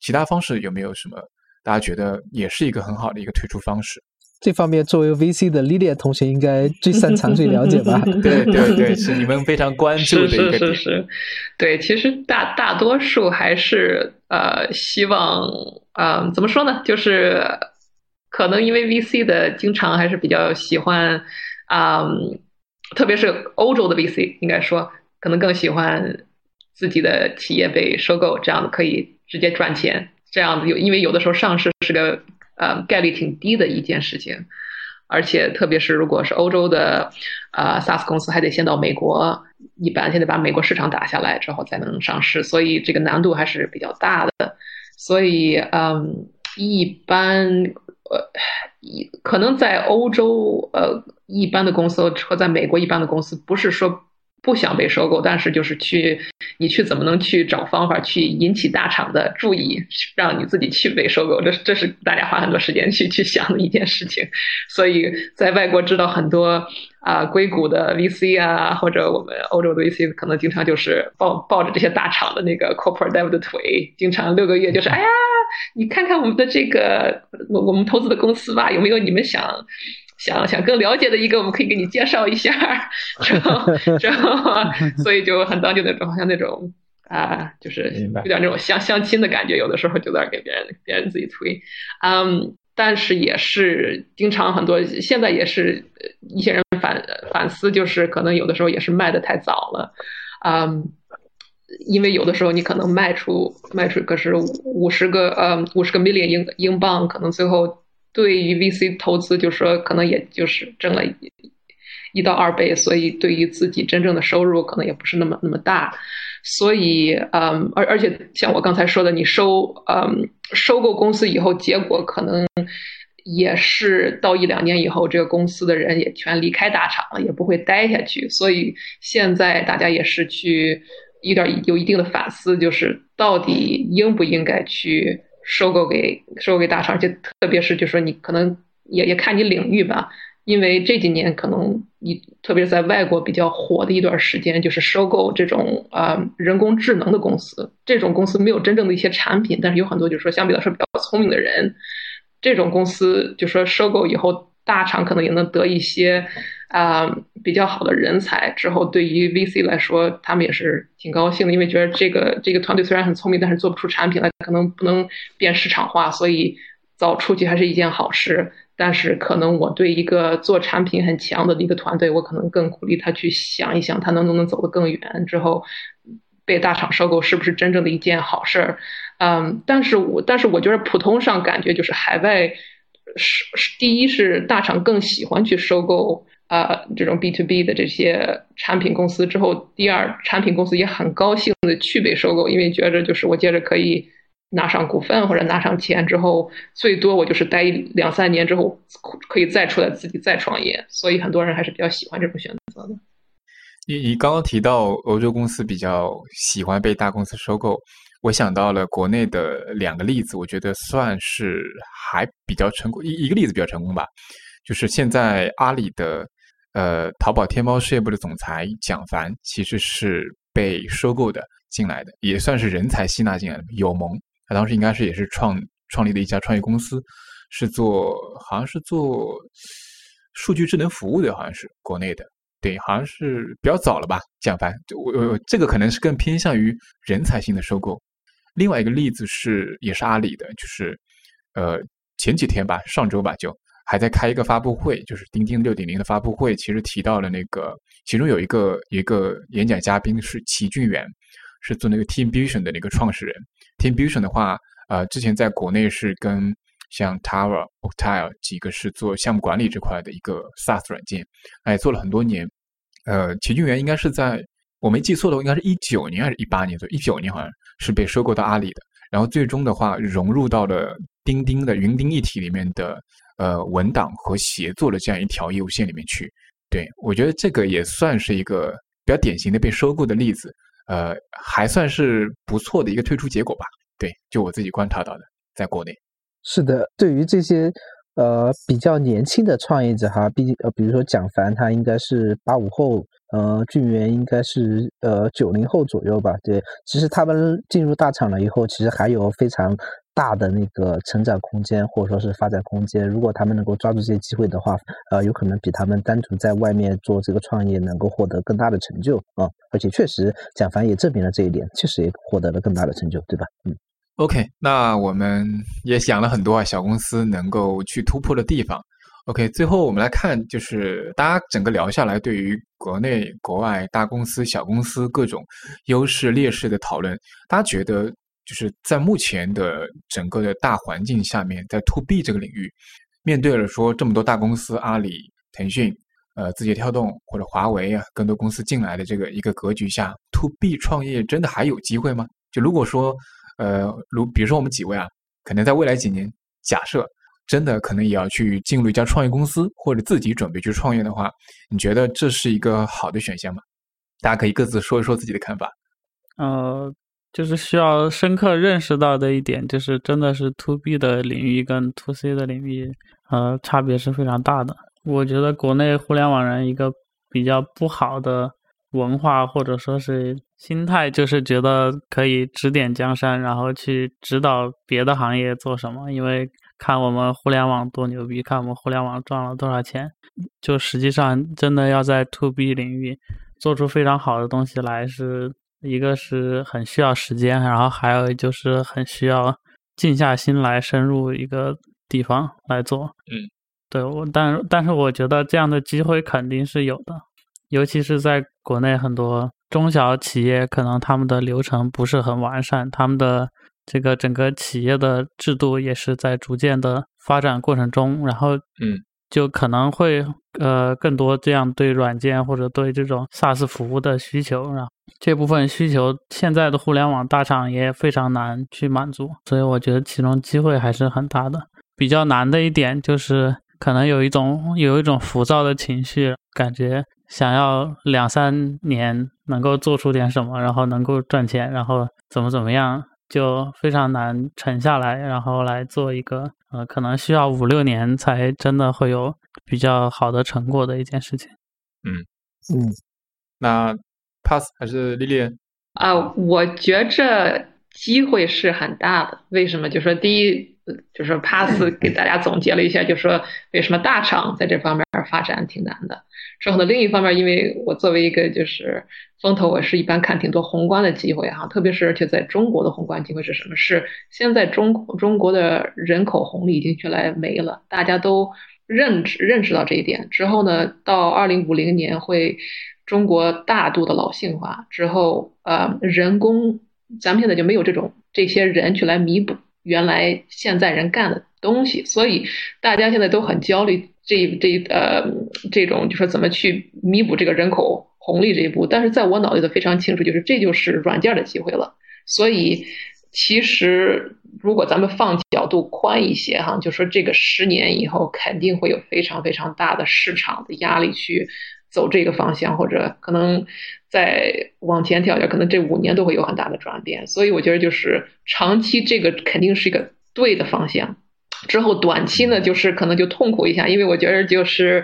其他方式有没有什么？大家觉得也是一个很好的一个退出方式？这方面，作为 VC 的 Lily 同学应该最擅长、最了解吧？对 对对，是你们非常关注的一个点。是是是，对，其实大大多数还是呃希望，呃，怎么说呢？就是可能因为 VC 的经常还是比较喜欢，啊，特别是欧洲的 VC，应该说。可能更喜欢自己的企业被收购，这样子可以直接赚钱。这样子有，因为有的时候上市是个呃概率挺低的一件事情，而且特别是如果是欧洲的呃 SaaS 公司，还得先到美国，一般先得把美国市场打下来之后才能上市，所以这个难度还是比较大的。所以嗯，一般呃，一可能在欧洲呃一般的公司和在美国一般的公司，不是说。不想被收购，但是就是去，你去怎么能去找方法去引起大厂的注意，让你自己去被收购？这这是大家花很多时间去去想的一件事情。所以在外国知道很多啊硅谷的 VC 啊，或者我们欧洲的 VC，可能经常就是抱抱着这些大厂的那个 corporate dev 的腿，经常六个月就是哎呀，你看看我们的这个我我们投资的公司吧，有没有你们想？想想更了解的一个，我们可以给你介绍一下，然后，然后，所以就很当就那种，好像那种啊，就是有点那种相相亲的感觉，有的时候就在给别人别人自己推，嗯，但是也是经常很多，现在也是一些人反反思，就是可能有的时候也是卖的太早了，嗯，因为有的时候你可能卖出卖出可是五十个呃五十个 million 英英镑，可能最后。对于 VC 投资，就说可能也就是挣了一一到二倍，所以对于自己真正的收入可能也不是那么那么大。所以，嗯，而而且像我刚才说的，你收嗯收购公司以后，结果可能也是到一两年以后，这个公司的人也全离开大厂了，也不会待下去。所以现在大家也是去有点有一定的反思，就是到底应不应该去收购给收购给大厂，就特别是就说你可能也也看你领域吧。因为这几年可能你特别是在外国比较火的一段时间，就是收购这种呃人工智能的公司。这种公司没有真正的一些产品，但是有很多就是说相比来说比较聪明的人。这种公司就说收购以后，大厂可能也能得一些啊比较好的人才。之后对于 VC 来说，他们也是挺高兴的，因为觉得这个这个团队虽然很聪明，但是做不出产品来，可能不能变市场化，所以早出去还是一件好事。但是可能我对一个做产品很强的一个团队，我可能更鼓励他去想一想，他能不能走得更远。之后被大厂收购是不是真正的一件好事儿？嗯，但是我但是我觉得普通上感觉就是海外是是第一是大厂更喜欢去收购啊这种 B to B 的这些产品公司。之后第二产品公司也很高兴的去被收购，因为觉着就是我接着可以。拿上股份或者拿上钱之后，最多我就是待两三年之后，可以再出来自己再创业。所以很多人还是比较喜欢这种选择的。你你刚刚提到欧洲公司比较喜欢被大公司收购，我想到了国内的两个例子，我觉得算是还比较成功。一一个例子比较成功吧，就是现在阿里的呃淘宝天猫事业部的总裁蒋凡，其实是被收购的进来的，也算是人才吸纳进来的友盟。他当时应该是也是创创立的一家创业公司，是做好像是做数据智能服务的，好像是国内的，对，好像是比较早了吧。蒋凡，我我这个可能是更偏向于人才性的收购。另外一个例子是也是阿里的，就是呃前几天吧，上周吧，就还在开一个发布会，就是钉钉六点零的发布会，其实提到了那个其中有一个一个演讲嘉宾是齐俊元，是做那个 Teamvision 的那个创始人。Teamvision 的话，呃，之前在国内是跟像 Tower、Octile 几个是做项目管理这块的一个 SaaS 软件，哎，做了很多年。呃，齐俊元应该是在我没记错的话，应该是一九年还是一八年左右，一九年好像是被收购到阿里的，然后最终的话融入到了钉钉的云钉一体里面的呃文档和协作的这样一条业务线里面去。对我觉得这个也算是一个比较典型的被收购的例子。呃，还算是不错的一个退出结果吧。对，就我自己观察到的，在国内。是的，对于这些呃比较年轻的创业者哈，毕竟呃，比如说蒋凡，他应该是八五后，呃，俊元应该是呃九零后左右吧。对，其实他们进入大厂了以后，其实还有非常。大的那个成长空间，或者说是发展空间，如果他们能够抓住这些机会的话，呃，有可能比他们单独在外面做这个创业能够获得更大的成就啊！而且确实，蒋凡也证明了这一点，确实也获得了更大的成就，对吧？嗯。OK，那我们也想了很多啊，小公司能够去突破的地方。OK，最后我们来看，就是大家整个聊下来，对于国内、国外大公司、小公司各种优势劣势的讨论，大家觉得？就是在目前的整个的大环境下面，在 to B 这个领域，面对了说这么多大公司，阿里、腾讯、呃字节跳动或者华为啊，更多公司进来的这个一个格局下，to B 创业真的还有机会吗？就如果说，呃，如比如说我们几位啊，可能在未来几年，假设真的可能也要去进入一家创业公司，或者自己准备去创业的话，你觉得这是一个好的选项吗？大家可以各自说一说自己的看法。呃。就是需要深刻认识到的一点，就是真的是 to B 的领域跟 to C 的领域，呃，差别是非常大的。我觉得国内互联网人一个比较不好的文化或者说是心态，就是觉得可以指点江山，然后去指导别的行业做什么，因为看我们互联网多牛逼，看我们互联网赚了多少钱。就实际上真的要在 to B 领域做出非常好的东西来是。一个是很需要时间，然后还有就是很需要静下心来深入一个地方来做。嗯，对我，但但是我觉得这样的机会肯定是有的，尤其是在国内很多中小企业，可能他们的流程不是很完善，他们的这个整个企业的制度也是在逐渐的发展过程中，然后嗯。就可能会呃更多这样对软件或者对这种 SaaS 服务的需求，然后这部分需求现在的互联网大厂也非常难去满足，所以我觉得其中机会还是很大的。比较难的一点就是可能有一种有一种浮躁的情绪，感觉想要两三年能够做出点什么，然后能够赚钱，然后怎么怎么样，就非常难沉下来，然后来做一个呃，可能需要五六年才真的会有比较好的成果的一件事情。嗯嗯，那 pass 还是 Lilian？啊，我觉着机会是很大的。为什么？就说第一，就是 pass 给大家总结了一下，就说为什么大厂在这方面发展挺难的。之后呢，另一方面，因为我作为一个就是风投，我是一般看挺多宏观的机会哈，特别是而且在中国的宏观机会是什么？是现在中中国的人口红利已经越来没了，大家都认知认识到这一点之后呢，到二零五零年会。中国大度的老性化之后，呃，人工，咱们现在就没有这种这些人去来弥补原来现在人干的东西，所以大家现在都很焦虑，这这呃这种就说怎么去弥补这个人口红利这一步。但是在我脑子里头非常清楚，就是这就是软件的机会了。所以其实如果咱们放角度宽一些哈，就说这个十年以后肯定会有非常非常大的市场的压力去。走这个方向，或者可能再往前跳一下，可能这五年都会有很大的转变。所以我觉得，就是长期这个肯定是一个对的方向。之后短期呢，就是可能就痛苦一下，因为我觉得就是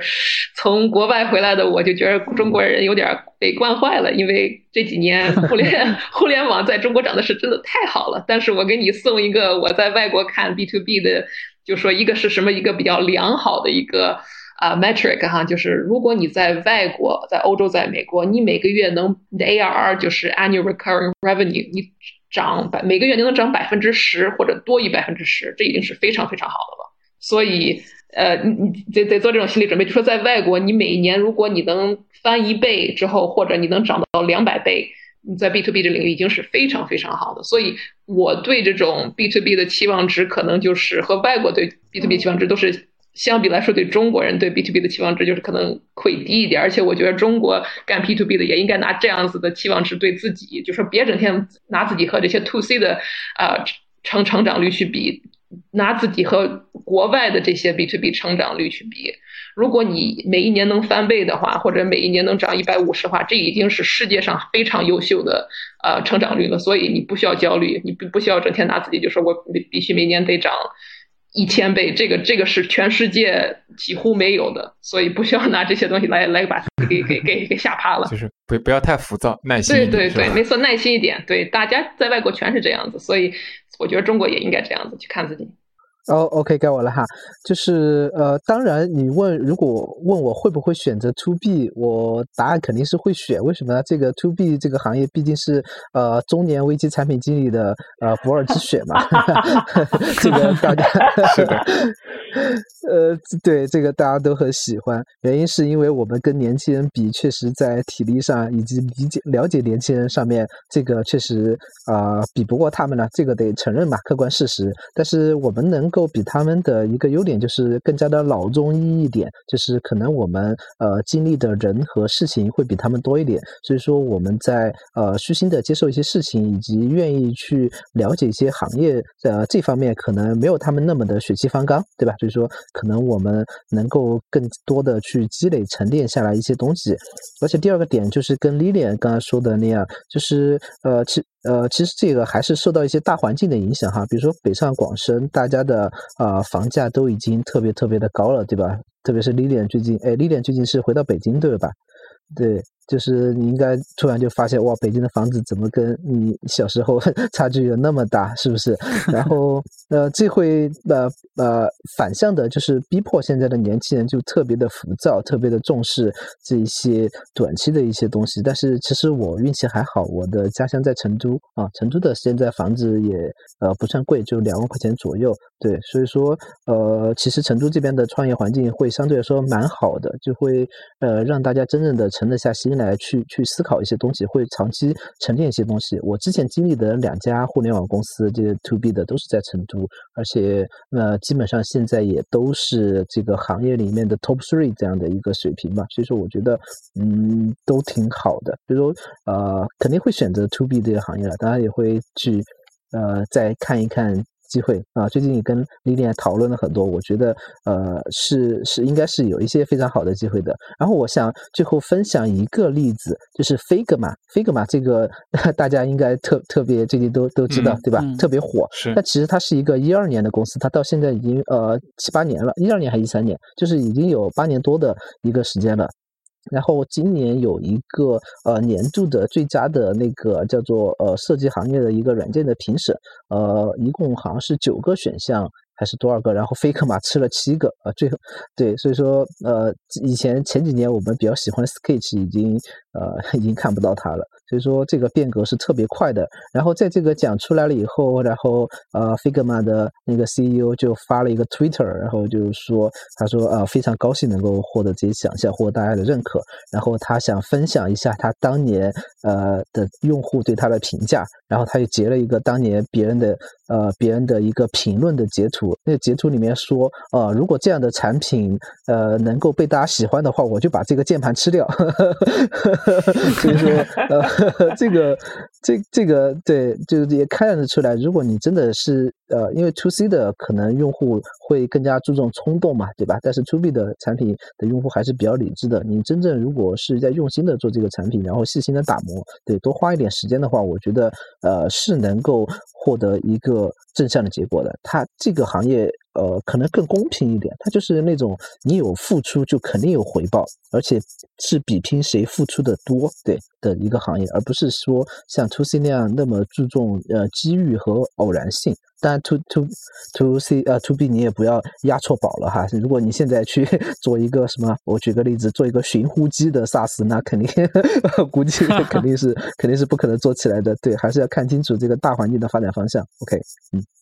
从国外回来的，我就觉得中国人有点被惯坏了。因为这几年互联 互联网在中国涨的是真的太好了。但是我给你送一个我在外国看 B to B 的，就说一个是什么一个比较良好的一个。啊，metric 哈，就是如果你在外国，在欧洲，在美国，你每个月能 ARR 就是 annual recurring revenue，你涨百每个月你能涨百分之十或者多于百分之十，这已经是非常非常好的了。所以，呃，你你得得做这种心理准备，就说在外国，你每一年如果你能翻一倍之后，或者你能涨到两百倍，你在 B to B 这领域已经是非常非常好的。所以，我对这种 B to B 的期望值可能就是和外国对 B to B 期望值都是。相比来说，对中国人对 B to B 的期望值就是可能会低一点，而且我觉得中国干 B to B 的也应该拿这样子的期望值对自己，就说别整天拿自己和这些 To C 的啊成成长率去比，拿自己和国外的这些 B to B 成长率去比。如果你每一年能翻倍的话，或者每一年能涨一百五十的话，这已经是世界上非常优秀的呃成长率了。所以你不需要焦虑，你不不需要整天拿自己就说我必须每年得涨。一千倍，这个这个是全世界几乎没有的，所以不需要拿这些东西来来把 给给给给吓怕了。就是不不要太浮躁，耐心。对对对，没错，耐心一点。对，大家在外国全是这样子，所以我觉得中国也应该这样子去看自己。哦，OK，该我了哈。就是呃，当然，你问如果问我会不会选择 To B，我答案肯定是会选。为什么呢？这个 To B 这个行业毕竟是呃中年危机产品经理的呃不二之选嘛。这个大家是的。呃，对，这个大家都很喜欢。原因是因为我们跟年轻人比，确实在体力上以及理解了解年轻人上面，这个确实啊比不过他们了。这个得承认嘛，客观事实。但是我们能够。比他们的一个优点就是更加的老中医一点，就是可能我们呃经历的人和事情会比他们多一点，所以说我们在呃虚心的接受一些事情，以及愿意去了解一些行业的这方面，可能没有他们那么的血气方刚，对吧？所以说可能我们能够更多的去积累沉淀下来一些东西，而且第二个点就是跟 Lilian 刚才说的那样，就是呃其。呃，其实这个还是受到一些大环境的影响哈，比如说北上广深，大家的啊房价都已经特别特别的高了，对吧？特别是 Lilian 最近，哎，Lilian 最近是回到北京对吧？对。就是你应该突然就发现哇，北京的房子怎么跟你小时候 差距有那么大，是不是？然后 呃，这会呃呃反向的，就是逼迫现在的年轻人就特别的浮躁，特别的重视这一些短期的一些东西。但是其实我运气还好，我的家乡在成都啊，成都的现在房子也呃不算贵，就两万块钱左右。对，所以说呃，其实成都这边的创业环境会相对来说蛮好的，就会呃让大家真正的沉得下心。来去去思考一些东西，会长期沉淀一些东西。我之前经历的两家互联网公司，这些 to B 的都是在成都，而且呃，基本上现在也都是这个行业里面的 top three 这样的一个水平嘛。所以说，我觉得嗯，都挺好的。比如说呃，肯定会选择 to B 这个行业了，当然也会去呃再看一看机会啊。最近也跟李典讨论了很多，我觉得呃是是应该是有一些非常好的机会的。然后我想最后分享一个例子，就是 Figma，Figma 这个 大家应该特特别最近都都知道对吧？特别火。是。但其实它是一个一二年的公司，它到现在已经呃七八年了，一二年还一三年，就是已经有八年多的一个时间了。然后今年有一个呃年度的最佳的那个叫做呃设计行业的一个软件的评审，呃，一共好像是九个选项。还是多少个？然后飞科马吃了七个啊！最后，对，所以说，呃，以前前几年我们比较喜欢 Sketch，已经呃 已经看不到它了。所以说，这个变革是特别快的。然后在这个讲出来了以后，然后呃，Figma 的那个 CEO 就发了一个 Twitter，然后就是说，他说呃非常高兴能够获得这些奖项，获得大家的认可。然后他想分享一下他当年呃的用户对他的评价。然后他又截了一个当年别人的呃别人的一个评论的截图。那截图里面说，呃，如果这样的产品，呃，能够被大家喜欢的话，我就把这个键盘吃掉。所以说，呃，这个，这这个，对，就是也看得出来，如果你真的是，呃，因为 to C 的可能用户会更加注重冲动嘛，对吧？但是 to B 的产品的用户还是比较理智的。你真正如果是在用心的做这个产品，然后细心的打磨，对，多花一点时间的话，我觉得，呃，是能够获得一个正向的结果的。它这个行业。呃，可能更公平一点，它就是那种你有付出就肯定有回报，而且是比拼谁付出的多，对的一个行业，而不是说像 to C 那样那么注重呃机遇和偶然性。当然 to to to C 呃 to B 你也不要押错宝了哈。如果你现在去 做一个什么，我举个例子，做一个寻呼机的 SaaS，那肯定 估计肯定是肯定是不可能做起来的。对，还是要看清楚这个大环境的发展方向。OK，嗯。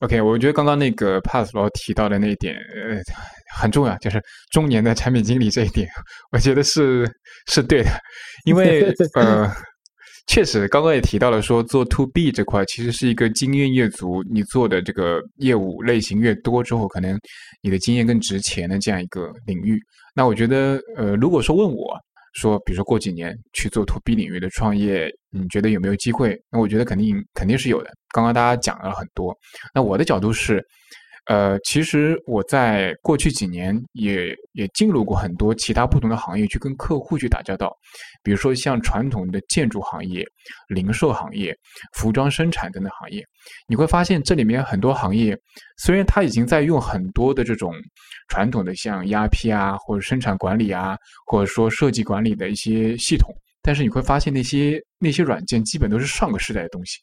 OK，我觉得刚刚那个帕斯罗提到的那一点，呃，很重要，就是中年的产品经理这一点，我觉得是是对的，因为呃，确实刚刚也提到了，说做 To B 这块其实是一个经验越足，你做的这个业务类型越多之后，可能你的经验更值钱的这样一个领域。那我觉得，呃，如果说问我。说，比如说过几年去做 to B 领域的创业，你觉得有没有机会？那我觉得肯定肯定是有的。刚刚大家讲了很多，那我的角度是。呃，其实我在过去几年也也进入过很多其他不同的行业，去跟客户去打交道，比如说像传统的建筑行业、零售行业、服装生产等等行业，你会发现这里面很多行业，虽然它已经在用很多的这种传统的像 ERP 啊，或者生产管理啊，或者说设计管理的一些系统，但是你会发现那些那些软件基本都是上个时代的东西，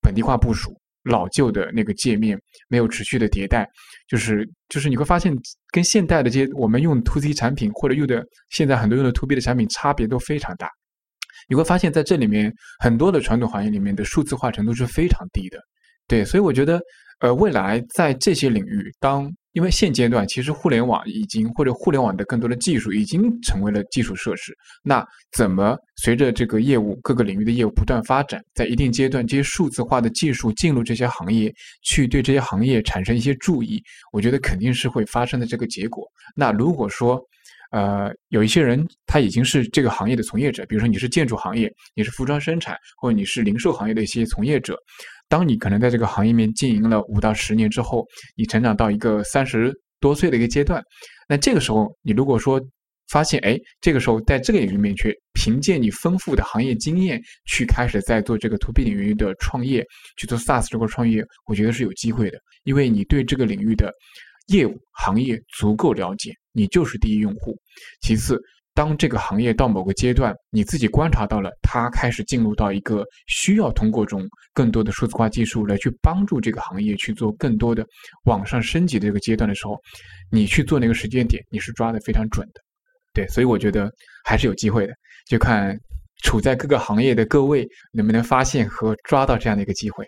本地化部署。老旧的那个界面没有持续的迭代，就是就是你会发现跟现代的这些我们用 to C 产品或者用的现在很多用的 to B 的产品差别都非常大。你会发现在这里面很多的传统行业里面的数字化程度是非常低的。对，所以我觉得呃未来在这些领域当。因为现阶段其实互联网已经或者互联网的更多的技术已经成为了基础设施，那怎么随着这个业务各个领域的业务不断发展，在一定阶段这些数字化的技术进入这些行业，去对这些行业产生一些注意，我觉得肯定是会发生的这个结果。那如果说，呃，有一些人他已经是这个行业的从业者，比如说你是建筑行业，你是服装生产，或者你是零售行业的一些从业者。当你可能在这个行业面经营了五到十年之后，你成长到一个三十多岁的一个阶段，那这个时候你如果说发现，哎，这个时候在这个领域面去凭借你丰富的行业经验去开始在做这个 to B 领域的创业，去做 SaaS 这块创业，我觉得是有机会的，因为你对这个领域的业务行业足够了解，你就是第一用户，其次。当这个行业到某个阶段，你自己观察到了它开始进入到一个需要通过中更多的数字化技术来去帮助这个行业去做更多的往上升级的这个阶段的时候，你去做那个时间点，你是抓的非常准的。对，所以我觉得还是有机会的，就看处在各个行业的各位能不能发现和抓到这样的一个机会。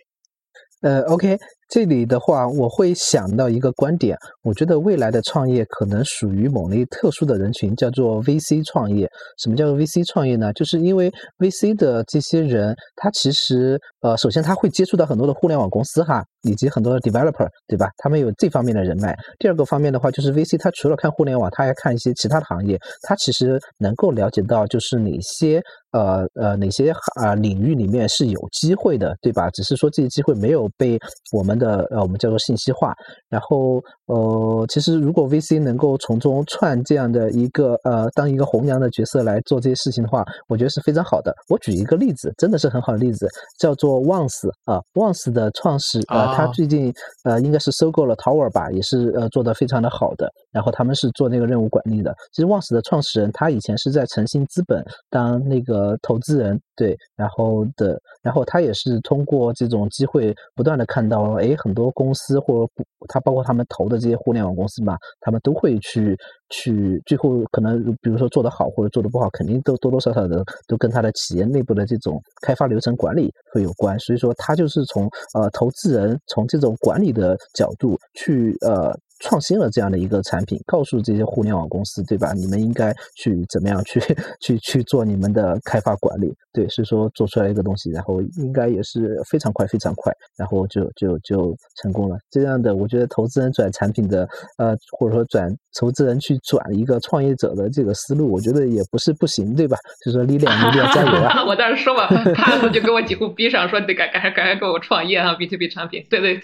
呃，OK。这里的话，我会想到一个观点，我觉得未来的创业可能属于某类特殊的人群，叫做 VC 创业。什么叫做 VC 创业呢？就是因为 VC 的这些人，他其实呃，首先他会接触到很多的互联网公司哈，以及很多的 developer，对吧？他们有这方面的人脉。第二个方面的话，就是 VC 他除了看互联网，他还看一些其他的行业，他其实能够了解到就是哪些呃呃哪些啊领域里面是有机会的，对吧？只是说这些机会没有被我们的呃我们叫做信息化。然后呃，其实如果 VC 能够从中串这样的一个呃当一个红娘的角色来做这些事情的话，我觉得是非常好的。我举一个例子，真的是很好的例子，叫做 Once 啊，Once 的创始呃，他最近呃应该是收购了 Tower 吧，也是呃做的非常的好的。然后他们是做那个任务管理的。其实 Once 的创始人他以前是在诚信资本当那个投资人，对，然后的，然后他也是通过这种机会不断的看到，哎，很多公司或他包括他们投的这些互联网公司嘛，他们都会去去最后可能比如说做得好或者做得不好，肯定都多多少少的都跟他的企业内部的这种开发流程管理会有关。所以说他就是从呃投资人从这种管理的角度去呃。创新了这样的一个产品，告诉这些互联网公司，对吧？你们应该去怎么样去 去去做你们的开发管理，对，是说做出来一个东西，然后应该也是非常快，非常快，然后就就就成功了。这样的，我觉得投资人转产品的，呃，或者说转投资人去转一个创业者的这个思路，我觉得也不是不行，对吧？就说力量一定要加油啊！我当时说嘛，他就给我几乎逼上，说得赶赶赶赶给我创业啊，B to B 产品，对对，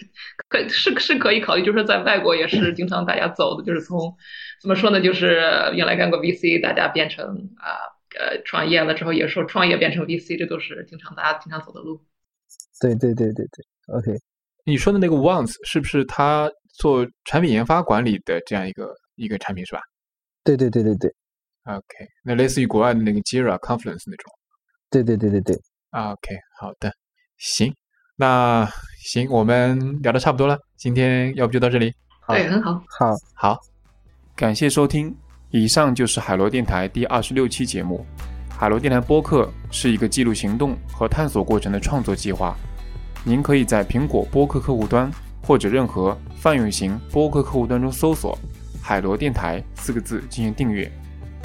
可是是可以考虑，就是在外国也是。经常大家走的就是从怎么说呢？就是原来干过 VC，大家变成啊呃创业了之后，也说创业变成 VC，这都是经常大家经常走的路。对对对对对，OK。你说的那个 Once 是不是他做产品研发管理的这样一个一个产品是吧？对对对对对。OK，那类似于国外的那个 Jira、Confluence 那种。对对对对对。OK，好的，行，那行，我们聊的差不多了，今天要不就到这里。对，很好，好，好，感谢收听。以上就是海螺电台第二十六期节目。海螺电台播客是一个记录行动和探索过程的创作计划。您可以在苹果播客客户端或者任何泛用型播客客户端中搜索“海螺电台”四个字进行订阅。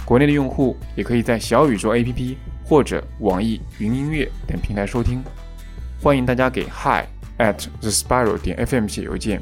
国内的用户也可以在小宇宙 APP 或者网易云音乐等平台收听。欢迎大家给 hi at the spiral 点 fm 写邮件。